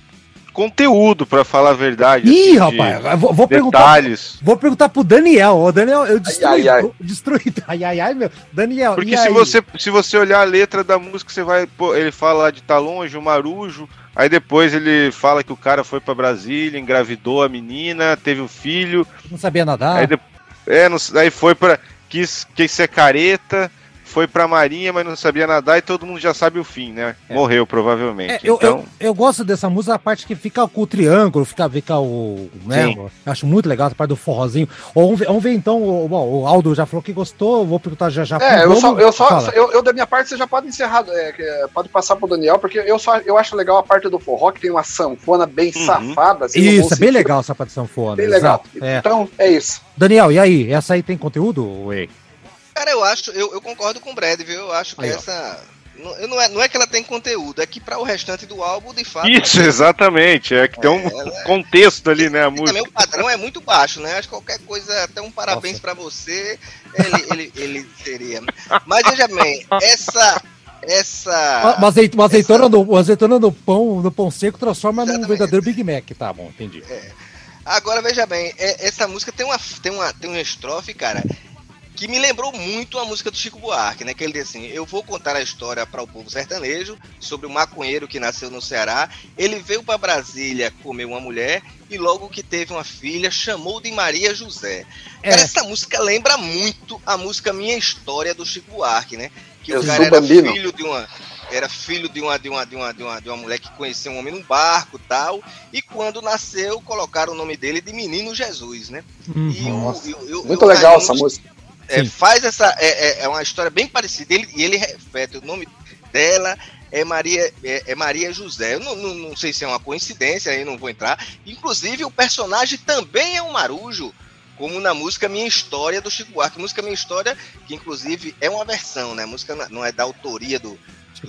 S4: conteúdo, pra falar a verdade.
S2: Ih,
S4: assim,
S2: rapaz, vou, vou perguntar.
S4: Detalhes.
S2: Vou perguntar pro Daniel. Ô, Daniel, eu destruí.
S1: ai, ai.
S2: destruí. Ai, ai, ai, meu. Daniel.
S4: Porque se
S2: aí?
S4: você, se você olhar a letra da música, você vai. pô, ele fala lá de tá longe, o marujo. Aí depois ele fala que o cara foi pra Brasília, engravidou a menina, teve um filho.
S2: Não sabia nadar.
S4: Aí, de- é, não- aí foi pra. Quis, quis ser careta, foi pra Marinha, mas não sabia nadar e todo mundo já sabe o fim, né?
S2: É.
S4: Morreu, provavelmente.
S2: É, eu,
S4: então,
S2: eu, eu gosto dessa música, a parte que fica com o triângulo, fica, fica o. Né, acho muito legal essa parte do forrozinho. Vamos ver, vamos ver então, o, bom, o Aldo já falou que gostou, eu vou perguntar já já.
S1: É, eu só, eu só, eu, eu da minha parte, você já pode encerrar, é, pode passar pro Daniel, porque eu só, eu acho legal a parte do forró, que tem uma sanfona bem
S4: Uhum.
S1: safada. assim,
S2: Isso, é bem legal essa parte de sanfona.
S1: Bem legal.
S2: exato, é.
S1: Então, é isso.
S2: Daniel, e aí? Essa aí tem conteúdo, Ei?
S3: Cara, eu acho, eu, eu concordo com o Brad, viu? Eu acho que
S2: Aí,
S3: essa. Não, não, é, não é que ela tem conteúdo, é que para o restante do álbum, de fato.
S4: Isso, exatamente. É que tem um
S3: ela é-
S4: contexto ali, né? A
S3: E também
S4: música.
S3: o padrão é muito baixo, né? Acho que qualquer coisa, até um parabéns pra você, ele, ele, ele seria. Mas veja bem, essa. Essa.
S2: Uma, uma azeit- uma azeitona, no, uma azeitona no pão, no pão seco transforma num
S3: Exatamente.
S2: verdadeiro Big Mac. Tá bom, entendi.
S3: Agora veja bem, é- essa música tem uma, tem uma, tem uma estrofe, cara, que me lembrou muito a música do Chico Buarque, né? Que ele diz assim: Eu vou contar a história para o povo sertanejo sobre o maconheiro que nasceu no Ceará. Ele veio para Brasília comer uma mulher e logo que teve uma filha, chamou de Maria José.
S2: É.
S3: Cara, essa música lembra muito a música Minha História do Chico Buarque, né? Que
S1: Eu
S3: o cara era
S1: bambino.
S3: filho de uma. Era filho de uma, de, uma, de, uma, de, uma, de uma mulher que conhecia um homem num barco tal. E quando nasceu, colocaram o nome dele de Menino Jesus, né?
S2: Hum,
S3: E o-
S1: Nossa.
S3: e o- e o-
S1: Muito
S3: e o
S1: legal essa música.
S3: É, faz essa. É, é- é uma história bem parecida. Ele, e ele repete o nome dela. É Maria, é, é Maria José. Eu não, não, não sei se é uma coincidência, aí não vou entrar. Inclusive, o personagem também é um marujo, como na música Minha História do Chico Buarque. Música Minha História, que inclusive é uma versão, né? A música não é da autoria do,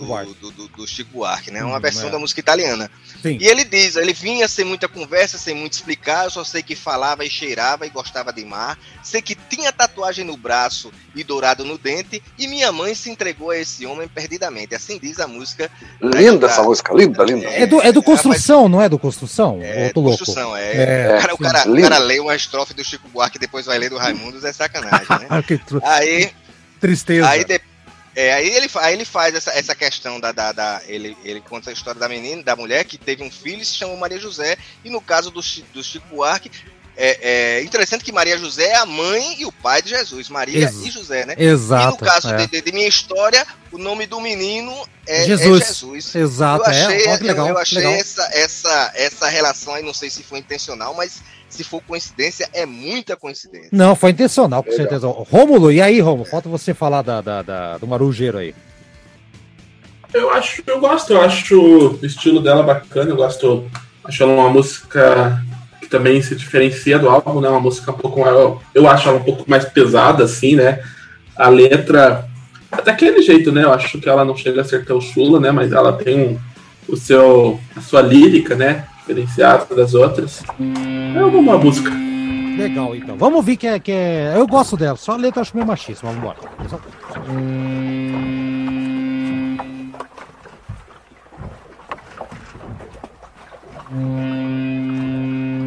S2: Chico
S3: do, do, do- do Chico Buarque, né? É uma
S2: Hum,
S3: versão
S2: é.
S3: da música italiana.
S2: Sim.
S3: E ele diz, ele vinha sem muita conversa, sem muito explicar, eu só sei que falava e cheirava e gostava de mar, sei que tinha tatuagem no braço e dourado no dente, e minha mãe se entregou a esse homem perdidamente. Assim diz a música.
S1: Linda essa música, linda, linda.
S2: É do, é do Construção, não é do Construção?
S3: É,
S2: louco?
S3: construção, é.
S2: É,
S3: cara, o cara, o cara lê uma estrofe do Chico Buarque e depois vai ler do Raimundos, é sacanagem, né?
S2: Ah,
S3: Aí,
S2: tristeza.
S3: Aí, de- é, aí, ele, aí ele faz essa, essa questão da. da, da- ele, ele conta a história da menina, da mulher que teve um filho e se chamou Maria José. E no caso do, do Chico Buarque, é, é interessante que Maria José é a mãe e o pai de Jesus, Maria
S2: Ex-
S3: e José, né?
S2: Exato.
S3: e no caso
S2: é.
S3: de, de- de minha história, o nome do menino é é
S2: Jesus.
S3: Jesus.
S2: Exato,
S3: eu achei,
S2: é. Que legal,
S3: eu, eu achei
S2: legal.
S3: essa, essa, essa relação aí, não sei se foi intencional, mas se for coincidência, é muita coincidência.
S2: Não, foi intencional, com
S1: Legal.
S2: certeza. Rômulo, e aí, Rômulo? Falta você falar da, da- da- do marujeiro aí.
S6: Eu acho, eu gosto, eu acho o estilo dela bacana, eu gosto, acho ela uma música que também se diferencia do álbum, né? Uma música um pouco, eu, eu acho ela um pouco mais pesada, assim, né? A letra, daquele jeito, né? Eu acho que ela não chega a ser tão chula, né? Mas ela tem um, o seu, a sua lírica, né? Diferenciada das outras. É uma boa música.
S2: Legal, então. Vamos ver que é, que é. Eu gosto dela, só a letra eu acho meio machista, vamos embora. Só-
S7: She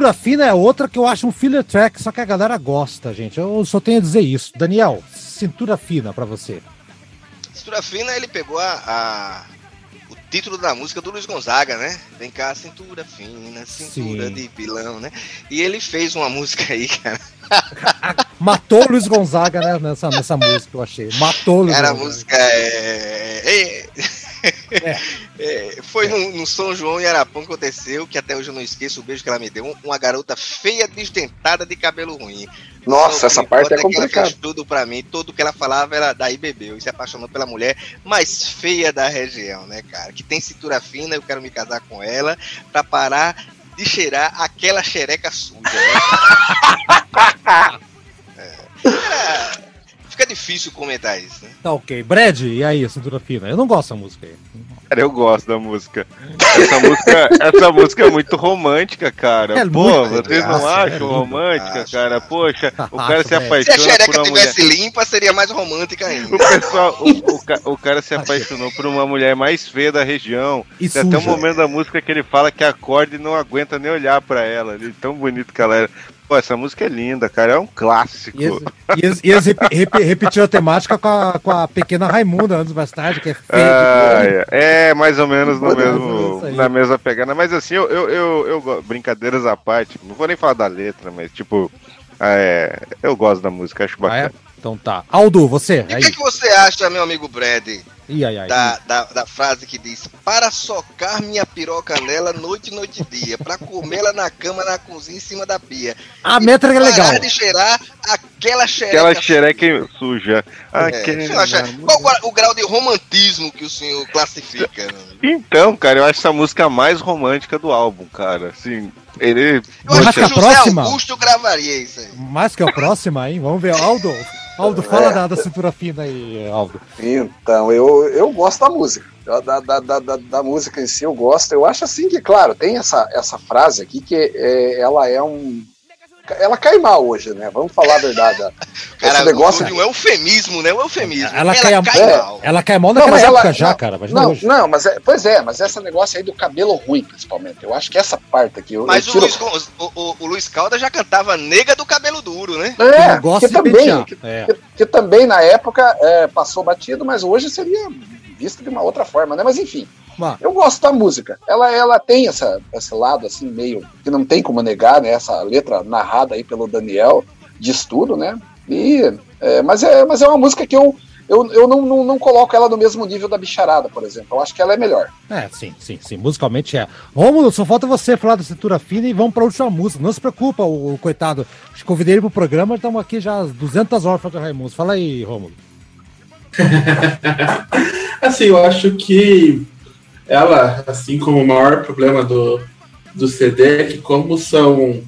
S2: Cintura Fina é outra que eu acho um filler track, só que a galera gosta, gente. Eu só tenho a dizer isso. Daniel, Cintura Fina pra você.
S3: Cintura Fina, ele pegou a, a- o título da música do Luiz Gonzaga, né? Vem cá, cintura fina, cintura
S2: Sim.
S3: de pilão, né? E ele fez uma música aí, cara.
S2: Matou o Luiz Gonzaga né, nessa, nessa música, eu achei. Matou o Luiz
S3: Cara, a
S2: Gonzaga.
S3: música é. é- é, foi no, no São João em Arapão que aconteceu, que até hoje eu não esqueço o beijo que ela me deu. um- Uma garota feia, desdentada, de cabelo ruim.
S1: Nossa,
S3: Então,
S1: essa parte é
S3: ela
S1: complicada.
S3: fez tudo pra mim, tudo que ela falava era daí bebeu e se apaixonou pela mulher mais feia da região, né, cara? Que tem cintura fina, eu quero me casar com ela pra parar de cheirar aquela xereca suja, né? É. Fica difícil comentar isso, né?
S2: Tá ok. Brad, e aí, Cintura Fina? Eu não gosto dessa música aí.
S4: Cara, eu gosto da música. Essa música, essa música é muito romântica, cara.
S2: É
S4: Pô, vocês não
S2: nossa, é
S4: acham
S2: lindo.
S4: romântica,
S3: Acho,
S4: cara? Poxa, o cara
S2: Acho,
S4: se
S2: velho.
S3: Se a
S4: apaixona por
S3: xereca
S4: mulher.
S3: tivesse limpa, seria mais romântica ainda.
S4: O pessoal, o, o o cara se apaixonou por uma mulher mais feia da região.
S2: E
S4: Tem até um momento da música que ele fala que acorda e não aguenta nem olhar pra ela. ali, Tão bonito que ela era. Pô, essa música é linda, cara. É um clássico.
S2: E eles, e eles- rep- rep- repetiram a temática com a, com a pequena Raimunda anos mais tarde, que é feia.
S4: Ah, é, é, mais ou menos no mesmo, na mesma pegada. Mas assim, eu, eu, eu, eu brincadeiras à parte, não vou nem falar da letra, mas tipo, é, eu gosto da música, acho
S2: Ah, é?
S4: bacana.
S2: Então tá. Aldo, você?
S3: E o que, que você acha, meu amigo Brad, Da, da, da frase que diz para socar minha piroca nela noite, noite e dia, pra comê-la na cama, na cozinha, em cima da pia.
S2: A métrica é legal.
S3: Parar de cheirar aquela xereca.
S4: Aquela xereca suja.
S3: É,
S4: Aquela-
S3: acha- qual o- o grau de romantismo que o senhor classifica?
S4: Então, cara, eu acho essa música a mais romântica do álbum, cara. Assim, ele.
S3: Eu
S2: Mas
S3: acho que
S2: a
S3: o José
S2: próxima-
S3: Augusto gravaria isso aí.
S2: Mais que a próxima, hein? Vamos ver. Aldo, Aldo, fala da, da cintura fina aí, Aldo.
S1: Então, eu, eu gosto da música. Da, da, da, da, da música em si eu gosto. Eu acho assim que, claro, tem essa, essa frase aqui que é, ela é um. Ela cai mal hoje, né? Vamos falar a verdade.
S3: Cara,
S1: Esse negócio.
S3: de um eufemismo, né? Um eufemismo.
S2: Ela cai,
S1: é,
S2: mal. Ela cai mal
S1: Não,
S2: naquela
S1: mas ela-
S2: época já,
S1: não,
S2: cara.
S1: Não,
S2: hoje.
S1: não, mas é, pois é, mas esse negócio aí do cabelo ruim, principalmente. Eu acho que essa parte aqui. Eu,
S3: Mas
S1: eu
S3: o,
S1: tiro-
S3: Luiz, Gon- o, o- o Luiz Calda já cantava Nega do Cabelo Duro, né?
S2: Que
S1: É,
S2: não gosta
S1: que
S2: de
S1: também, que,
S2: É.
S1: que- que também na época é, passou batido, mas hoje seria visto de uma outra forma, né? Mas enfim,
S2: Mas,
S1: eu gosto da música. Ela, ela tem essa, esse lado assim meio que não tem como negar, né? Essa letra narrada aí pelo Daniel diz tudo, né? E, é, mas, é, mas é uma música que eu, eu, eu não, não, não coloco ela no mesmo nível da bicharada, por exemplo. Eu acho que ela é melhor.
S2: é, sim, sim, sim. Musicalmente é. Rômulo, só falta você falar da cintura fina e vamos pra última música. Não se preocupa, o, o coitado. Convidei ele pro programa, estamos aqui já às 200 horas falando de Raimundo. Fala aí, Rômulo.
S6: Assim, eu acho que ela, assim como o maior problema do, do CD, é que como são.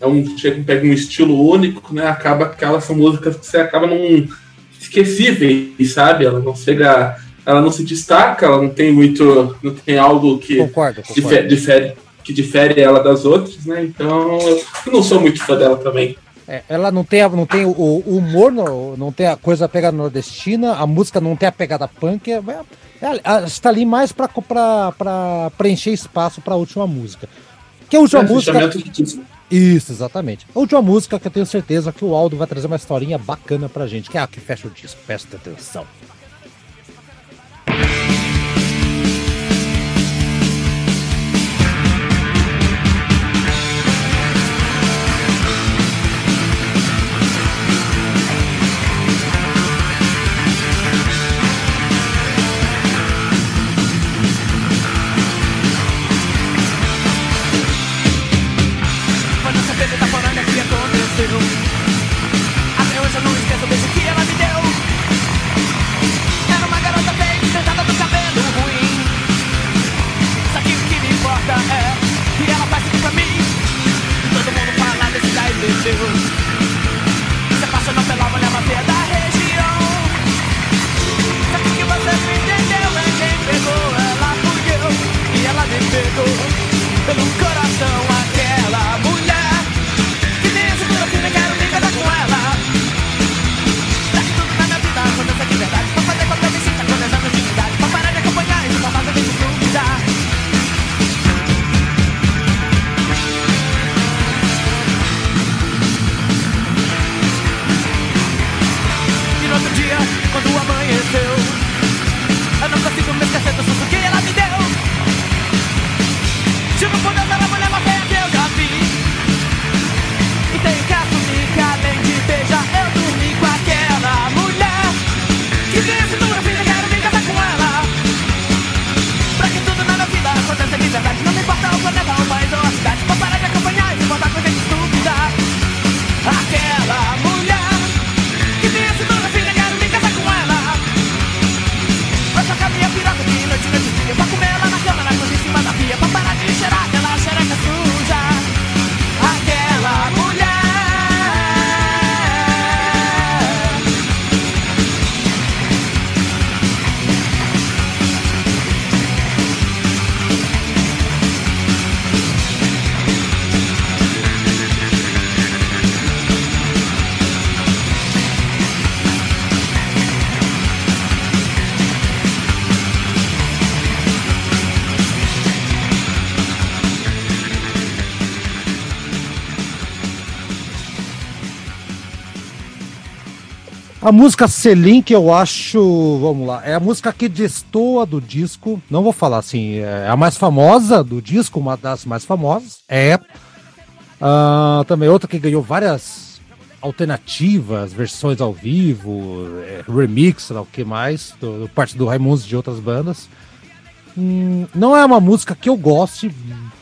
S6: É um, chega, pega um estilo único, né? Acaba que elas são músicas que você acaba não esquecíveis, sabe? Ela não chega. Ela não se destaca, ela não tem muito. não tem algo que
S2: Concordo, concordo.
S6: difere, que difere ela das outras, né? Então eu não sou muito fã dela também.
S2: É, ela não tem, não tem o, humor, não, não tem a coisa pegada nordestina, a música não tem a pegada punk. É, é, ela está ali mais pra, pra, pra preencher espaço pra última música. Que a última
S6: É,
S2: música. Isso, exatamente. A última música que eu tenho certeza que o Aldo vai trazer uma historinha bacana pra gente, que é a que fecha o disco. Presta atenção.
S8: A
S2: música Selim, que eu acho, vamos lá, é a música que destoa do disco. Não vou falar assim, é a mais famosa do disco, uma das mais famosas. É. Ah, também outra que ganhou várias alternativas, versões ao vivo, é, remix, o que mais, do, do parte do Raimundos de outras bandas. Hum, não é uma música que eu goste.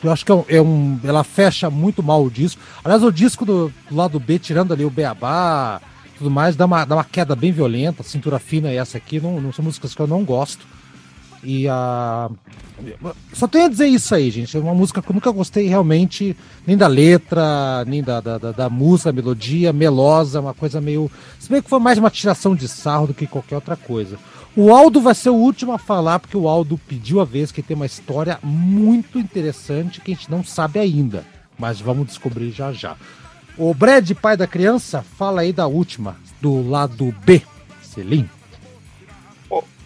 S2: Eu acho que é um, é um- ela fecha muito mal o disco. Aliás, o disco do, do lado B, tirando ali o Beabá, tudo mais, dá uma, dá uma queda bem violenta. Cintura fina e essa aqui não, não são músicas que eu não gosto. E a. Só tenho a dizer isso aí, gente. É uma música que eu nunca gostei realmente, nem da letra, nem da, da, da, da música, melodia, melosa, uma coisa meio. Se bem que foi mais uma tiração de sarro do que qualquer outra coisa. O Aldo vai ser o último a falar, porque o Aldo pediu a vez que tem uma história muito interessante que a gente não sabe ainda. Mas vamos descobrir já já. O Brad, pai da criança, fala aí da última, do lado B. Selim.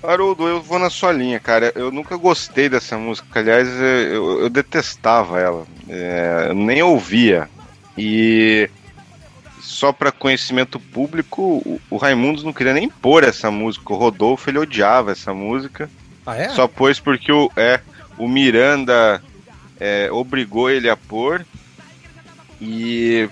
S4: Haroldo, eu vou na sua linha, cara. Eu nunca gostei dessa música. Aliás, eu, eu detestava ela. É, eu nem ouvia. E só para conhecimento público, o, o Raimundos não queria nem pôr essa música. O Rodolfo ele odiava essa música.
S2: Ah, é?
S4: Só pôs porque o, é, o Miranda é, obrigou ele a pôr e,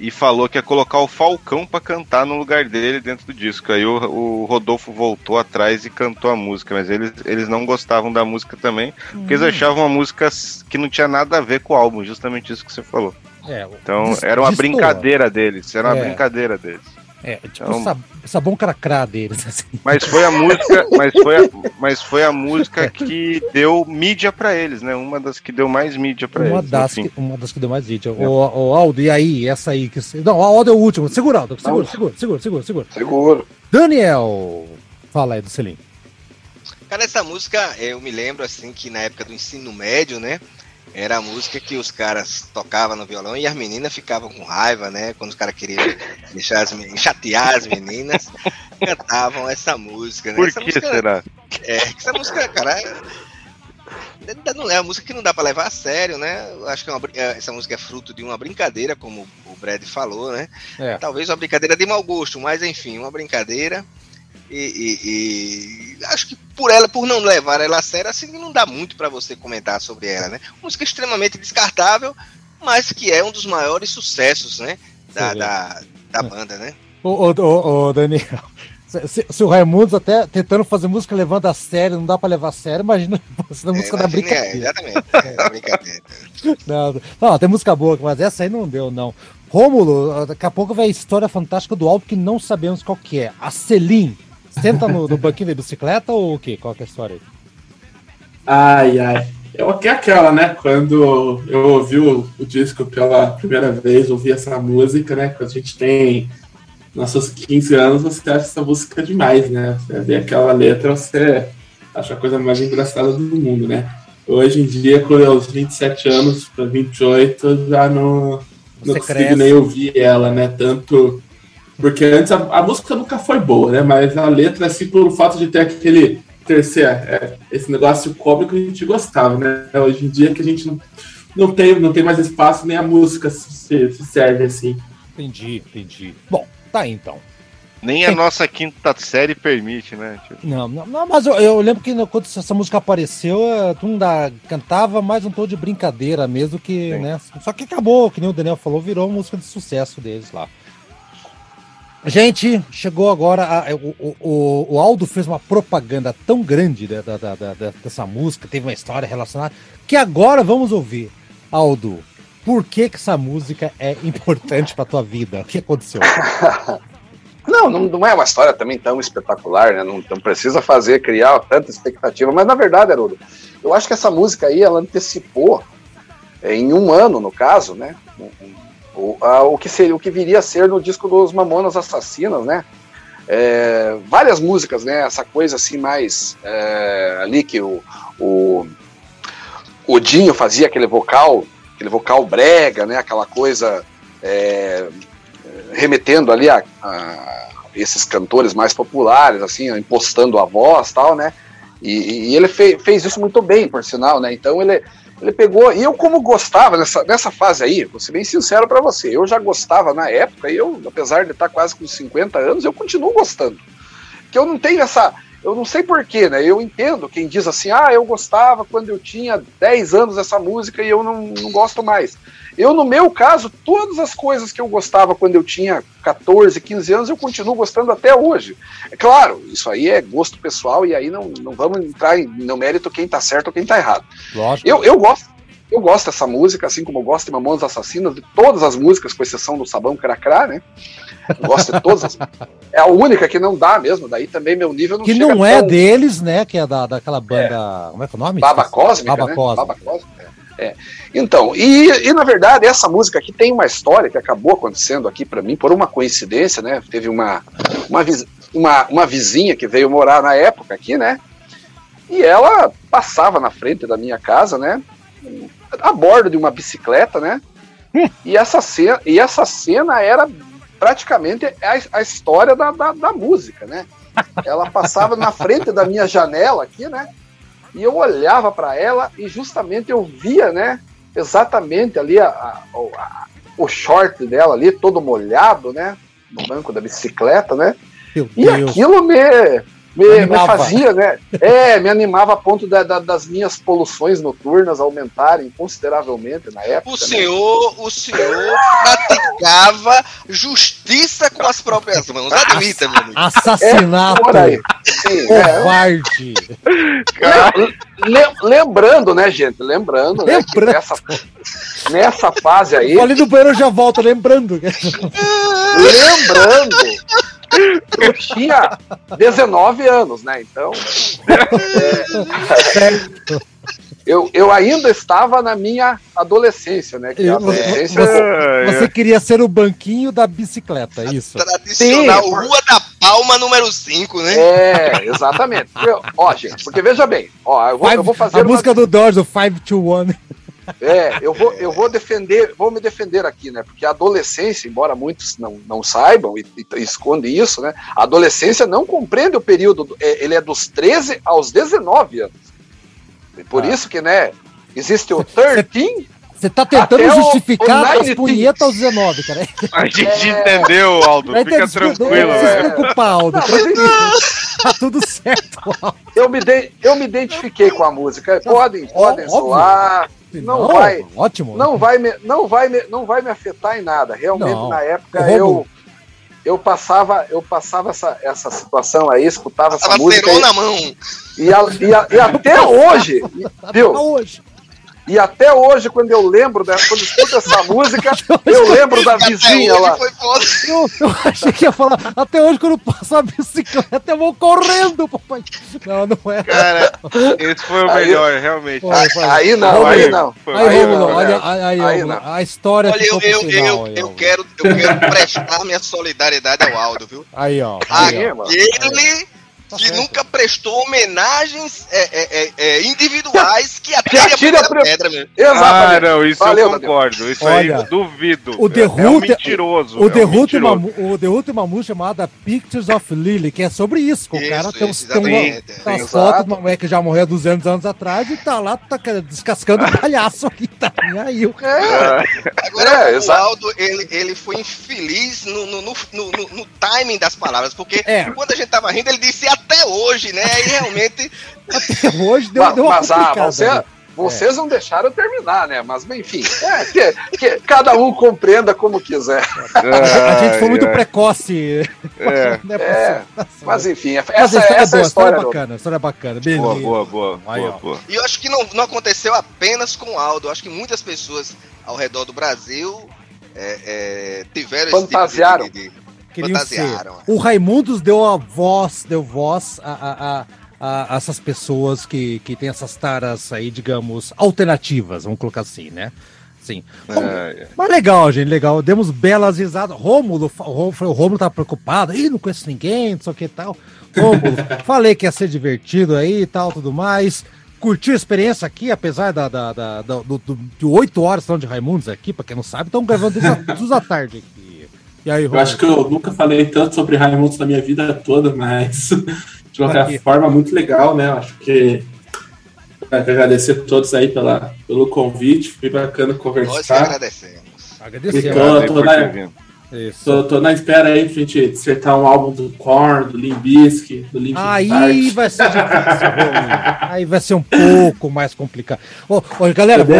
S4: e falou que ia colocar o Falcão pra cantar no lugar dele dentro do disco. Aí o, o Rodolfo voltou atrás e cantou a música, mas eles, eles não gostavam da música também, porque eles achavam uma música que não tinha nada a ver com o álbum, justamente isso que você falou.
S2: É,
S4: Então era uma brincadeira deles, era uma
S2: É.
S4: brincadeira deles.
S2: É, tipo
S4: Então-
S2: sab sabão cracrá deles, assim.
S4: Mas foi a música, mas foi a, mas foi a música que deu mídia pra eles, né? Uma das que deu mais mídia pra
S2: Uma
S4: eles.
S2: das,
S4: enfim.
S2: que, uma das que deu mais vídeo. O, o Aldo, e aí? Essa aí? Que... Não, o Aldo é o último. Segura, Aldo. Segura, segura, segura, segura, segura.
S1: Seguro.
S2: Daniel, fala aí do Selim.
S3: Cara, essa música, eu me lembro assim que na época do ensino médio, né? Era a música que os caras tocavam no violão e as meninas ficavam com raiva, né? Quando os caras queriam deixar as meninas, chatear as meninas, cantavam essa música, né?
S4: Por
S3: essa
S4: que
S3: música,
S4: será?
S3: É, essa música, cara, é, não é uma música que não dá pra levar a sério, né? Acho que é uma é, essa música é fruto de uma brincadeira, como o Brad falou, né?
S2: É.
S3: Talvez uma brincadeira de mau gosto, mas enfim, uma brincadeira. E, e- e acho que por ela, por não levar ela a sério, assim não dá muito pra você comentar sobre ela, né? Música extremamente descartável, mas que é um dos maiores sucessos, né? Da, da, da banda, né?
S2: Ô, ô, ô, Daniel, se, se- o Raimundos até tentando fazer música levando a sério, não dá pra levar a sério, imagina você na música da
S3: é,
S2: brincadeira.
S3: exatamente. É, da brincadeira.
S2: Não, não, tem música boa, mas essa aí não deu, não. Rômulo, daqui a pouco vai a história fantástica do álbum que não sabemos qual que é. A Selim, senta no, no banquinho da bicicleta ou o quê? Qual que é a história aí?
S6: Ai, ai. Eu, que é aquela, né? Quando eu ouvi o, o disco pela primeira vez, ouvi essa música, né? Quando a gente tem nossos 15 anos, você acha essa música demais, né? Você vê aquela letra, você acha a coisa mais engraçada do mundo, né? Hoje em dia, com os 27 anos para 28, já não, não consigo
S2: cresce.
S6: nem ouvir ela, né? Tanto. Porque antes a, a música nunca foi boa, né? Mas a letra, assim, pelo fato de ter aquele terceiro, é, esse negócio cômico, a gente gostava, né? Hoje em dia que a gente não, não, tem, não tem mais espaço, nem a música se, se serve assim.
S2: Entendi, entendi. Bom, tá aí então.
S4: Nem a nossa quinta série permite, né? Tipo,
S2: Não, não, não, mas eu, eu lembro que quando essa música apareceu, eh, todo mundo cantava mais um tom de brincadeira mesmo que,
S4: Sim.
S2: né? Só que acabou, que nem o Daniel falou, virou música de sucesso deles lá. Gente, chegou agora. a- o, o- o, o Aldo fez uma propaganda tão grande da, da- da- dessa música, teve uma história relacionada, que agora vamos ouvir. Aldo, por que, que essa música é importante pra tua vida? O que aconteceu?
S1: Não, não, não é uma história também tão espetacular, né? Não, não precisa fazer, criar tanta expectativa. Mas na verdade, Haroldo, eu acho que essa música aí, ela antecipou, é, em um ano, no caso, né? O, a- o, que seria, o que viria a ser no disco dos Mamonas Assassinas, né? É, várias músicas, né? Essa coisa assim mais é, ali que o, o, o Dinho fazia aquele vocal, aquele vocal brega, né? Aquela coisa é, remetendo ali a, a esses cantores mais populares, assim, impostando a voz tal, né? E, e ele fe- fez isso muito bem, por sinal, né? Então ele, ele pegou. E eu, como gostava nessa, nessa fase aí, vou ser bem sincero para você, eu já gostava na época, e eu, apesar de estar quase com 50 anos, eu continuo gostando. Que eu não tenho essa. Eu não sei porquê, né? Eu entendo quem diz assim, ah, eu gostava quando eu tinha 10 anos dessa música e eu não, não gosto mais. Eu, no meu caso, todas as coisas que eu gostava quando eu tinha 14, 15 anos, eu continuo gostando até hoje. É claro, isso aí é gosto pessoal e aí não, não vamos entrar em, no mérito quem tá certo ou quem tá errado.
S2: Lógico.
S1: Eu, eu gosto. Eu gosto dessa música, assim como eu gosto de Mamonas Assassinas, de todas as músicas, com exceção do Sabão Cracrá, né? Eu gosto de todas as É a única que não dá mesmo, daí também meu nível não
S2: que não é
S1: tão-
S2: deles, né? Que é da, daquela banda. Como é que é o nome?
S1: Baba Cósmica,
S2: Baba
S1: né?
S2: Cósmica.
S1: Baba Cósmica, é. Então, e, e na verdade essa música aqui tem uma história que acabou acontecendo aqui pra mim por uma coincidência, né? Teve uma uma, uma uma vizinha que veio morar na época aqui, né? E ela passava na frente da minha casa, né? A bordo de uma bicicleta, né? E essa cena, e essa cena era praticamente a, a história da, da, da música, né? Ela passava na frente da minha janela aqui, né? E eu olhava para ela e justamente eu via, né? Exatamente ali a, a- o- a- o short dela ali, todo molhado, né? No banco da bicicleta, né?
S2: Meu
S1: E
S2: Deus.
S1: aquilo me, me, me
S2: Animava.
S1: fazia, né? É, me animava a ponto da- da- das minhas poluições noturnas aumentarem consideravelmente na época.
S3: O
S1: né?
S3: senhor, o senhor praticava justiça com as próprias mãos. Admita, meu amigo.
S2: Assassinato.
S1: Por aí. Sim, é.
S2: Covarde.
S1: Le- lembrando, né, gente? Lembrando, né,
S2: Lembrando.
S1: nessa, nessa fase aí,
S2: ali no banheiro eu já volto, lembrando.
S1: lembrando, eu tinha 19 anos, né? Então,
S2: Certo.
S1: eu, eu ainda estava na minha adolescência, né? Que a
S2: Eu-
S1: adolescência
S2: você, você queria ser o banquinho da bicicleta, é isso?
S3: Tradicional
S1: Sim.
S3: Rua da Palma número 5, né?
S1: É, exatamente. Eu- ó, gente, porque veja bem, ó, eu vou, eu vou fazer
S2: a
S1: uma-
S2: música do Doors, o 521.
S1: É, eu vou, eu vou defender, vou me defender aqui, né? Porque a adolescência, embora muitos não, não saibam e, e escondem isso, né? A adolescência não compreende o período, do- é, ele é dos 13 aos 19 anos. E por
S2: Ah.
S1: isso que, né, existe o 13,
S2: Você tá tentando
S1: Até o-
S2: justificar
S1: o
S2: as
S1: 19.
S2: punhetas aos 19, cara.
S4: A gente
S1: É.
S4: entendeu, Aldo.
S2: Vai
S4: Fica
S2: ter-
S4: tranquilo,
S2: Não se
S4: velho.
S2: preocupar, Aldo.
S1: Não, mas enfim,
S2: Tá tudo certo, Aldo.
S1: eu me, de- eu me identifiquei com a música. Podem, podem
S2: óbvio.
S1: zoar, Não vai.
S2: Ótimo.
S1: não vai, me, não, vai me, não vai me afetar em nada. Realmente,
S2: Não.
S1: na época, eu, eu passava, eu passava essa, essa situação aí, escutava essa
S3: Tava
S1: música. E,
S3: na mão.
S1: e, a- e a- e até hoje, viu?
S2: hoje.
S1: E até hoje, quando eu lembro, da, quando escuto essa música, eu lembro da vizinha lá.
S2: Eu, eu achei que ia falar, até hoje quando eu passo a bicicleta eu vou correndo, papai. Não, não é.
S4: Cara, esse foi o
S1: Aí-
S4: melhor, realmente.
S2: Foi, foi.
S1: Aí não, aí não.
S2: Aí,
S1: Aí não,
S2: olha,
S1: né?
S2: aí,
S1: Aí não.
S2: a história
S3: Olha,
S2: ficou
S3: eu, eu,
S2: final.
S3: eu,
S2: aí,
S3: eu quero, eu quero prestar minha solidariedade ao Aldo, viu?
S2: Aí, ó. Aí,
S1: Aí,
S2: ó.
S1: mano.
S3: Ele
S2: Tá
S3: que
S2: certo.
S3: nunca prestou homenagens é, é, é, é, individuais que atire a
S1: atire a pri-
S3: pedra.
S4: Ah,
S1: Exatamente.
S4: não, isso
S1: Valeu,
S4: eu concordo. Isso
S2: Olha,
S4: aí eu duvido.
S2: o The
S4: é, é um mentiroso.
S2: O
S4: é
S2: The
S4: um
S2: Who tem uma, o The uma música chamada Pictures of Lily, que é sobre isso. que o
S3: Isso,
S2: cara tem,
S3: isso,
S2: tem, uma,
S3: exatamente.
S2: tem umas
S1: Exato.
S2: fotos de uma mulher que já morreu há 200 anos atrás e tá lá tá cara, descascando o palhaço aqui. Tá nem aí. o-
S1: É,
S3: Agora,
S1: É,
S3: o. Aldo, ele, ele foi infeliz no, no, no, no- no- no timing das palavras, porque
S2: É.
S3: quando a gente tava rindo, ele disse até hoje, né? E realmente,
S2: Até hoje deu,
S1: mas,
S2: deu uma
S1: mas, ah, você,
S2: né?
S1: vocês não deixaram terminar, né? Mas enfim, é, que, que cada um compreenda como quiser.
S2: A gente foi muito
S4: Ai, ai.
S2: precoce.
S4: É.
S1: É, Mas enfim,
S2: Mas
S1: essa,
S2: a história é
S1: essa é
S2: boa,
S1: a história.
S2: é
S1: do-
S2: bacana, a história é bacana. Beleza.
S4: Boa, boa, boa.
S2: Aí,
S4: boa, boa.
S3: e eu acho que não, não aconteceu apenas com o Aldo. Eu acho que muitas pessoas ao redor do Brasil é, é, tiveram
S1: Fantasiaram.
S3: esse tipo de, de, de
S2: Queriam ser.
S3: fantasiaram.
S2: O Raimundos deu a voz, deu voz a, a, a- a essas pessoas que, que têm essas taras aí, digamos, alternativas, vamos colocar assim, né? Sim.
S4: É, é.
S2: Mas legal, gente, legal. Demos belas risadas. Rômulo, o Rômulo tá preocupado. Ih, não conheço ninguém, não sei o que tal. Rômulo, falei que ia ser divertido aí e tal, tudo mais. Curtiu a experiência aqui, apesar da, da, da- da- do, do- de oito horas de Raimundos aqui, pra quem não sabe, estão gravando desde a- duas da tarde aqui. E aí,
S6: Eu acho que eu nunca falei tanto sobre Raimundos na minha vida toda, mas de qualquer
S2: Aqui.
S6: forma, muito legal, né? Eu Acho que quero agradecer a todos aí pela, pelo convite, foi bacana
S3: Nós que
S6: conversar.
S3: agradecemos.
S2: Agradecemos.
S6: Então, tô
S4: por
S6: na-. Tô, tô na espera aí pra gente dissertar um álbum do Korn, do Limp Bizkit, do Linkin
S2: Aí
S6: Park.
S2: vai ser difícil. Aí vai ser um pouco mais complicado. Ô, ô, galera,
S6: tem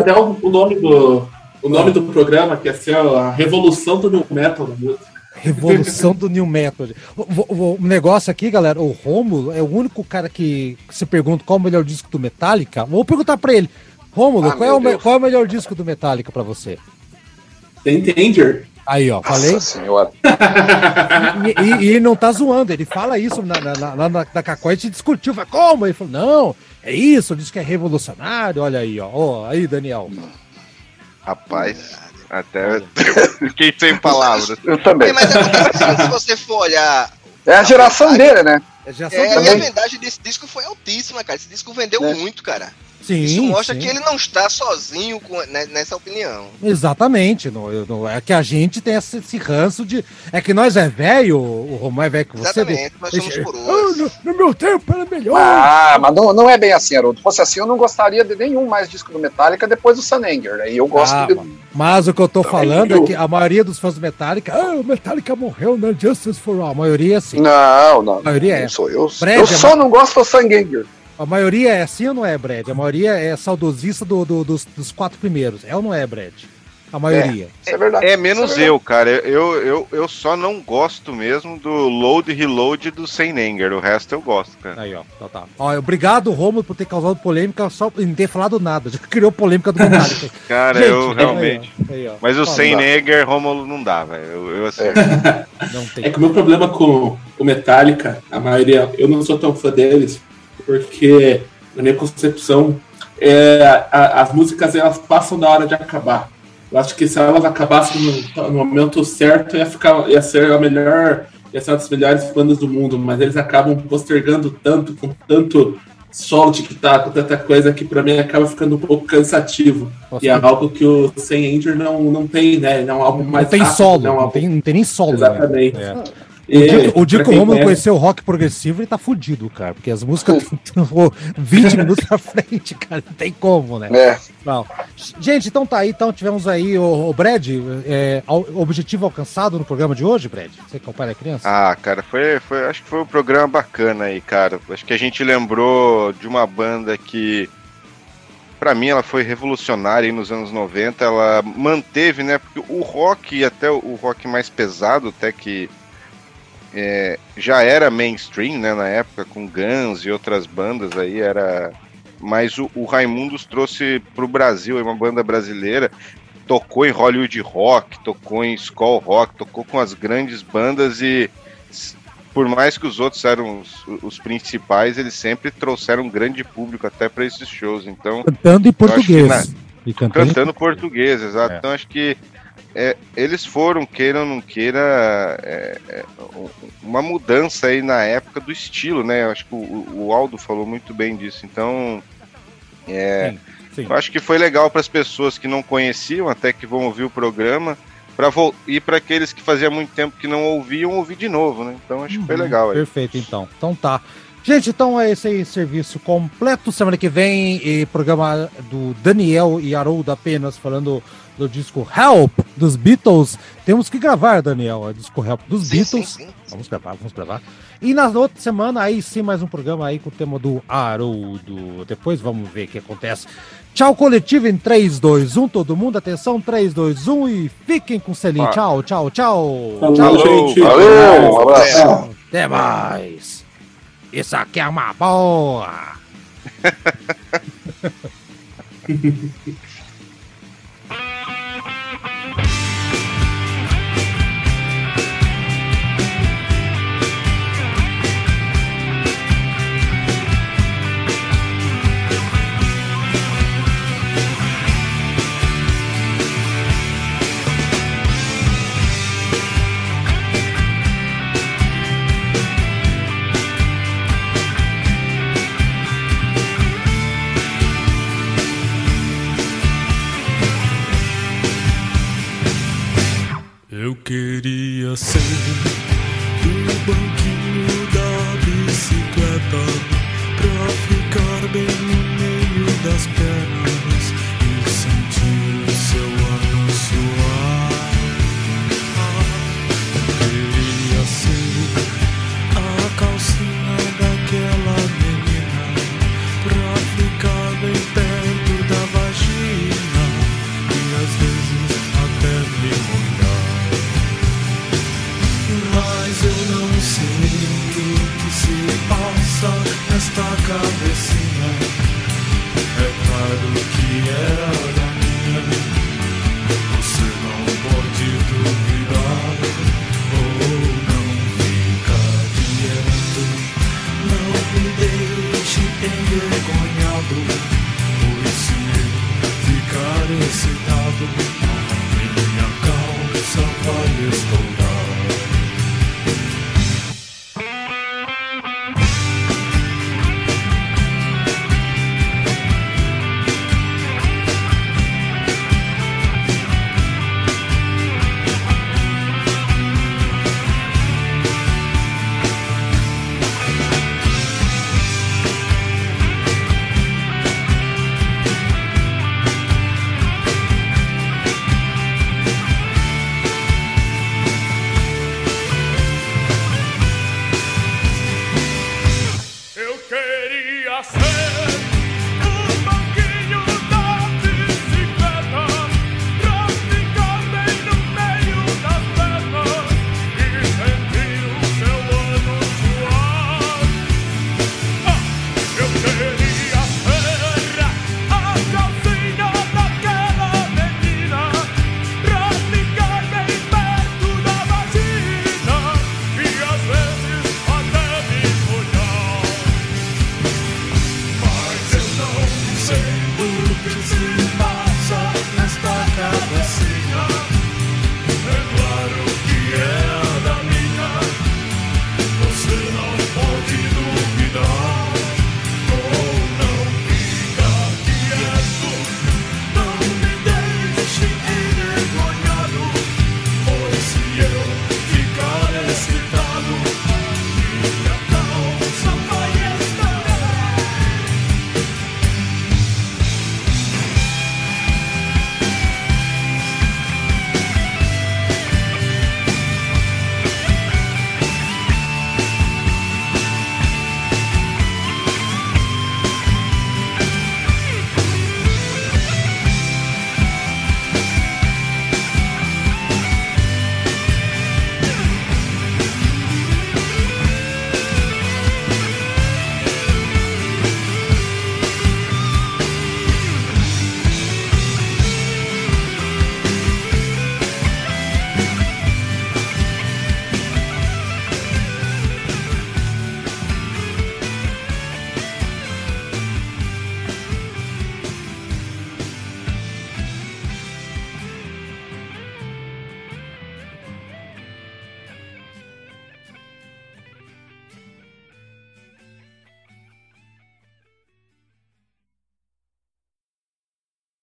S6: até o, o nome do o nome do programa que é assim, a revolução do new metal música.
S2: Revolução do New Metal. O, o- o negócio aqui, galera, o Rômulo é o único cara que se pergunta qual é o melhor disco do Metallica. Vou perguntar pra ele. Rômulo,
S1: Ah,
S2: qual, é o,
S1: Deus.
S2: qual é o melhor disco do Metallica pra você?
S6: Tem Danger.
S2: Aí, ó, falei.
S1: Nossa senhora.
S2: E, e- e ele não tá zoando, ele fala isso na, na, na, na, na Cacó, a gente discutiu. Fala, como? Ele falou, não, é isso, diz que é revolucionário. Olha aí, ó. Ó, aí, Daniel.
S4: Rapaz, até fiquei sem palavras.
S1: Eu também.
S3: É, mas é porque, se- você for olhar.
S1: É a geração dele, né?
S2: É já
S3: É,
S2: são
S3: e a vendagem desse disco foi altíssima, cara. Esse disco vendeu
S1: É.
S3: muito, cara.
S2: Sim,
S3: Isso mostra
S2: sim.
S3: que ele não está sozinho com- né, nessa opinião.
S2: Exatamente. Não, eu- não- é que a gente tem esse, esse ranço de. É que nós é velho, o Romão é velho que você.
S3: Exatamente, nós somos coroas.
S2: Ah, no, no meu tempo era melhor.
S1: Ah, mas não, não é bem assim, Haroldo. Se fosse assim, eu não gostaria de nenhum mais disco do Metallica depois do Sun Anger, né? E eu gosto
S2: Ah,
S1: de.
S2: Mas o que eu tô falando é que a maioria dos fãs do Metallica. Ah, o Metallica morreu na Justice for All. A maioria é assim.
S1: Não, não.
S2: A maioria é.
S1: não sou eu.
S2: Brad,
S1: eu
S2: é
S1: só não gosto do Sun Anger.
S2: A maioria é assim ou não é, Brad? A maioria é saudosista do, do- dos, dos quatro primeiros. É ou não é, Brad? A maioria.
S1: Isso é verdade.
S4: É menos
S1: Isso é
S4: eu, cara. Eu, eu, eu só não gosto mesmo do load e reload do Sem Anger. O resto eu gosto, cara.
S2: Aí, ó. Tá, tá. Ó, obrigado, Romulo, por ter causado polêmica só e não ter falado nada. Já criou polêmica do Metallica.
S4: Cara,
S2: Gente,
S4: eu
S2: aí,
S4: realmente.
S2: ó, aí, ó.
S4: Mas o
S2: Fala,
S4: Sem
S1: dá.
S4: Anger, Romulo não dá, velho. Eu, eu assim.
S2: Não tem.
S6: É que o meu problema com o Metallica, a maioria, eu não sou tão fã deles, porque na minha concepção, é, a- as músicas elas passam da hora de acabar. Eu acho que se elas acabassem no, no momento certo, ia, ficar, ia ser a melhor, ia ser uma das melhores bandas do mundo, mas eles acabam postergando tanto, com tanto solo de guitarra, com tanta coisa que pra mim acaba ficando um pouco cansativo.
S2: Nossa,
S6: E é algo que o Sem Anger não, não tem, né? Ele é um álbum
S2: não
S6: mais
S2: tem
S6: rápido,
S2: solo,
S6: né? Um
S2: não
S6: álbum-
S2: tem, não tem nem solo. né?
S6: Exatamente.
S2: É.
S6: E,
S2: O dia, o dia
S6: pra
S2: que o
S6: quem
S2: Romulo
S6: conhece-
S2: conheceu o rock progressivo, ele tá fudido, cara. Porque as músicas estão 20 minutos pra frente, cara. Não tem como, né?
S1: É.
S2: Não. Gente, então tá aí. Então tivemos aí o, o Brad. É, objetivo alcançado no programa de hoje, Brad? Você que é o pai da criança?
S4: Ah, cara, foi, foi, acho que foi um programa bacana aí, cara. Acho que a gente lembrou de uma banda que, pra mim, ela foi revolucionária aí nos anos 90. Ela manteve, né? Porque o rock, até o rock mais pesado, até que é, já era mainstream, né? Na época, com Guns e outras bandas aí, era. Mas o, o Raimundos trouxe pro Brasil, é uma banda brasileira tocou em Hollywood Rock, tocou em Skull Rock, tocou com as grandes bandas e por mais que os outros eram os, os principais, eles sempre trouxeram um grande público até para esses shows. Então,
S2: Cantando em português. E cantando,
S4: cantando português, exato.
S2: É.
S4: Então acho que é, eles foram, queira ou não queira, é, é, um- uma mudança aí na época do estilo, né? Eu acho que o, o Aldo falou muito bem disso. Então, é,
S2: Sim, sim.
S4: eu acho que foi legal para as pessoas que não conheciam, até que vão ouvir o programa, pra e para aqueles que fazia muito tempo que não ouviam, ouvir de novo, né? Então acho que foi
S2: Uhum,
S4: legal aí.
S2: Perfeito, então. Então tá. Gente, então é esse aí, serviço completo. Semana que vem, e programa do Daniel e Haroldo apenas falando do disco Help dos Beatles. Temos que gravar, Daniel, o disco Help dos
S3: Sim, sim,
S2: Beatles.
S3: sim.
S2: Vamos gravar, vamos gravar. E na outra semana, aí sim, mais um programa aí com o tema do Haroldo. Depois vamos ver o que acontece. Tchau, coletivo em 3, 2, 1. Todo mundo, atenção, 3, 2, 1 e fiquem com o selinho.
S4: Ah.
S2: Tchau, tchau, tchau.
S6: Falou,
S2: tchau.
S6: gente.
S1: Valeu, um abraço.
S2: Até mais. Isso aqui é uma boa.
S7: queria ser do banquinho da bicicleta